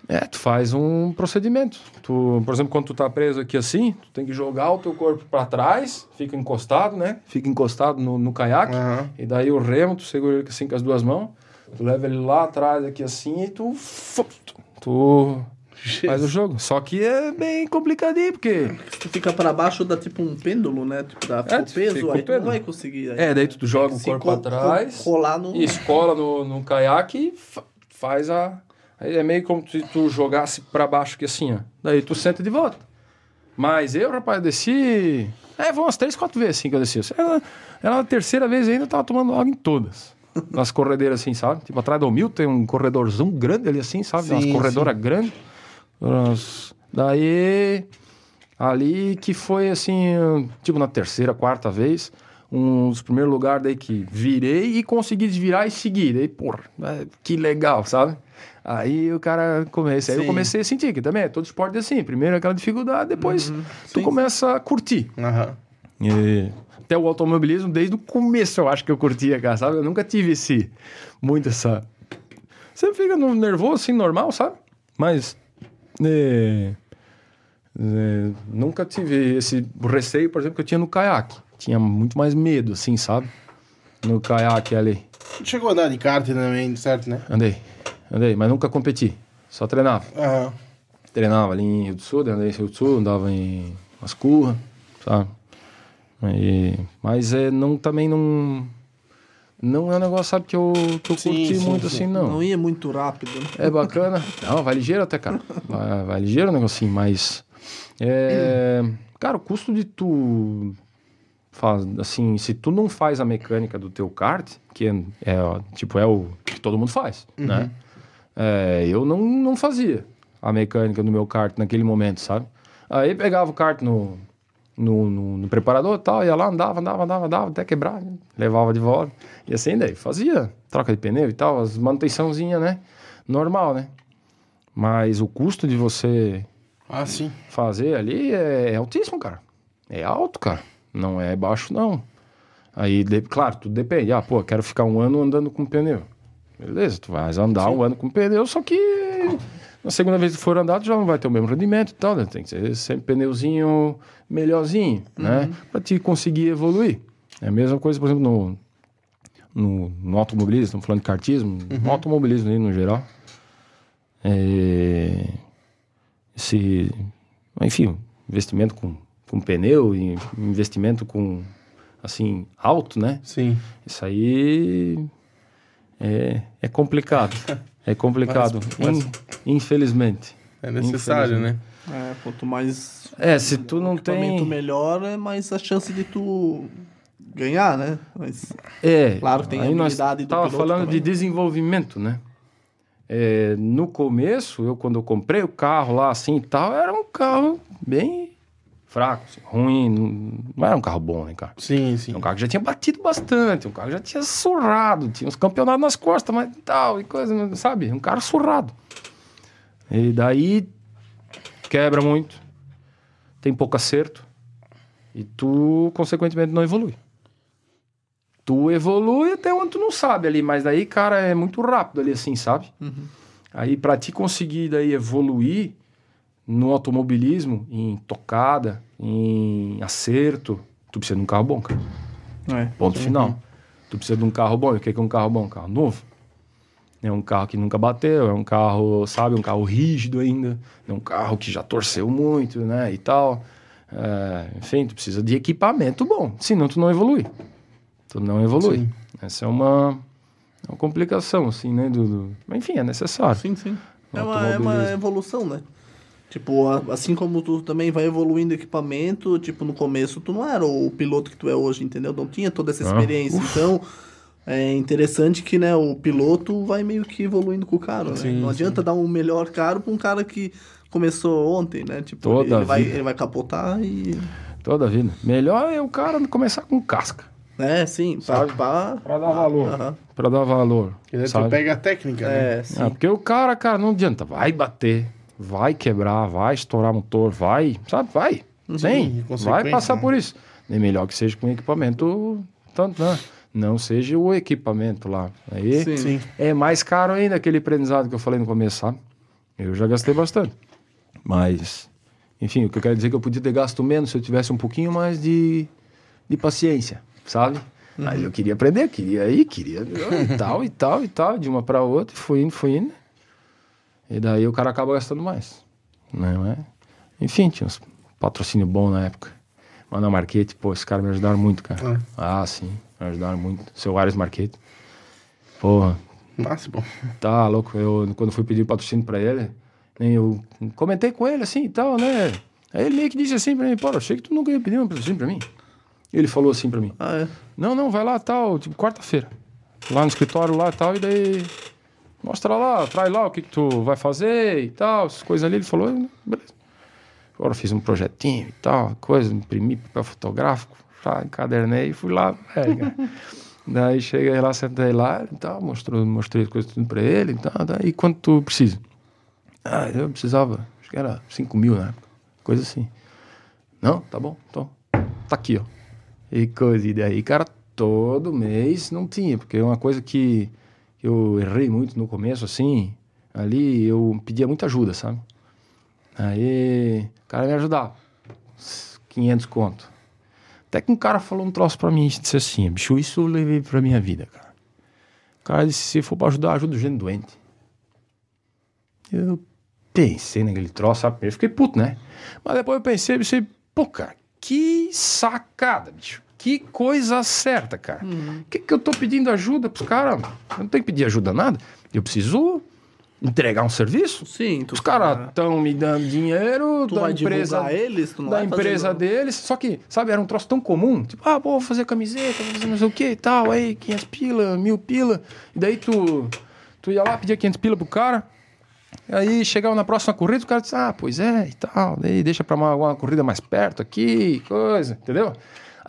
É, tu faz um procedimento. Tu, por exemplo, quando tu tá preso aqui assim, tu tem que jogar o teu corpo para trás, fica encostado, né? Fica encostado no, no caiaque. Aham. E daí o remo, tu segura ele assim com as duas mãos, tu leva ele lá atrás aqui assim e tu tu faz o jogo. Só que é bem complicadinho, porque Se tu fica pra baixo, dá tipo um pêndulo, né? Tipo, dá É, peso, fica aí tu não vai conseguir. Aí. é, daí tu joga o corpo co- atrás, Colar no... escola no, no caiaque e fa- faz a aí é meio como se tu jogasse pra baixo aqui assim, ó. Daí tu senta de volta. Mas eu, rapaz, desci. É, foi umas três, quatro vezes assim que eu desci. Ela, ela a terceira vez ainda tava tomando água em todas. Nas corredeiras assim, sabe? Tipo, atrás do Mil tem um corredorzão grande ali assim, sabe? Umas Sim, corredoras grandes. Daí, ali que foi assim, tipo, na terceira, quarta vez, um dos primeiros lugares daí que virei e consegui desvirar e seguir. Daí, porra, é, que legal, sabe? Aí o cara comecei, aí eu comecei a sentir que também é todo esporte é assim. Primeiro aquela dificuldade, depois Uhum. tu Sim. começa a curtir. Aham. E até o automobilismo, desde o começo eu acho que eu curtia, cara, sabe? Eu nunca tive esse, muito essa... Você fica nervoso, assim, normal, sabe? Mas é, é, nunca tive esse receio, por exemplo, que eu tinha no caiaque. Tinha muito mais medo, assim, sabe? No caiaque ali. Chegou a andar de kart também, certo, né? Andei, andei, mas nunca competi. Só treinava. Aham. Treinava ali em Rio do Sul, andei em Rio do Sul, andava em Mascurra, sabe? E- mas é, não, também não... Não é um negócio, sabe, que eu, que eu Sim, curti sim, muito sim. assim, não. Não ia muito rápido, né? É bacana. Não, vai ligeiro até, cara. Vai, vai ligeiro o negocinho, mas. É, cara, o custo de tu. Faz, assim, se tu não faz a mecânica do teu kart, que é, é, tipo, é o que todo mundo faz, né? É, eu não, não fazia a mecânica do meu kart naquele momento, sabe? Aí pegava o kart no, no, no, no preparador e tal, ia lá, andava, andava, andava, andava, até quebrar, né? levava de volta. E assim daí, fazia troca de pneu e tal, as manutençãozinhas, né? Normal, né? Mas o custo de você Ah, sim. fazer ali é, é altíssimo, cara. É alto, cara. Não é baixo, não. Aí, de- claro, tudo depende. Ah, pô, quero ficar um ano andando com pneu. Beleza, tu vai andar um ano com pneu, só que na segunda vez que for andar, tu já não vai ter o mesmo rendimento e tal, né? Tem que ser sempre pneuzinho melhorzinho, né? Pra te conseguir evoluir. É a mesma coisa, por exemplo, no, no, no automobilismo, estamos falando de kartismo, no automobilismo aí no geral. É, esse, enfim, investimento com, com pneu e investimento com, assim, alto, né? Sim. Isso aí é, é complicado. É complicado, Mas- mas- in- infelizmente. É necessário, né? É, quanto mais É, se tu não tem... melhor, é mais a chance de tu ganhar, né? Mas É, Claro, tem a aí nós habilidade do tava falando também. de desenvolvimento, né? É, no começo, eu quando eu comprei o carro lá assim e tal, era um carro bem fraco, assim, ruim, não- não era um carro bom, né, cara? Sim, sim. É um carro que já tinha batido bastante, um carro que já tinha surrado, tinha uns campeonatos nas costas, mas tal, e coisa, sabe? Um carro surrado. E daí quebra muito, tem pouco acerto, e tu, consequentemente, não evolui. Tu evolui até onde tu não sabe ali, mas daí, cara, é muito rápido ali assim, sabe? Aí, pra te conseguir daí evoluir no automobilismo, em tocada, em acerto, tu precisa de um carro bom, cara. é. Ponto final. Tu precisa de um carro bom. E o que é um carro bom? Um carro novo. É um carro que nunca bateu, é um carro, sabe, um carro rígido ainda, é um carro que já torceu muito, né, e tal. É, enfim, tu precisa de equipamento bom, senão tu não evolui. Tu não evolui. Sim. Essa é uma, uma complicação, assim, né, do, do- Enfim, é necessário. Sim, sim. É uma, é uma evolução, né? Tipo, a- assim como tu também vai evoluindo equipamento, tipo, no começo tu não era o piloto que tu é hoje, entendeu? Não tinha toda essa Ah, experiência. Então, é interessante que, né, o piloto vai meio que evoluindo com o carro, né? Sim, não adianta dar um melhor carro pra um cara que começou ontem, né? Tipo, Toda ele vai, vida. ele vai capotar e... Toda a vida. Melhor é o cara começar com casca, É, sim, pra... Sabe? pra... Pra dar valor. Aham. pra dar valor. Daí tu sabe? pega a técnica, né? É, sim. Ah, porque o cara, cara, não adianta. Vai bater, vai quebrar, vai estourar motor, vai, sabe? Vai. Tem. consequência, Vai passar né? por isso. É melhor que seja com equipamento, tanto, né? Não seja o equipamento lá. Aí Sim. Sim. é mais caro ainda aquele aprendizado que eu falei no começo, sabe? Eu já gastei bastante. Mas, enfim, o que eu quero dizer é que eu podia ter gasto menos se eu tivesse um pouquinho mais de, de paciência, sabe? Mas eu queria aprender, queria ir, queria e tal, e tal, e tal, de uma para outra, e fui indo, fui indo. E daí o cara acaba gastando mais. Não é? Enfim, tinha uns patrocínio bom na época. Mano, Marquete, pô, esses caras me ajudaram muito, cara. Ah, sim, me ajudaram muito. Seu Ares Marquete. Porra, bom. Tá louco, eu quando fui pedir patrocínio pra ele, né, eu comentei com ele assim e tal, né? Aí ele meio que disse assim pra mim, pô, achei que tu nunca ia pedir um patrocínio pra mim. Ele falou assim pra mim, Ah, é. não, não, vai lá tal, tipo, quarta-feira. Lá no escritório lá e tal, e daí mostra lá, traz lá o que, que tu vai fazer e tal, essas coisas ali. Ele falou, beleza. Agora eu fiz um projetinho e tal, coisa, imprimi papel fotográfico, já encadernei e fui lá. É, cara. daí cheguei lá, sentei lá e tal, mostrou, mostrei as coisas tudo pra ele e tal. Daí quanto tu precisa? Ah, eu precisava, acho que era 5 mil na época, coisa assim. Não, tá bom, então, tá aqui, ó. E coisa, e daí, cara, todo mês não tinha, porque é uma coisa que eu errei muito no começo, assim, ali eu pedia muita ajuda, sabe? Aí, o cara me ajudava, 500 conto. Até que um cara falou um troço pra mim, disse assim, bicho, isso eu levei pra minha vida, cara. O cara disse, se for pra ajudar, ajuda gente doente. Eu pensei naquele troço, sabe? Eu fiquei puto, né? Mas depois eu pensei, pensei, pô, cara, que sacada, bicho. Que coisa certa, cara. O uhum. que, que eu tô pedindo ajuda pros caras? Eu não tenho que pedir ajuda nada. Eu preciso entregar um serviço? Sim. Os caras estão me dando dinheiro tu da empresa eles, tu não da empresa deles. Só que, sabe, era um troço tão comum. Tipo, ah, vou fazer camiseta, vou fazer não sei o que e tal. Aí, 500 pila, mil pila. E daí tu, tu ia lá, pedia 500 pila pro cara. Aí chegava na próxima corrida, o cara disse, ah, pois é, e tal. Daí deixa pra uma, uma corrida mais perto aqui, coisa, entendeu?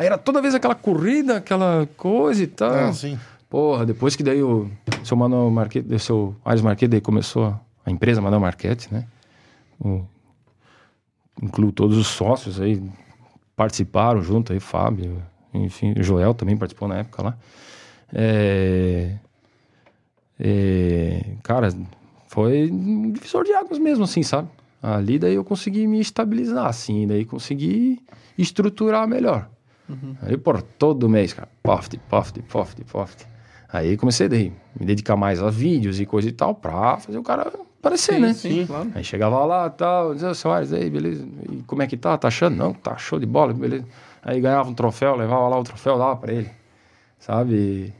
Aí era toda vez aquela corrida, aquela coisa e tal. Ah, sim. Porra, depois que daí o seu Manuel Marquete, o seu Ares Marquete, daí começou a empresa Manuel Marquete, né? O, incluo todos os sócios aí, participaram junto aí, Fábio, enfim, o Joel também participou na época lá. É, é, cara, foi um divisor de águas mesmo, assim, sabe? Ali daí eu consegui me estabilizar, assim, daí consegui estruturar melhor. Uhum. Aí por todo mês, cara, poft, poft, poft, poft. Aí comecei daí, me dedicar mais a vídeos e coisa e tal, pra fazer o cara aparecer, sim, né? Sim, claro. Aí chegava lá e tal, dizia, seu Ares, aí, beleza, e como é que tá? Tá achando? Não, tá show de bola, beleza. Aí ganhava um troféu, levava lá o troféu, dava pra ele, sabe?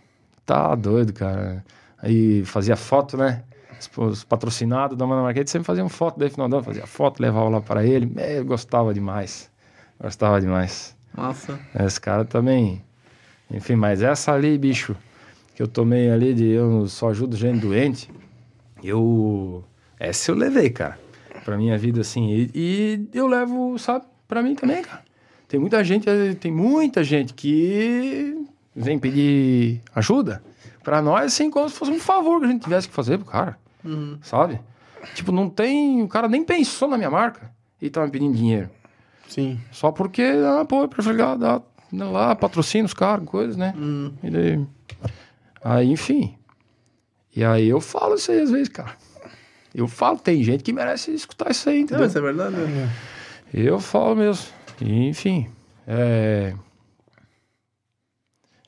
Tá doido, cara. Aí fazia foto, né? os patrocinados da Mana Marquete sempre faziam foto daí final do ano, fazia foto, levava lá para ele. Eu gostava demais. Gostava demais. Nossa. Esse cara também. Enfim, mas essa ali, bicho, que eu tomei ali de eu só ajudo gente doente, eu. Essa eu levei, cara. Pra minha vida, assim. E, e eu levo, sabe, pra mim também, cara. Tem muita gente, tem muita gente que vem pedir ajuda para nós, assim, como se fosse um favor que a gente tivesse que fazer pro cara. Uhum. Sabe? Tipo, não tem. O cara nem pensou na minha marca e tá me pedindo dinheiro. Sim. Só porque, ah, pô, pra chegar, dá, lá, patrocina os caras, coisas, né? Uhum. E daí, aí, enfim. E aí eu falo isso aí às vezes, cara. Eu falo, tem gente que merece escutar isso aí, entendeu? Não, isso é verdade, né? Eu falo mesmo. E, enfim. É.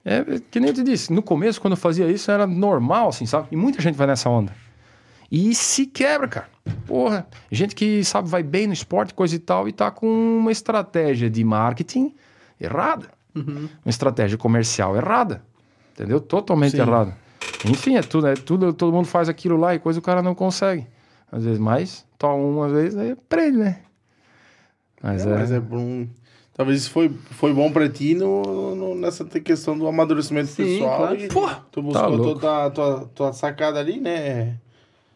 É, que nem eu te disse, no começo, quando eu fazia isso, era normal, assim, sabe? E muita gente vai nessa onda. E se quebra, cara. Porra, gente que sabe, vai bem no esporte, coisa e tal, e tá com uma estratégia de marketing errada. Uhum. Uma estratégia comercial errada. Entendeu? Totalmente Sim. errada. Enfim, é tudo, é tudo, todo mundo faz aquilo lá e coisa o cara não consegue. Às vezes mais, toma uma vez, aí aprende, né? Mas é, é... Mas é bom. Talvez isso foi, foi bom pra ti no, no nessa questão do amadurecimento Sim, pessoal. Claro. E Pô, tu buscou tá toda a tua, tua sacada ali, né?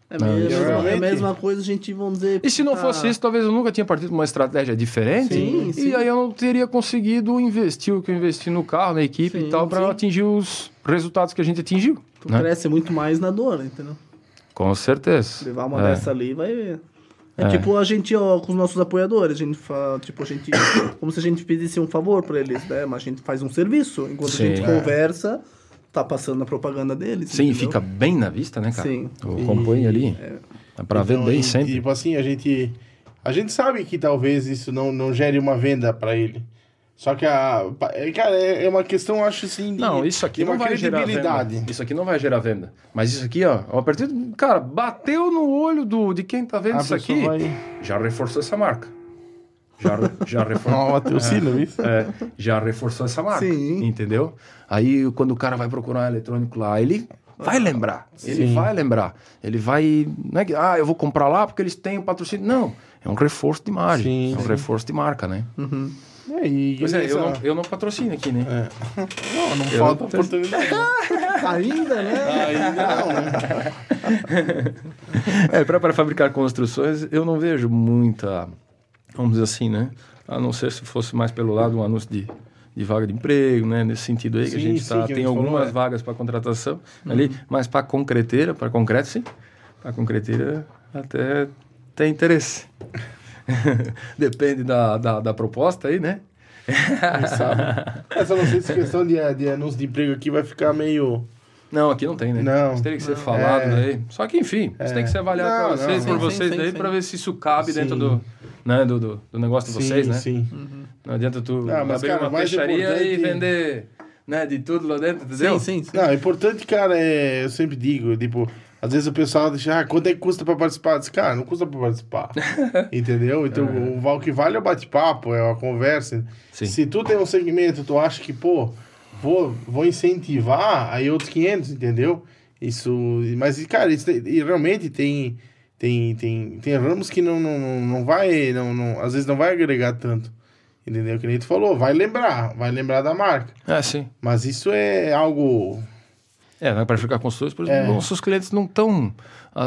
É, mesmo, é a mesma coisa, a gente, vamos dizer. E se não tá... fosse isso, talvez eu nunca tinha partido uma estratégia diferente. Sim, e sim. aí eu não teria conseguido investir o que eu investi no carro, na equipe sim, e tal, para atingir os resultados que a gente atingiu. Tu né? cresce muito mais na dor, entendeu? Com certeza. Levar uma é. dessa ali vai. É, é, tipo a gente, ó, com os nossos apoiadores, a gente fala, tipo, a gente. como se a gente pedisse um favor para eles, né? Mas a gente faz um serviço. Enquanto Sim, a gente é. conversa, tá passando a propaganda deles. Sim, entendeu? fica bem na vista, né, cara? Sim. O compõe ali. É. Dá pra então, ver bem e, sempre. Tipo assim, a gente. A gente sabe que talvez isso não, não gere uma venda para ele. Só que a. Cara, é, é uma questão, acho assim. De, não, isso aqui não vai gerar venda. Isso aqui não vai gerar venda. Mas isso aqui, ó, a partir do. Cara, bateu no olho do, de quem tá vendo a isso aqui. Vai... Já reforçou essa marca. Já, já reforçou. é, isso? É, já reforçou essa marca. Sim. Entendeu? Aí quando o cara vai procurar um eletrônico lá, ele vai lembrar. Sim. Ele vai lembrar. Ele vai. Não é que, ah, eu vou comprar lá porque eles têm o patrocínio. Não. É um reforço de imagem. Sim, é um sim. reforço de marca, né? Uhum. É, e pois é, eu não, eu não patrocino aqui, né? É. Não, não eu falta não oportunidade. Ainda, né? Ainda não, né? é, para fabricar construções, eu não vejo muita, vamos dizer assim, né? A não ser se fosse mais pelo lado um anúncio de, de vaga de emprego, né? Nesse sentido aí que a Sim, gente sim, tá, tem gente falou, algumas é. vagas para contratação ali, mas para concreteira, para concreto sim, para concreteira até tem interesse. Depende da, da, da proposta aí, né? Essa não sei se questão de, de anúncio de emprego aqui vai ficar meio. Não, aqui não tem, né? Não. Isso teria que ser falado É. daí. Só que, enfim, isso tem que ser avaliado Não, para vocês, não, por sim, vocês sim, daí, sim. para ver se isso cabe Sim. dentro do, né, do, do, do negócio de vocês, sim, né? sim. Não adianta tu Ah, mas, abrir cara, uma peixaria e vender né, de tudo lá dentro, entendeu? Sim, sim, sim. Não, o importante, cara, é. Eu sempre digo, tipo, às vezes o pessoal deixa, ah, quanto é que custa pra participar? Disse, cara, não custa pra participar. Entendeu? Então, o, val- o que vale é o bate-papo, é a conversa. Sim. Se tu tem um segmento, tu acha que, pô, vou, vou incentivar, aí outros 500, entendeu? Isso. Mas, cara, isso, e realmente tem. Tem, tem, tem ramos que não, não, não- vai, não, não, às vezes não vai agregar tanto. Entendeu? Que nem tu falou, vai lembrar, vai lembrar da marca. É, sim. Mas isso é algo É, né, para ficar consultores, por exemplo, É. nossos clientes não estão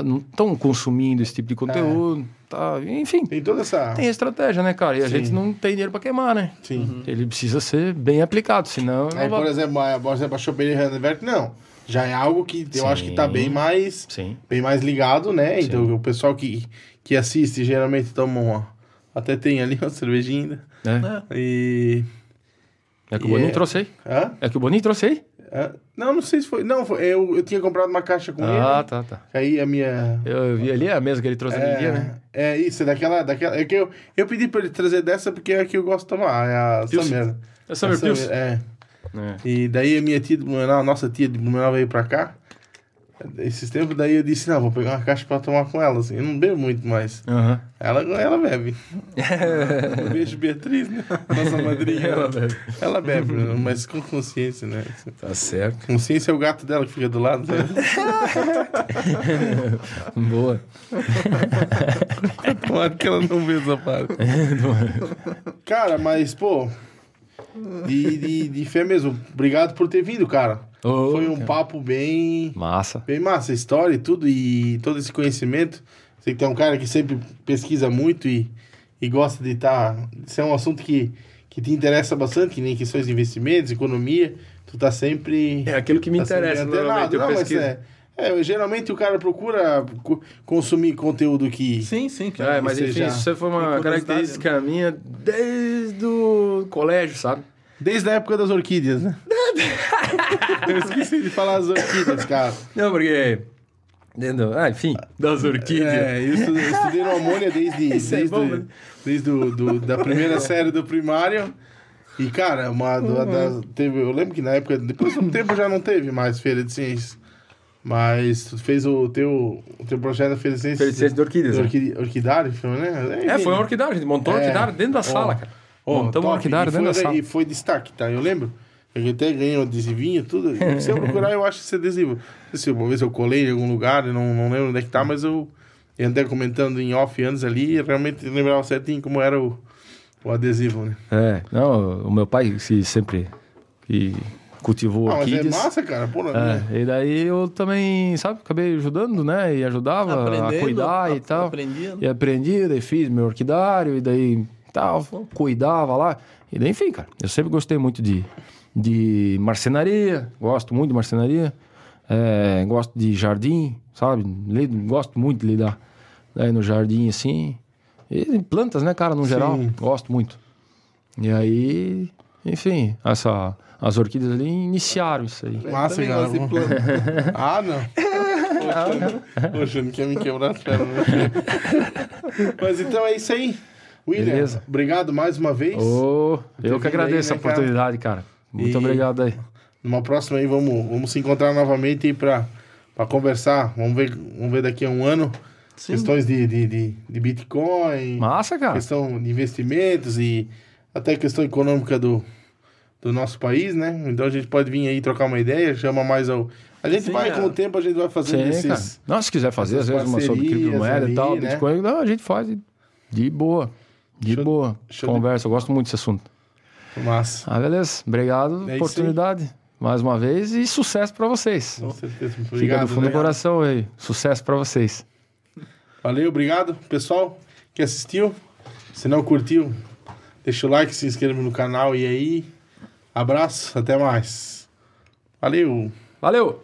não estão consumindo esse tipo de conteúdo, tá? Enfim, Tem toda essa. tem estratégia, né, cara? E a Sim. gente não tem dinheiro para queimar, né? Sim. Ele precisa ser bem aplicado, senão... Aí, não por vai- exemplo, a, por exemplo, a Choperia Handelberg, não. Já é algo que eu Sim. acho que tá bem mais, Sim. bem mais ligado, né? Sim. Então, o pessoal que, que assiste geralmente toma uma. Até tem ali uma cervejinha ainda. É, E. é que o Boninho é- trouxe aí. Hã? É que o Boninho trouxe aí? Hã? Não, não sei se foi. Não, foi, eu, eu tinha comprado uma caixa com Ah, ele. tá, tá. Aí a minha. Eu vi ali a mesa que ele trouxe aquele dia, né? É, é isso, é daquela. daquela é que eu, eu pedi pra ele trazer dessa porque é a que eu gosto de tomar, é a Pilsen. Summer. É Summer Pilsen. É. É. E daí a minha tia de Blumenau, nossa tia de Blumenau veio pra cá. Esses tempos daí eu disse, não, vou pegar uma caixa pra tomar com ela, assim. Eu não bebo muito mais. Aham. Ela, ela bebe. Um Beijo, Beatriz, né? Nossa madrinha. Ela bebe. Ela bebe, mas com consciência, né? Tá certo. Consciência é o gato dela que fica do lado. Né? Boa. Tomara que ela não vê essa parte. Cara, mas, pô, de, de, de fé mesmo. Obrigado por ter vindo, cara. Ô, Foi um cara. papo bem... Massa. Bem massa a história e tudo, e todo esse conhecimento. Sei que tem um cara que sempre pesquisa muito e, e gosta de estar. Isso é um assunto que, que te interessa bastante, que nem questões de investimentos, economia. Tu tá sempre. É aquilo que me tá interessa, normalmente, eu Não, mas pesquiso. é, é, geralmente o cara procura co- consumir conteúdo que. Sim, sim, claro. É, mas Você enfim, isso foi uma característica minha desde o colégio, sabe? Desde a época das orquídeas, né? eu esqueci de falar as orquídeas, cara. Não, porque... Ah, enfim, das orquídeas. É, eu estu- eu estudei no Amônia desde, é desde, bom, né? desde do, do- da primeira série do primário. E, cara, uma do- das- teve, eu lembro que na época, depois de um tempo já não teve mais Feira de Ciências. Mas tu fez o teu, o teu projeto da Feira de Ciências. Feira de Ciências de orquídeas, do né? orquí- Orquidário, né? É, foi uma orquidária, a gente montou É. orquidária dentro da Ó, sala, cara. Ó, Montamos top. orquidária E dentro da foi- sala. E foi destaque, tá? Eu lembro. Eu até ganhei um adesivinho, tudo. E Se eu procurar, eu acho esse adesivo. Se uma vez eu colei em algum lugar, eu não, não lembro onde é que tá, mas eu, eu andei comentando em off antes ali e realmente lembrava certinho como era o, o adesivo, né? É, não, o meu pai se sempre que cultivou Ah, mas é massa, cara. Pô, né? É, e daí eu também, sabe, acabei ajudando, né? E ajudava a cuidar e a- tal. aprendia, né? E aprendi, daí fiz meu orquidário, e daí tal, cuidava lá. E daí, enfim, cara, eu sempre gostei muito de, de marcenaria, gosto muito de marcenaria, é, gosto de jardim, sabe? Lido- Gosto muito de lidar né, no jardim, assim. E plantas, né, cara, no geral, Sim. gosto muito. E aí, enfim, essa, as orquídeas ali iniciaram isso aí. Massa, cara. planta. Ah, não. Poxa, Poxa, não quer me quebrar as pernas. né? Mas então é isso aí. William, Beleza. obrigado mais uma vez. Ô, eu que agradeço aí, a né, cara? oportunidade, cara. Muito E- obrigado aí. Numa próxima aí, vamos, vamos se encontrar novamente pra conversar. Vamos ver, vamos ver daqui a um ano. Sim. Questões de, de, de, de Bitcoin, Massa, cara. questão de investimentos e até questão econômica do, do nosso país, né? Então a gente pode vir aí trocar uma ideia, chama mais ao. A gente Sim, vai, é. com o tempo, a gente vai fazendo Sim, cara. esses. Não, se quiser fazer, às vezes, uma sobre criptomoeda e tal, né? Bitcoin, não, a gente faz de boa. De Show- boa. show de- Conversa, eu gosto muito desse assunto. Massa. Ah, beleza. Obrigado É pela isso oportunidade. Mais uma vez e sucesso pra vocês. Com certeza. Muito Fica obrigado. do fundo né? do coração aí. Sucesso pra vocês. Valeu, obrigado, pessoal que assistiu. Se não curtiu, deixa o like, se inscreva no canal e aí. Abraço, até mais. Valeu! Valeu!